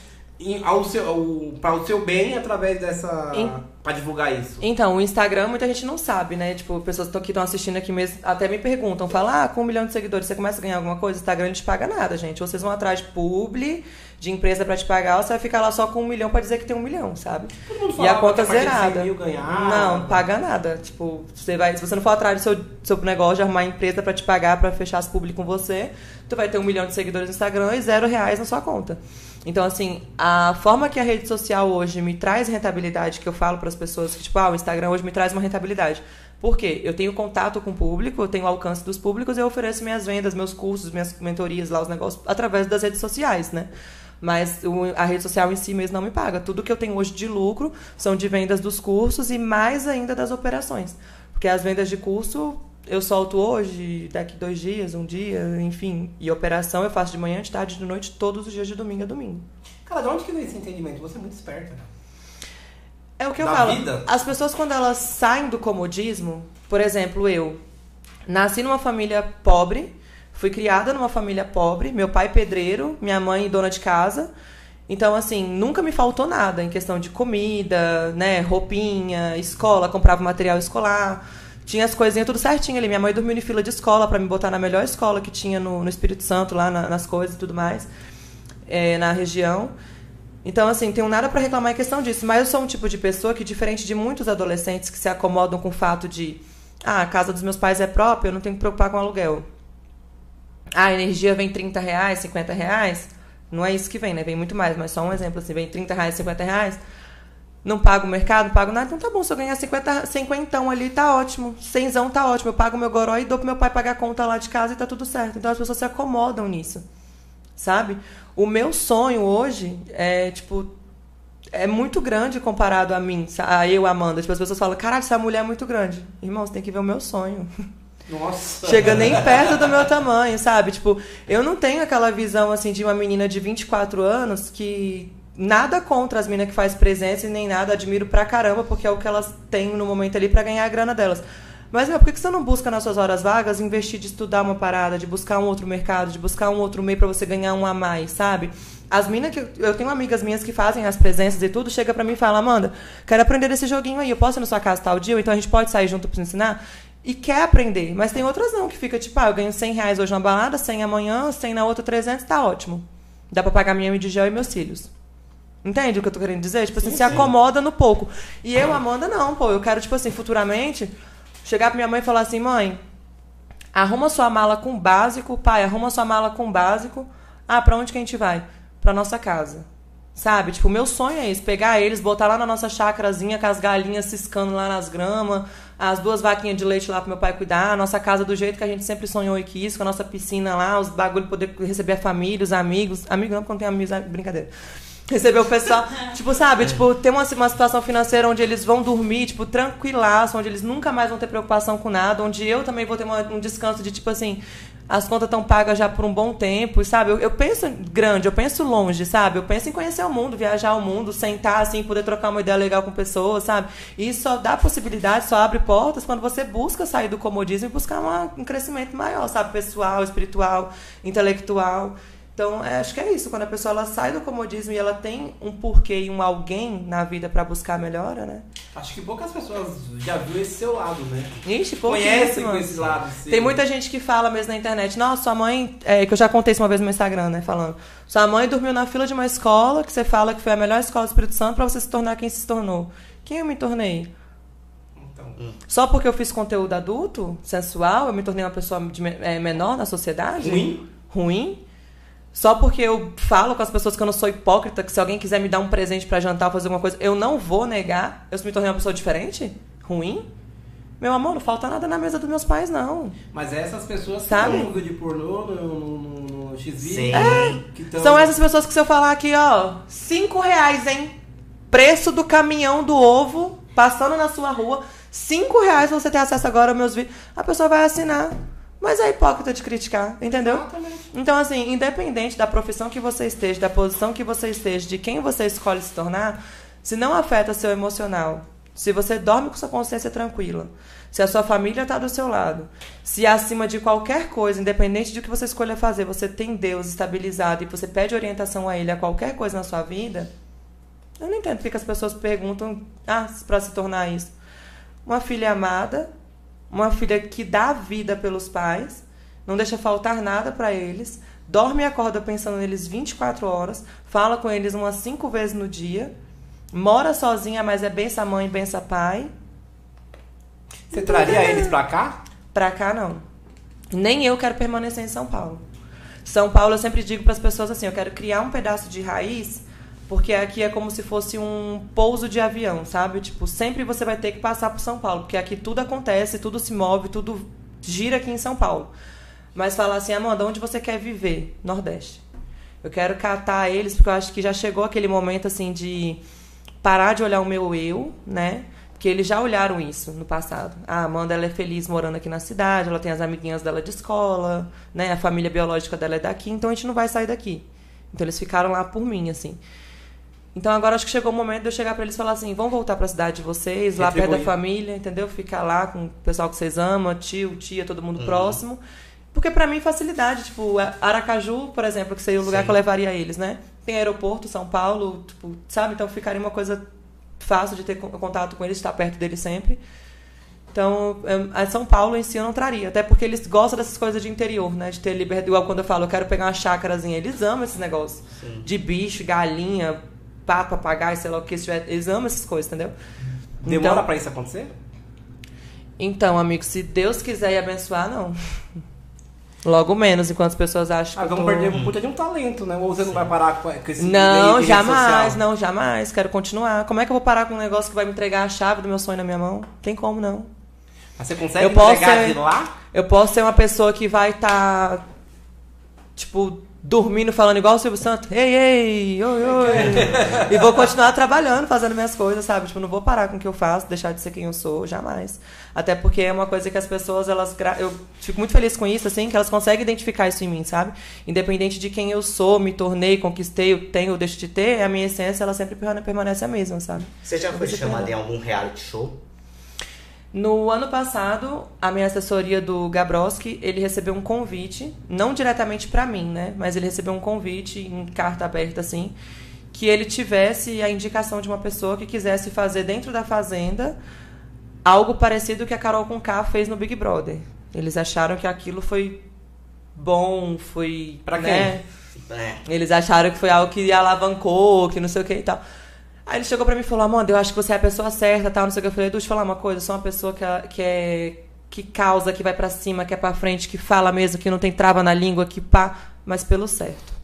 para o seu bem através dessa pra divulgar isso? Então, o Instagram muita gente não sabe, né? Tipo, pessoas que estão assistindo aqui mesmo até me perguntam, falam, ah, com um milhão de seguidores você começa a ganhar alguma coisa? O Instagram não te paga nada, gente. Vocês vão atrás de publi, de empresa pra te pagar, ou você vai ficar lá só com um milhão pra dizer que tem um milhão, sabe? Todo mundo E a conta que a partir de 100 zerada. Não, paga nada. Tipo, você vai, se você não for atrás do seu, seu negócio de arrumar empresa pra te pagar, pra fechar as publi com você, tu vai ter um milhão de seguidores no Instagram e zero reais na sua conta. Então, assim, a forma que a rede social hoje me traz rentabilidade, que eu falo para as pessoas que, tipo, ah, o Instagram hoje me traz uma rentabilidade. Por quê? Eu tenho contato com o público, eu tenho alcance dos públicos e eu ofereço minhas vendas, meus cursos, minhas mentorias lá, os negócios, através das redes sociais, né? Mas o- a rede social em si mesmo não me paga. Tudo que eu tenho hoje de lucro são de vendas dos cursos e mais ainda das operações. Porque as vendas de curso eu solto hoje, daqui dois dias, um dia, enfim. E operação eu faço de manhã, de tarde, de noite, todos os dias de domingo a domingo. Cara, de onde que vem esse entendimento? Você é muito esperta, né? É o que eu Da falo. vida? As pessoas, quando elas saem do comodismo, por exemplo, eu nasci numa família pobre, fui criada numa família pobre, meu pai pedreiro, minha mãe dona de casa. Então, assim, nunca me faltou nada em questão de comida, né, roupinha, escola, comprava material escolar. Tinha as coisinhas tudo certinho ali. Minha mãe dormiu em fila de escola pra me botar na melhor escola que tinha no, no Espírito Santo, lá na- nas coisas e tudo mais, é, na região. Então, assim, tenho nada pra reclamar em questão disso. Mas eu sou um tipo de pessoa que, diferente de muitos adolescentes que se acomodam com o fato de ah, a casa dos meus pais é própria, eu não tenho que preocupar com aluguel. A energia vem 30 reais, 50 reais. Não é isso que vem, né? Vem muito mais, mas só um exemplo assim, vem 30 reais, 50 reais. Não pago o mercado, não pago nada, então tá bom. Se eu ganhar 50, 50 ali, tá ótimo. Cenzão tá ótimo. Eu pago meu goró e dou pro meu pai pagar a conta lá de casa e tá tudo certo. Então as pessoas se acomodam nisso. Sabe? O meu sonho hoje é, tipo, é muito grande comparado a mim, a eu, Amanda. Tipo, as pessoas falam, caralho, essa mulher é muito grande. Irmão, você tem que ver o meu sonho. Nossa. Chega nem perto do meu tamanho, sabe? Tipo, eu não tenho aquela visão, assim, de uma menina de 24 anos que... Nada contra as meninas que faz presença e nem nada, admiro pra caramba, porque é o que elas têm no momento ali pra ganhar a grana delas. Mas, meu, por que você não busca nas suas horas vagas investir de estudar uma parada, de buscar um outro mercado, de buscar um outro meio pra você ganhar um a mais, sabe? As minas que. Eu tenho amigas minhas que fazem as presenças e tudo, chega pra mim e fala, Amanda, quero aprender desse joguinho aí, eu posso ir na sua casa tal dia, então a gente pode sair junto pra ensinar? E quer aprender. Mas tem outras não, que fica tipo, ah, eu ganho 100 reais hoje na balada, 100 amanhã, 100 na outra, 300, tá ótimo. Dá pra pagar minha de gel e meus cílios. Entende o que eu tô querendo dizer? Tipo assim, se acomoda no pouco. E eu, Amanda, não, pô. Eu quero, tipo assim, futuramente, chegar pra minha mãe e falar assim, mãe, arruma sua mala com básico, pai, arruma sua mala com básico. Ah, pra onde que a gente vai? Pra nossa casa. Sabe? Tipo, o meu sonho é isso, pegar eles, botar lá na nossa chácarazinha com as galinhas ciscando lá nas gramas, as duas vaquinhas de leite lá pro meu pai cuidar, a nossa casa do jeito que a gente sempre sonhou e quis, com a nossa piscina lá, os bagulho poder receber a família, os amigos. Amigo não, porque não tem amigos, é brincadeira. Receber o pessoal, tipo, sabe, tipo, ter uma, uma situação financeira onde eles vão dormir, tipo, tranquilaço, onde eles nunca mais vão ter preocupação com nada, onde eu também vou ter uma- um descanso de, tipo assim, as contas estão pagas já por um bom tempo, sabe? Eu, eu penso grande, eu penso longe, sabe? Eu penso em conhecer o mundo, viajar o mundo, sentar assim, poder trocar uma ideia legal com pessoas, sabe? E isso só dá possibilidade, só abre portas quando você busca sair do comodismo e buscar uma- um crescimento maior, sabe? Pessoal, espiritual, intelectual. Então, é, acho que é isso. Quando a pessoa ela sai do comodismo e ela tem um porquê e um alguém na vida pra buscar a melhora, né? Acho que poucas pessoas já viu esse seu lado, né? Ixi, Conhecem com esse lado. seu. Tem muita gente que fala mesmo na internet, nossa, sua mãe, é, que eu já contei isso uma vez no meu Instagram, né, falando, sua mãe dormiu na fila de uma escola que você fala que foi a melhor escola do Espírito Santo pra você se tornar quem se tornou. Quem eu me tornei? Então, Só porque eu fiz conteúdo adulto, sensual, eu me tornei uma pessoa de é, menor na sociedade? Ruim? Ruim? Só porque eu falo com as pessoas que eu não sou hipócrita, que se alguém quiser me dar um presente pra jantar ou fazer alguma coisa, eu não vou negar, eu me tornei uma pessoa diferente? Ruim? Meu amor, não falta nada na mesa dos meus pais, não. Mas essas pessoas que Sabe? estão no vídeo pornô, no, no, no, no X Sim. que tão... São essas pessoas que se eu falar aqui, ó, cinco reais, hein? Preço do caminhão do ovo, passando na sua rua, cinco reais pra você ter acesso agora aos meus vídeos. A pessoa vai assinar. Mas é hipócrita de criticar, entendeu? Exatamente. Então, assim, independente da profissão que você esteja, da posição que você esteja, de quem você escolhe se tornar, se não afeta seu emocional, se você dorme com sua consciência tranquila, se a sua família está do seu lado, se acima de qualquer coisa, independente de o que você escolha fazer, você tem Deus estabilizado e você pede orientação a Ele a qualquer coisa na sua vida, Eu não entendo porque as pessoas perguntam ah, para se tornar isso. Uma filha amada, uma filha que dá vida pelos pais, não deixa faltar nada para eles, dorme e acorda pensando neles 24 horas, fala com eles umas cinco vezes no dia, mora sozinha, mas é bença mãe, bença pai. Você traria eles pra cá? Pra cá não. Nem eu quero permanecer em São Paulo. São Paulo eu sempre digo para as pessoas assim, eu quero criar um pedaço de raiz, porque aqui é como se fosse um pouso de avião, sabe? Tipo, sempre você vai ter que passar por São Paulo, porque aqui tudo acontece, tudo se move, tudo gira aqui em São Paulo. Mas falar assim, Amanda, onde você quer viver? Nordeste. Eu quero catar eles, porque eu acho que já chegou aquele momento assim de parar de olhar o meu eu, né? Porque eles já olharam isso no passado. A Amanda ela é feliz morando aqui na cidade, ela tem as amiguinhas dela de escola, né? A família biológica dela é daqui, então a gente não vai sair daqui. Então eles ficaram lá por mim, assim. Então agora acho que chegou o momento de eu chegar para eles e falar assim: vão voltar para a cidade de vocês, lá perto da família, entendeu? Ficar lá com o pessoal que vocês amam, tio, tia, todo mundo uhum. próximo. Porque para mim facilidade, tipo, Aracaju, por exemplo, que seria o lugar Sim. que eu levaria eles, né? Tem aeroporto, São Paulo, tipo, sabe? Então ficaria uma coisa fácil de ter contato com eles, estar perto deles sempre. Então, São Paulo em si eu não traria. Até porque eles gostam dessas coisas de interior, né? De ter liberdade. Igual quando eu falo, eu quero pegar uma chácarazinha. Eles amam esses negócios. Sim. De bicho, galinha, pato, papagaio, sei lá o que. Eles amam essas coisas, entendeu? Demora então, pra isso acontecer? Então, amigo, se Deus quiser e abençoar, não. Logo menos, enquanto as pessoas acham ah, que. Ah, vamos tô... perder um puta de um talento, né? Ou você não vai parar com esse Não, jamais, não, jamais. Quero continuar. Como é que eu vou parar com um negócio que vai me entregar a chave do meu sonho na minha mão? Tem como não. Mas você consegue eu entregar ser, de lá? Eu posso ser uma pessoa que vai estar. Tá, tipo, dormindo, falando igual o Silvio Santos. Ei, ei, oi, oi. e vou continuar trabalhando, fazendo minhas coisas, sabe? Tipo, não vou parar com o que eu faço, deixar de ser quem eu sou, jamais. Até porque é uma coisa que as pessoas, elas. Eu fico muito feliz com isso, assim, que elas conseguem identificar isso em mim, sabe? Independente de quem eu sou, me tornei, conquistei, eu tenho, eu deixo de ter, a minha essência, ela sempre permanece a mesma, sabe? Você já foi chamada em algum reality show? No ano passado, a minha assessoria do Gabroski, ele recebeu um convite, não diretamente para mim, né? Mas ele recebeu um convite em carta aberta, assim, que ele tivesse a indicação de uma pessoa que quisesse fazer dentro da fazenda algo parecido que a Carol Conká fez no Big Brother. Eles acharam que aquilo foi bom, foi. Pra né? quem? É. Eles acharam que foi algo que alavancou, que não sei o que e tal. Aí ele chegou pra mim e falou, Amanda, eu acho que você é a pessoa certa, tal, não sei o que. Eu falei, deixa eu falar uma coisa, eu sou uma pessoa que, que é que causa, que vai para cima, que é para frente, que fala mesmo, que não tem trava na língua, que pá, mas pelo certo.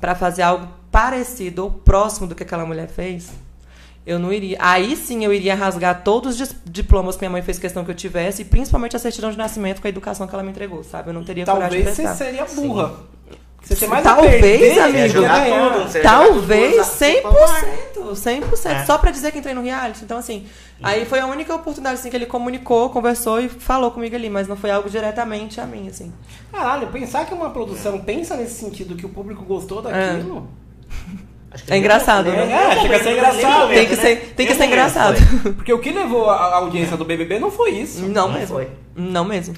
Para fazer algo parecido ou próximo do que aquela mulher fez, eu não iria. Aí sim eu iria rasgar todos os diplomas que minha mãe fez questão que eu tivesse, e principalmente a certidão de nascimento com a educação que ela me entregou, sabe? Eu não teria Talvez coragem de Talvez você seria burra. Sim. Você tem mais Talvez, perder, amigo. Tudo, Talvez 100%. 100%. É. Só pra dizer que entrei no reality. Então, assim, aí foi a única oportunidade assim, que ele comunicou, conversou e falou comigo ali. Mas não foi algo diretamente a mim, assim. Caralho, pensar que uma produção pensa nesse sentido, que o público gostou daquilo... É. É engraçado, né? É, chega a ser engraçado. Tem que ser, tem que ser engraçado. Porque o que levou a audiência do BBB não foi isso. Não, não mesmo. Foi. Não mesmo.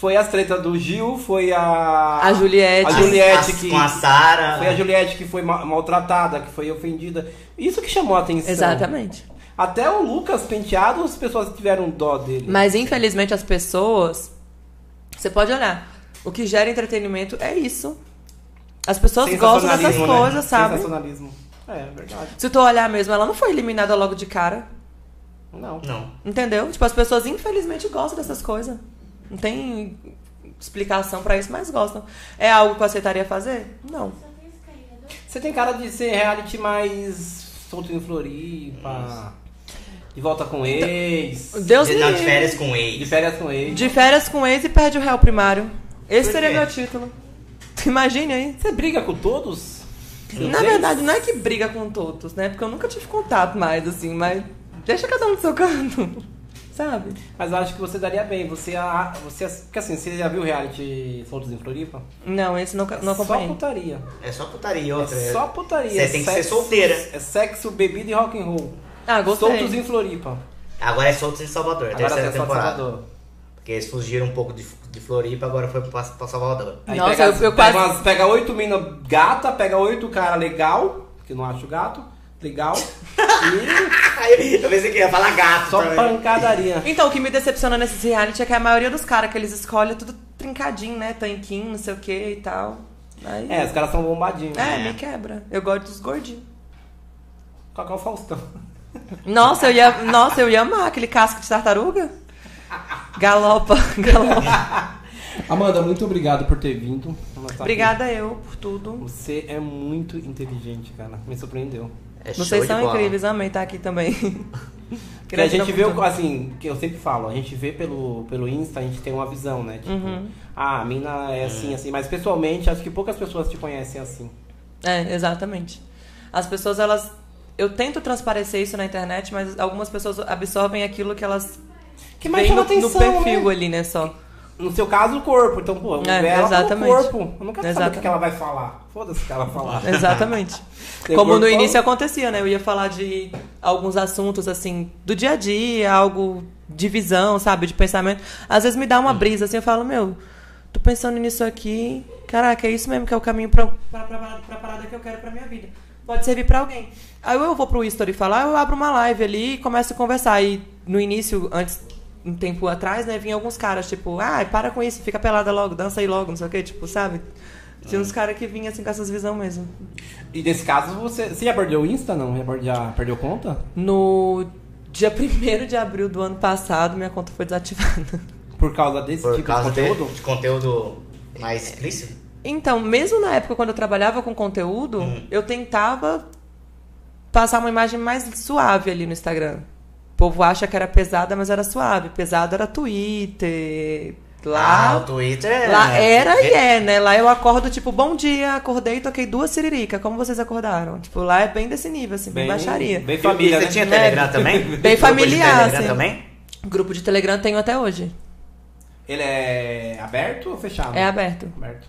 Foi as tretas do Gil, foi a. A Juliette. A Juliette que. Com a Sara. Foi a Juliette que foi maltratada, que foi ofendida. Isso que chamou a atenção. Exatamente. Até o Lucas Penteado, as pessoas tiveram dó dele. Mas infelizmente as pessoas. Você pode olhar. O que gera entretenimento é isso. As pessoas gostam dessas né? coisas, sabe? Sensacionalismo. É, é verdade. Se tu olhar mesmo, ela não foi eliminada logo de cara. Não. Não. Entendeu? Tipo, as pessoas infelizmente gostam dessas coisas. Não tem explicação para isso, mas gostam. É algo que eu aceitaria fazer? Não. Você tem cara de ser reality mais solto em Floripa. De volta com ex. Deus de, não, de férias com ex. De férias com ex. De férias com ex e perde o réu primário. Esse seria meu título. Imagine aí. Você briga com todos? Na verdade, não é que briga com todos, né? Porque eu nunca tive contato mais, assim, mas deixa cada um do seu canto sabe? Mas eu acho que você daria bem. Você, você porque assim, você já viu reality Soltos em Floripa? Não, esse não, não acompanhei. É só putaria. É só putaria, outra. É só putaria. Você tem que ser solteira. É sexo, bebida e rock and roll. Ah, gostei. Soltos em Floripa. Agora é Soltos em Salvador, agora terceira é temporada. Salvador. Porque eles fugiram um pouco de, de Floripa, agora foi pra, pra Salvador. Aí Nossa, pega, eu, eu pega, quase... pega oito minas gata, pega oito cara legal, que não acho gato, legal. E eu pensei que ia falar gato só também. pancadaria. Então, o que me decepciona nesses reality é que a maioria dos caras que eles escolhem é tudo trincadinho, né? Tanquinho, não sei o que e tal. Aí, É, os caras são bombadinhos. é, É. me quebra. Eu gosto dos gordinhos. Qual que é o Faustão? Nossa, eu ia, nossa, eu ia amar aquele casco de tartaruga. Galopa, galopa. Amanda, muito obrigado por ter vindo. Obrigada eu por tudo. aqui. Você é muito inteligente, cara. Me surpreendeu. É show Vocês de são bola. incríveis, amei estar aqui também. Porque a gente vê, assim, que eu sempre falo, a gente vê pelo, pelo Insta, a gente tem uma visão, né? Tipo, Uhum. ah, a mina é assim, assim. Mas pessoalmente, acho que poucas pessoas te conhecem assim. É, exatamente. As pessoas, elas. Eu tento transparecer isso na internet, mas algumas pessoas absorvem aquilo que elas. Que mais veem chama no, no atenção, perfil né? ali, né? Só. No seu caso, o corpo. Então, pô, eu É, ela pelo exatamente. corpo. Eu quero saber o que ela vai falar. Foda-se o que ela falar. Exatamente. Como no início acontecia, né? Eu ia falar de alguns assuntos, assim, do dia a dia, algo de visão, sabe? De pensamento. Às vezes me dá uma brisa, assim, eu falo, meu, tô pensando nisso aqui. Caraca, é isso mesmo que é o caminho pra, pra, pra, pra parada que eu quero pra minha vida. Pode servir pra alguém. Aí eu vou pro History falar, eu abro uma live ali e começo a conversar. E no início, antes, um tempo atrás, né, vinha alguns caras, tipo, ah, para com isso, fica pelada logo, dança aí logo, não sei o quê, tipo, sabe? Tinha uns caras que vinham assim com essas visão mesmo. E nesse caso, você, você já perdeu o Insta, não? Já, per- já perdeu conta? No dia 1 de abril do ano passado, minha conta foi desativada. Por causa desse Por tipo causa de de, conteúdo? de conteúdo mais explícito? Então, mesmo na época quando eu trabalhava com conteúdo, eu tentava passar uma imagem mais suave ali no Instagram. O povo acha que era pesada, mas era suave. Pesado era Twitter. Lá, Ah, o Twitter é... lá era e é. né? Lá eu acordo, tipo, bom dia, acordei e toquei duas siririca. Como vocês acordaram? Tipo, lá é bem desse nível, assim, bem, baixaria. Bem E família, você né? tinha É, Telegram também? Grupo de familiar, Telegram assim. também? Grupo de Telegram tenho até hoje. Ele é aberto ou fechado? É aberto. Aberto.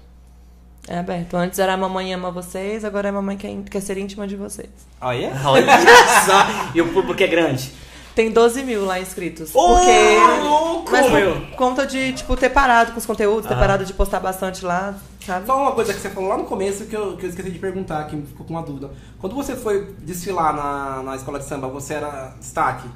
É aberto. Antes era a mamãe ama vocês, agora é a mamãe quer, quer ser íntima de vocês. Ah, é? Olha só. E o público é grande. Tem 12 mil lá inscritos. Ô, porque. louco, Mas meu! por conta de, tipo, ter parado com os conteúdos, ter Ah. parado de postar bastante lá, sabe? Só uma coisa que você falou lá no começo que eu, que eu esqueci de perguntar, que ficou com uma dúvida. Quando você foi desfilar na, na escola de samba, você era destaque?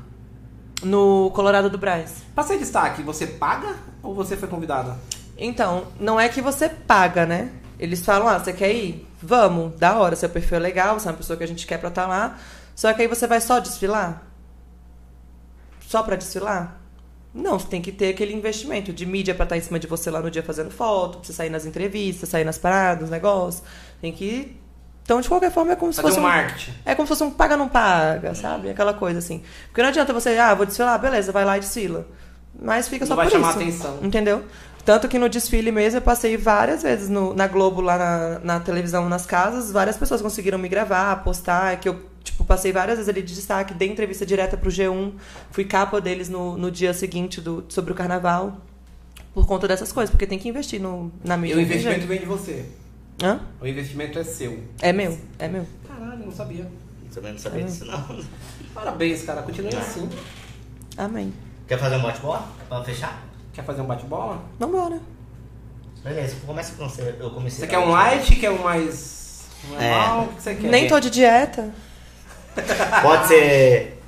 No Colorado do Braz. Pra ser destaque, você paga ou você foi convidada? Então, não é que você paga, né? Eles falam, ah, você quer ir? Vamos, da hora, seu perfil é legal, você é uma pessoa que a gente quer pra estar lá. Só que aí você vai só desfilar? Só pra desfilar? Não, você tem que ter aquele investimento de mídia pra estar em cima de você lá no dia fazendo foto, pra você sair nas entrevistas, sair nas paradas, negócio. Tem que. Então, de qualquer forma, é como se Fazer fosse um marketing. É como se fosse um paga não paga, sabe? Aquela coisa assim. Porque não adianta você, ah, vou desfilar, beleza, vai lá e desfila. Mas fica Não só vai por chamar isso. atenção. Entendeu? Tanto que no desfile mesmo eu passei várias vezes no- na Globo, lá na, na televisão, nas casas, várias pessoas conseguiram me gravar, postar, que eu, tipo, passei várias vezes ali de destaque, dei entrevista direta pro G1, fui capa deles no, no dia seguinte do, sobre o carnaval. Por conta dessas coisas, porque tem que investir no, na E mídia. o não tem investimento vem de você. Hã? O investimento é seu. É meu, é meu. Caralho, não sabia. Também não sabia disso, não. Parabéns, cara. Continue assim. Amém. Quer fazer um bate-bola? Pra fechar? Quer fazer um bate-bola? Vambora. Beleza, começa com você. Eu comecei. Você quer um light? Quer um mais normal? É. O que você quer? Nem tô de dieta. Pode ser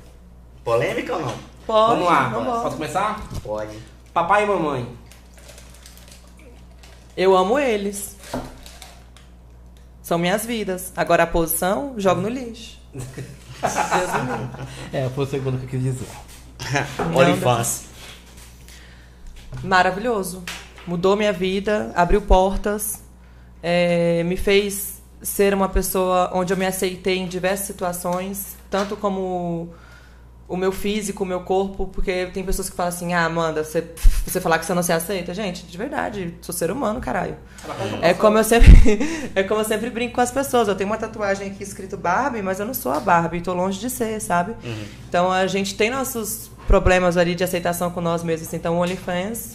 polêmica ou não? Pode. Vamos lá. vambora. Posso começar? Pode. Papai e mamãe. Eu amo eles. São minhas vidas. Agora a posição, jogo no lixo. É, foi o segundo que eu quis dizer. OnlyFans. Maravilhoso. Mudou minha vida, abriu portas, é, me fez ser uma pessoa onde eu me aceitei em diversas situações, tanto como o meu físico, o meu corpo, porque tem pessoas que falam assim, ah, Amanda, você, você falar que você não se aceita. Gente, de verdade, sou ser humano, caralho. É como eu sempre, é como eu sempre brinco com as pessoas. Eu tenho uma tatuagem aqui escrito Barbie, mas eu não sou a Barbie, tô longe de ser, sabe? Então a gente tem nossos problemas ali de aceitação com nós mesmos. Então o OnlyFans,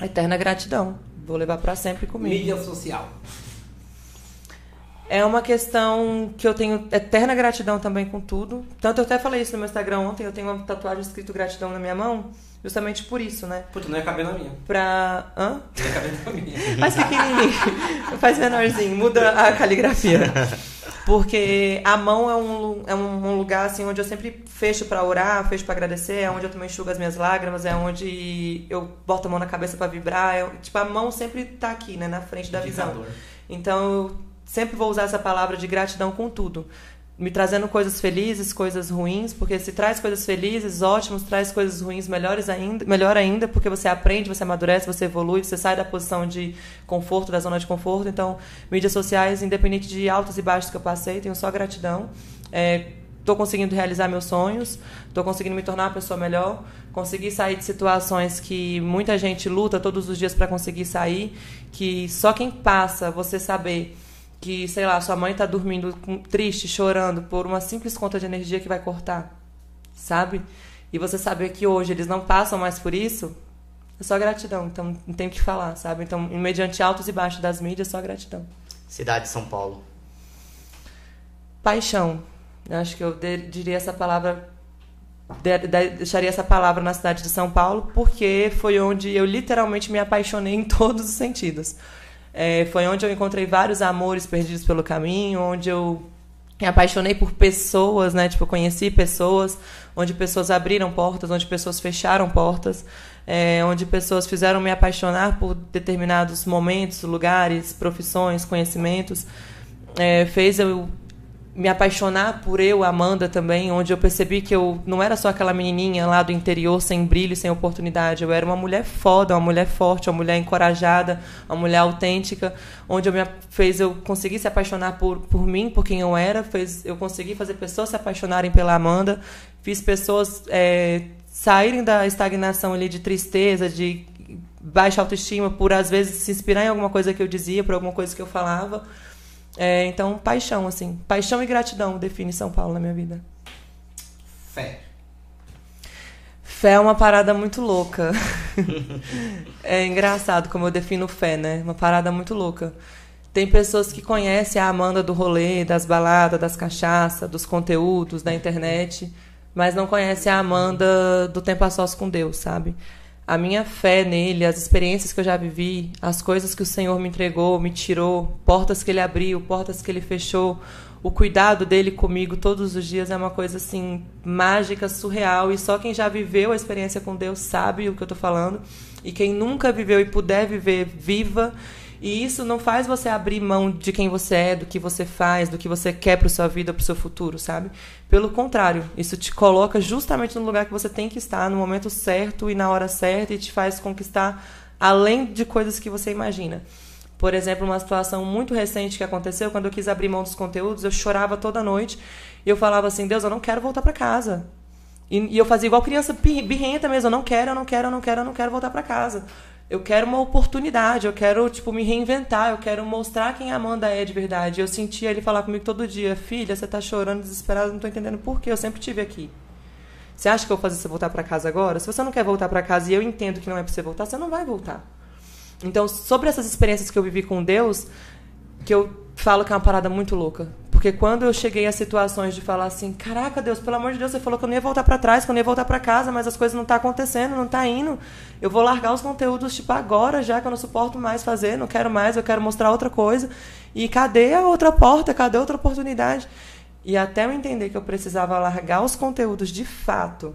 eterna gratidão. Vou levar pra sempre comigo. Mídia social. É uma questão que eu tenho eterna gratidão também com tudo. Tanto eu até falei isso no meu Instagram ontem, eu tenho uma tatuagem escrito gratidão na minha mão, justamente por isso, né? Puta, não ia caber na minha. Pra. Hã? Não ia caber na minha. Faz pequenininho, faz menorzinho, muda a caligrafia. Porque a mão é um, é um lugar assim onde eu sempre fecho para orar, fecho para agradecer, é onde eu também enxugo as minhas lágrimas, é onde eu boto a mão na cabeça para vibrar. É, tipo, a mão sempre tá aqui, né, na frente da visão. Então, eu sempre vou usar essa palavra de gratidão com tudo me trazendo coisas felizes, coisas ruins, porque se traz coisas felizes, ótimos, traz coisas ruins, melhores ainda, melhor ainda, porque você aprende, você amadurece, você evolui, você sai da posição de conforto, da zona de conforto. Então, mídias sociais, independente de altos e baixos que eu passei, tenho só gratidão. Estou é, conseguindo realizar meus sonhos, estou conseguindo me tornar uma pessoa melhor, consegui sair de situações que muita gente luta todos os dias para conseguir sair, que só quem passa, você saber que, sei lá, sua mãe tá dormindo triste, chorando por uma simples conta de energia que vai cortar, sabe? E você saber que hoje eles não passam mais por isso, é só gratidão. Então, não tem o que falar, sabe? Então, mediante altos e baixos das mídias, só gratidão. Cidade de São Paulo. Paixão. Eu acho que eu diria essa palavra deixaria essa palavra na cidade de São Paulo, porque foi onde eu literalmente me apaixonei em todos os sentidos. É, foi onde eu encontrei vários amores perdidos pelo caminho, onde eu me apaixonei por pessoas, né? Tipo, conheci pessoas, onde pessoas abriram portas, onde pessoas fecharam portas, é, onde pessoas fizeram me apaixonar por determinados momentos, lugares, profissões, conhecimentos. É, fez eu me apaixonar por eu, Amanda, também, onde eu percebi que eu não era só aquela menininha lá do interior, sem brilho, sem oportunidade. Eu era uma mulher foda, uma mulher forte, uma mulher encorajada, uma mulher autêntica, onde eu me fez eu conseguir se apaixonar por, por mim, por quem eu era, fez eu consegui fazer pessoas se apaixonarem pela Amanda, fiz pessoas é, saírem da estagnação ali de tristeza, de baixa autoestima, por às vezes se inspirar em alguma coisa que eu dizia, por alguma coisa que eu falava é, então, paixão, assim. Paixão e gratidão define São Paulo na minha vida. Fé. Fé é uma parada muito louca. é engraçado como eu defino fé, né? Uma parada muito louca. Tem pessoas que conhecem a Amanda do rolê, das baladas, das cachaças, dos conteúdos, da internet, mas não conhecem a Amanda do tempo a sós com Deus, sabe? A minha fé nele, as experiências que eu já vivi, as coisas que o Senhor me entregou, me tirou, portas que ele abriu, portas que ele fechou, o cuidado dele comigo todos os dias é uma coisa assim mágica, surreal e só quem já viveu a experiência com Deus sabe o que eu estou falando e quem nunca viveu e puder viver, viva e isso não faz você abrir mão de quem você é, do que você faz, do que você quer para sua vida, para o seu futuro, sabe? Pelo contrário, isso te coloca justamente no lugar que você tem que estar, no momento certo e na hora certa, e te faz conquistar além de coisas que você imagina. Por exemplo, uma situação muito recente que aconteceu, quando eu quis abrir mão dos conteúdos, eu chorava toda noite e eu falava assim: Deus, eu não quero voltar para casa. E, e, eu fazia igual criança birrenta mesmo: eu não quero, eu não quero, eu não quero, eu não quero voltar para casa. Eu quero uma oportunidade, eu quero, tipo, me reinventar, eu quero mostrar quem a Amanda é de verdade. Eu sentia ele falar comigo todo dia, filha, você tá chorando, desesperada, não tô entendendo por quê, eu sempre tive aqui. Você acha que eu vou fazer você voltar para casa agora? Se você não quer voltar para casa e eu entendo que não é para você voltar, você não vai voltar. Então, sobre essas experiências que eu vivi com Deus, que eu falo que é uma parada muito louca. Porque quando eu cheguei a situações de falar assim, caraca, Deus, pelo amor de Deus, você falou que eu não ia voltar para trás, que eu não ia voltar para casa, mas as coisas não tá acontecendo, não tá indo. Eu vou largar os conteúdos tipo agora, já que eu não suporto mais fazer, não quero mais, eu quero mostrar outra coisa. E cadê a outra porta? Cadê outra oportunidade? E até eu entender que eu precisava largar os conteúdos de fato,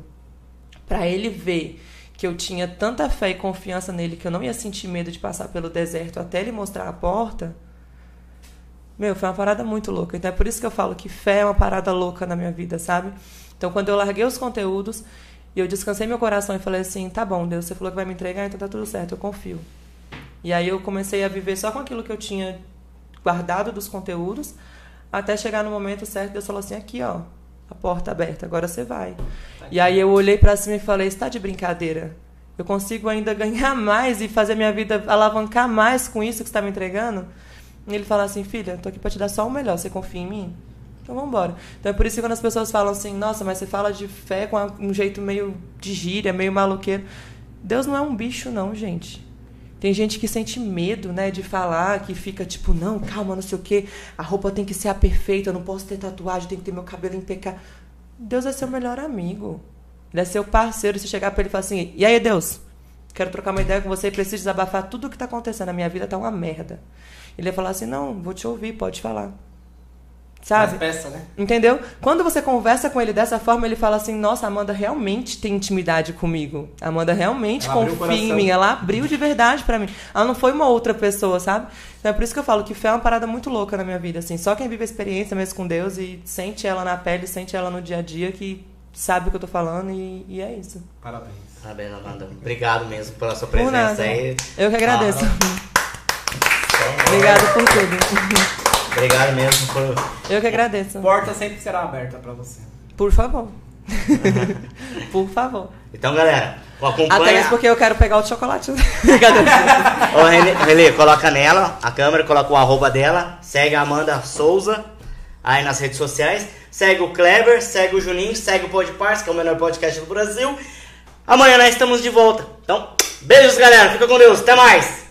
para ele ver que eu tinha tanta fé e confiança nele que eu não ia sentir medo de passar pelo deserto até ele mostrar a porta meu, foi uma parada muito louca. Então é por isso que eu falo que fé é uma parada louca na minha vida, sabe? Então quando eu larguei os conteúdos e eu descansei meu coração e falei assim: tá bom, Deus, você falou que vai me entregar, então tá tudo certo, eu confio. E aí eu comecei a viver só com aquilo que eu tinha guardado dos conteúdos, até chegar no momento certo, Deus falou assim: aqui, ó, a porta aberta, agora você vai. Tá e aí eu olhei para cima e falei: está de brincadeira? Eu consigo ainda ganhar mais e fazer minha vida alavancar mais com isso que está me entregando? E ele fala assim, filha, tô aqui para te dar só o melhor, você confia em mim? Então vamos embora. Então é por isso que quando as pessoas falam assim, nossa, mas você fala de fé com um jeito meio de gíria, meio maloqueiro. Deus não é um bicho, não, gente. Tem gente que sente medo, né, de falar, que fica tipo, não, calma, não sei o quê, a roupa tem que ser a perfeita, eu não posso ter tatuagem, tem que ter meu cabelo impecável. Deus é seu melhor amigo. Ele é seu parceiro. Se chegar para ele e falar assim, e aí, Deus, quero trocar uma ideia com você e preciso desabafar tudo o que está acontecendo na minha vida, tá uma merda. Ele ia falar assim: não, vou te ouvir, pode falar. Sabe? Mais peça, né? Entendeu? Quando você conversa com ele dessa forma, ele fala assim: Nossa, a Amanda realmente tem intimidade comigo. A Amanda realmente Ela confia em mim. Ela abriu de verdade pra mim. Ela não foi uma outra pessoa, sabe? Então é por isso que eu falo que fé é uma parada muito louca na minha vida. Assim. Só quem vive a experiência mesmo com Deus e sente ela na pele, sente ela no dia a dia, que sabe o que eu tô falando e, e é isso. Parabéns. Parabéns, Amanda. Obrigado mesmo pela sua presença aí. Eu que agradeço. Ah, Obrigada por tudo. Obrigado mesmo por. Eu que agradeço. Porta sempre será aberta pra você. Por favor. por favor. Então, galera, Até acompanha. mesmo porque eu quero pegar o chocolate. Brincadeira. Ô, Relê, Relê, coloca nela a câmera, coloca o arroba dela, segue a Amanda Souza aí nas redes sociais, segue o Kleber, segue o Juninho, segue o Podpars, que é o melhor podcast do Brasil. Amanhã nós estamos de volta. Então, beijos, galera. Fica com Deus. Até mais.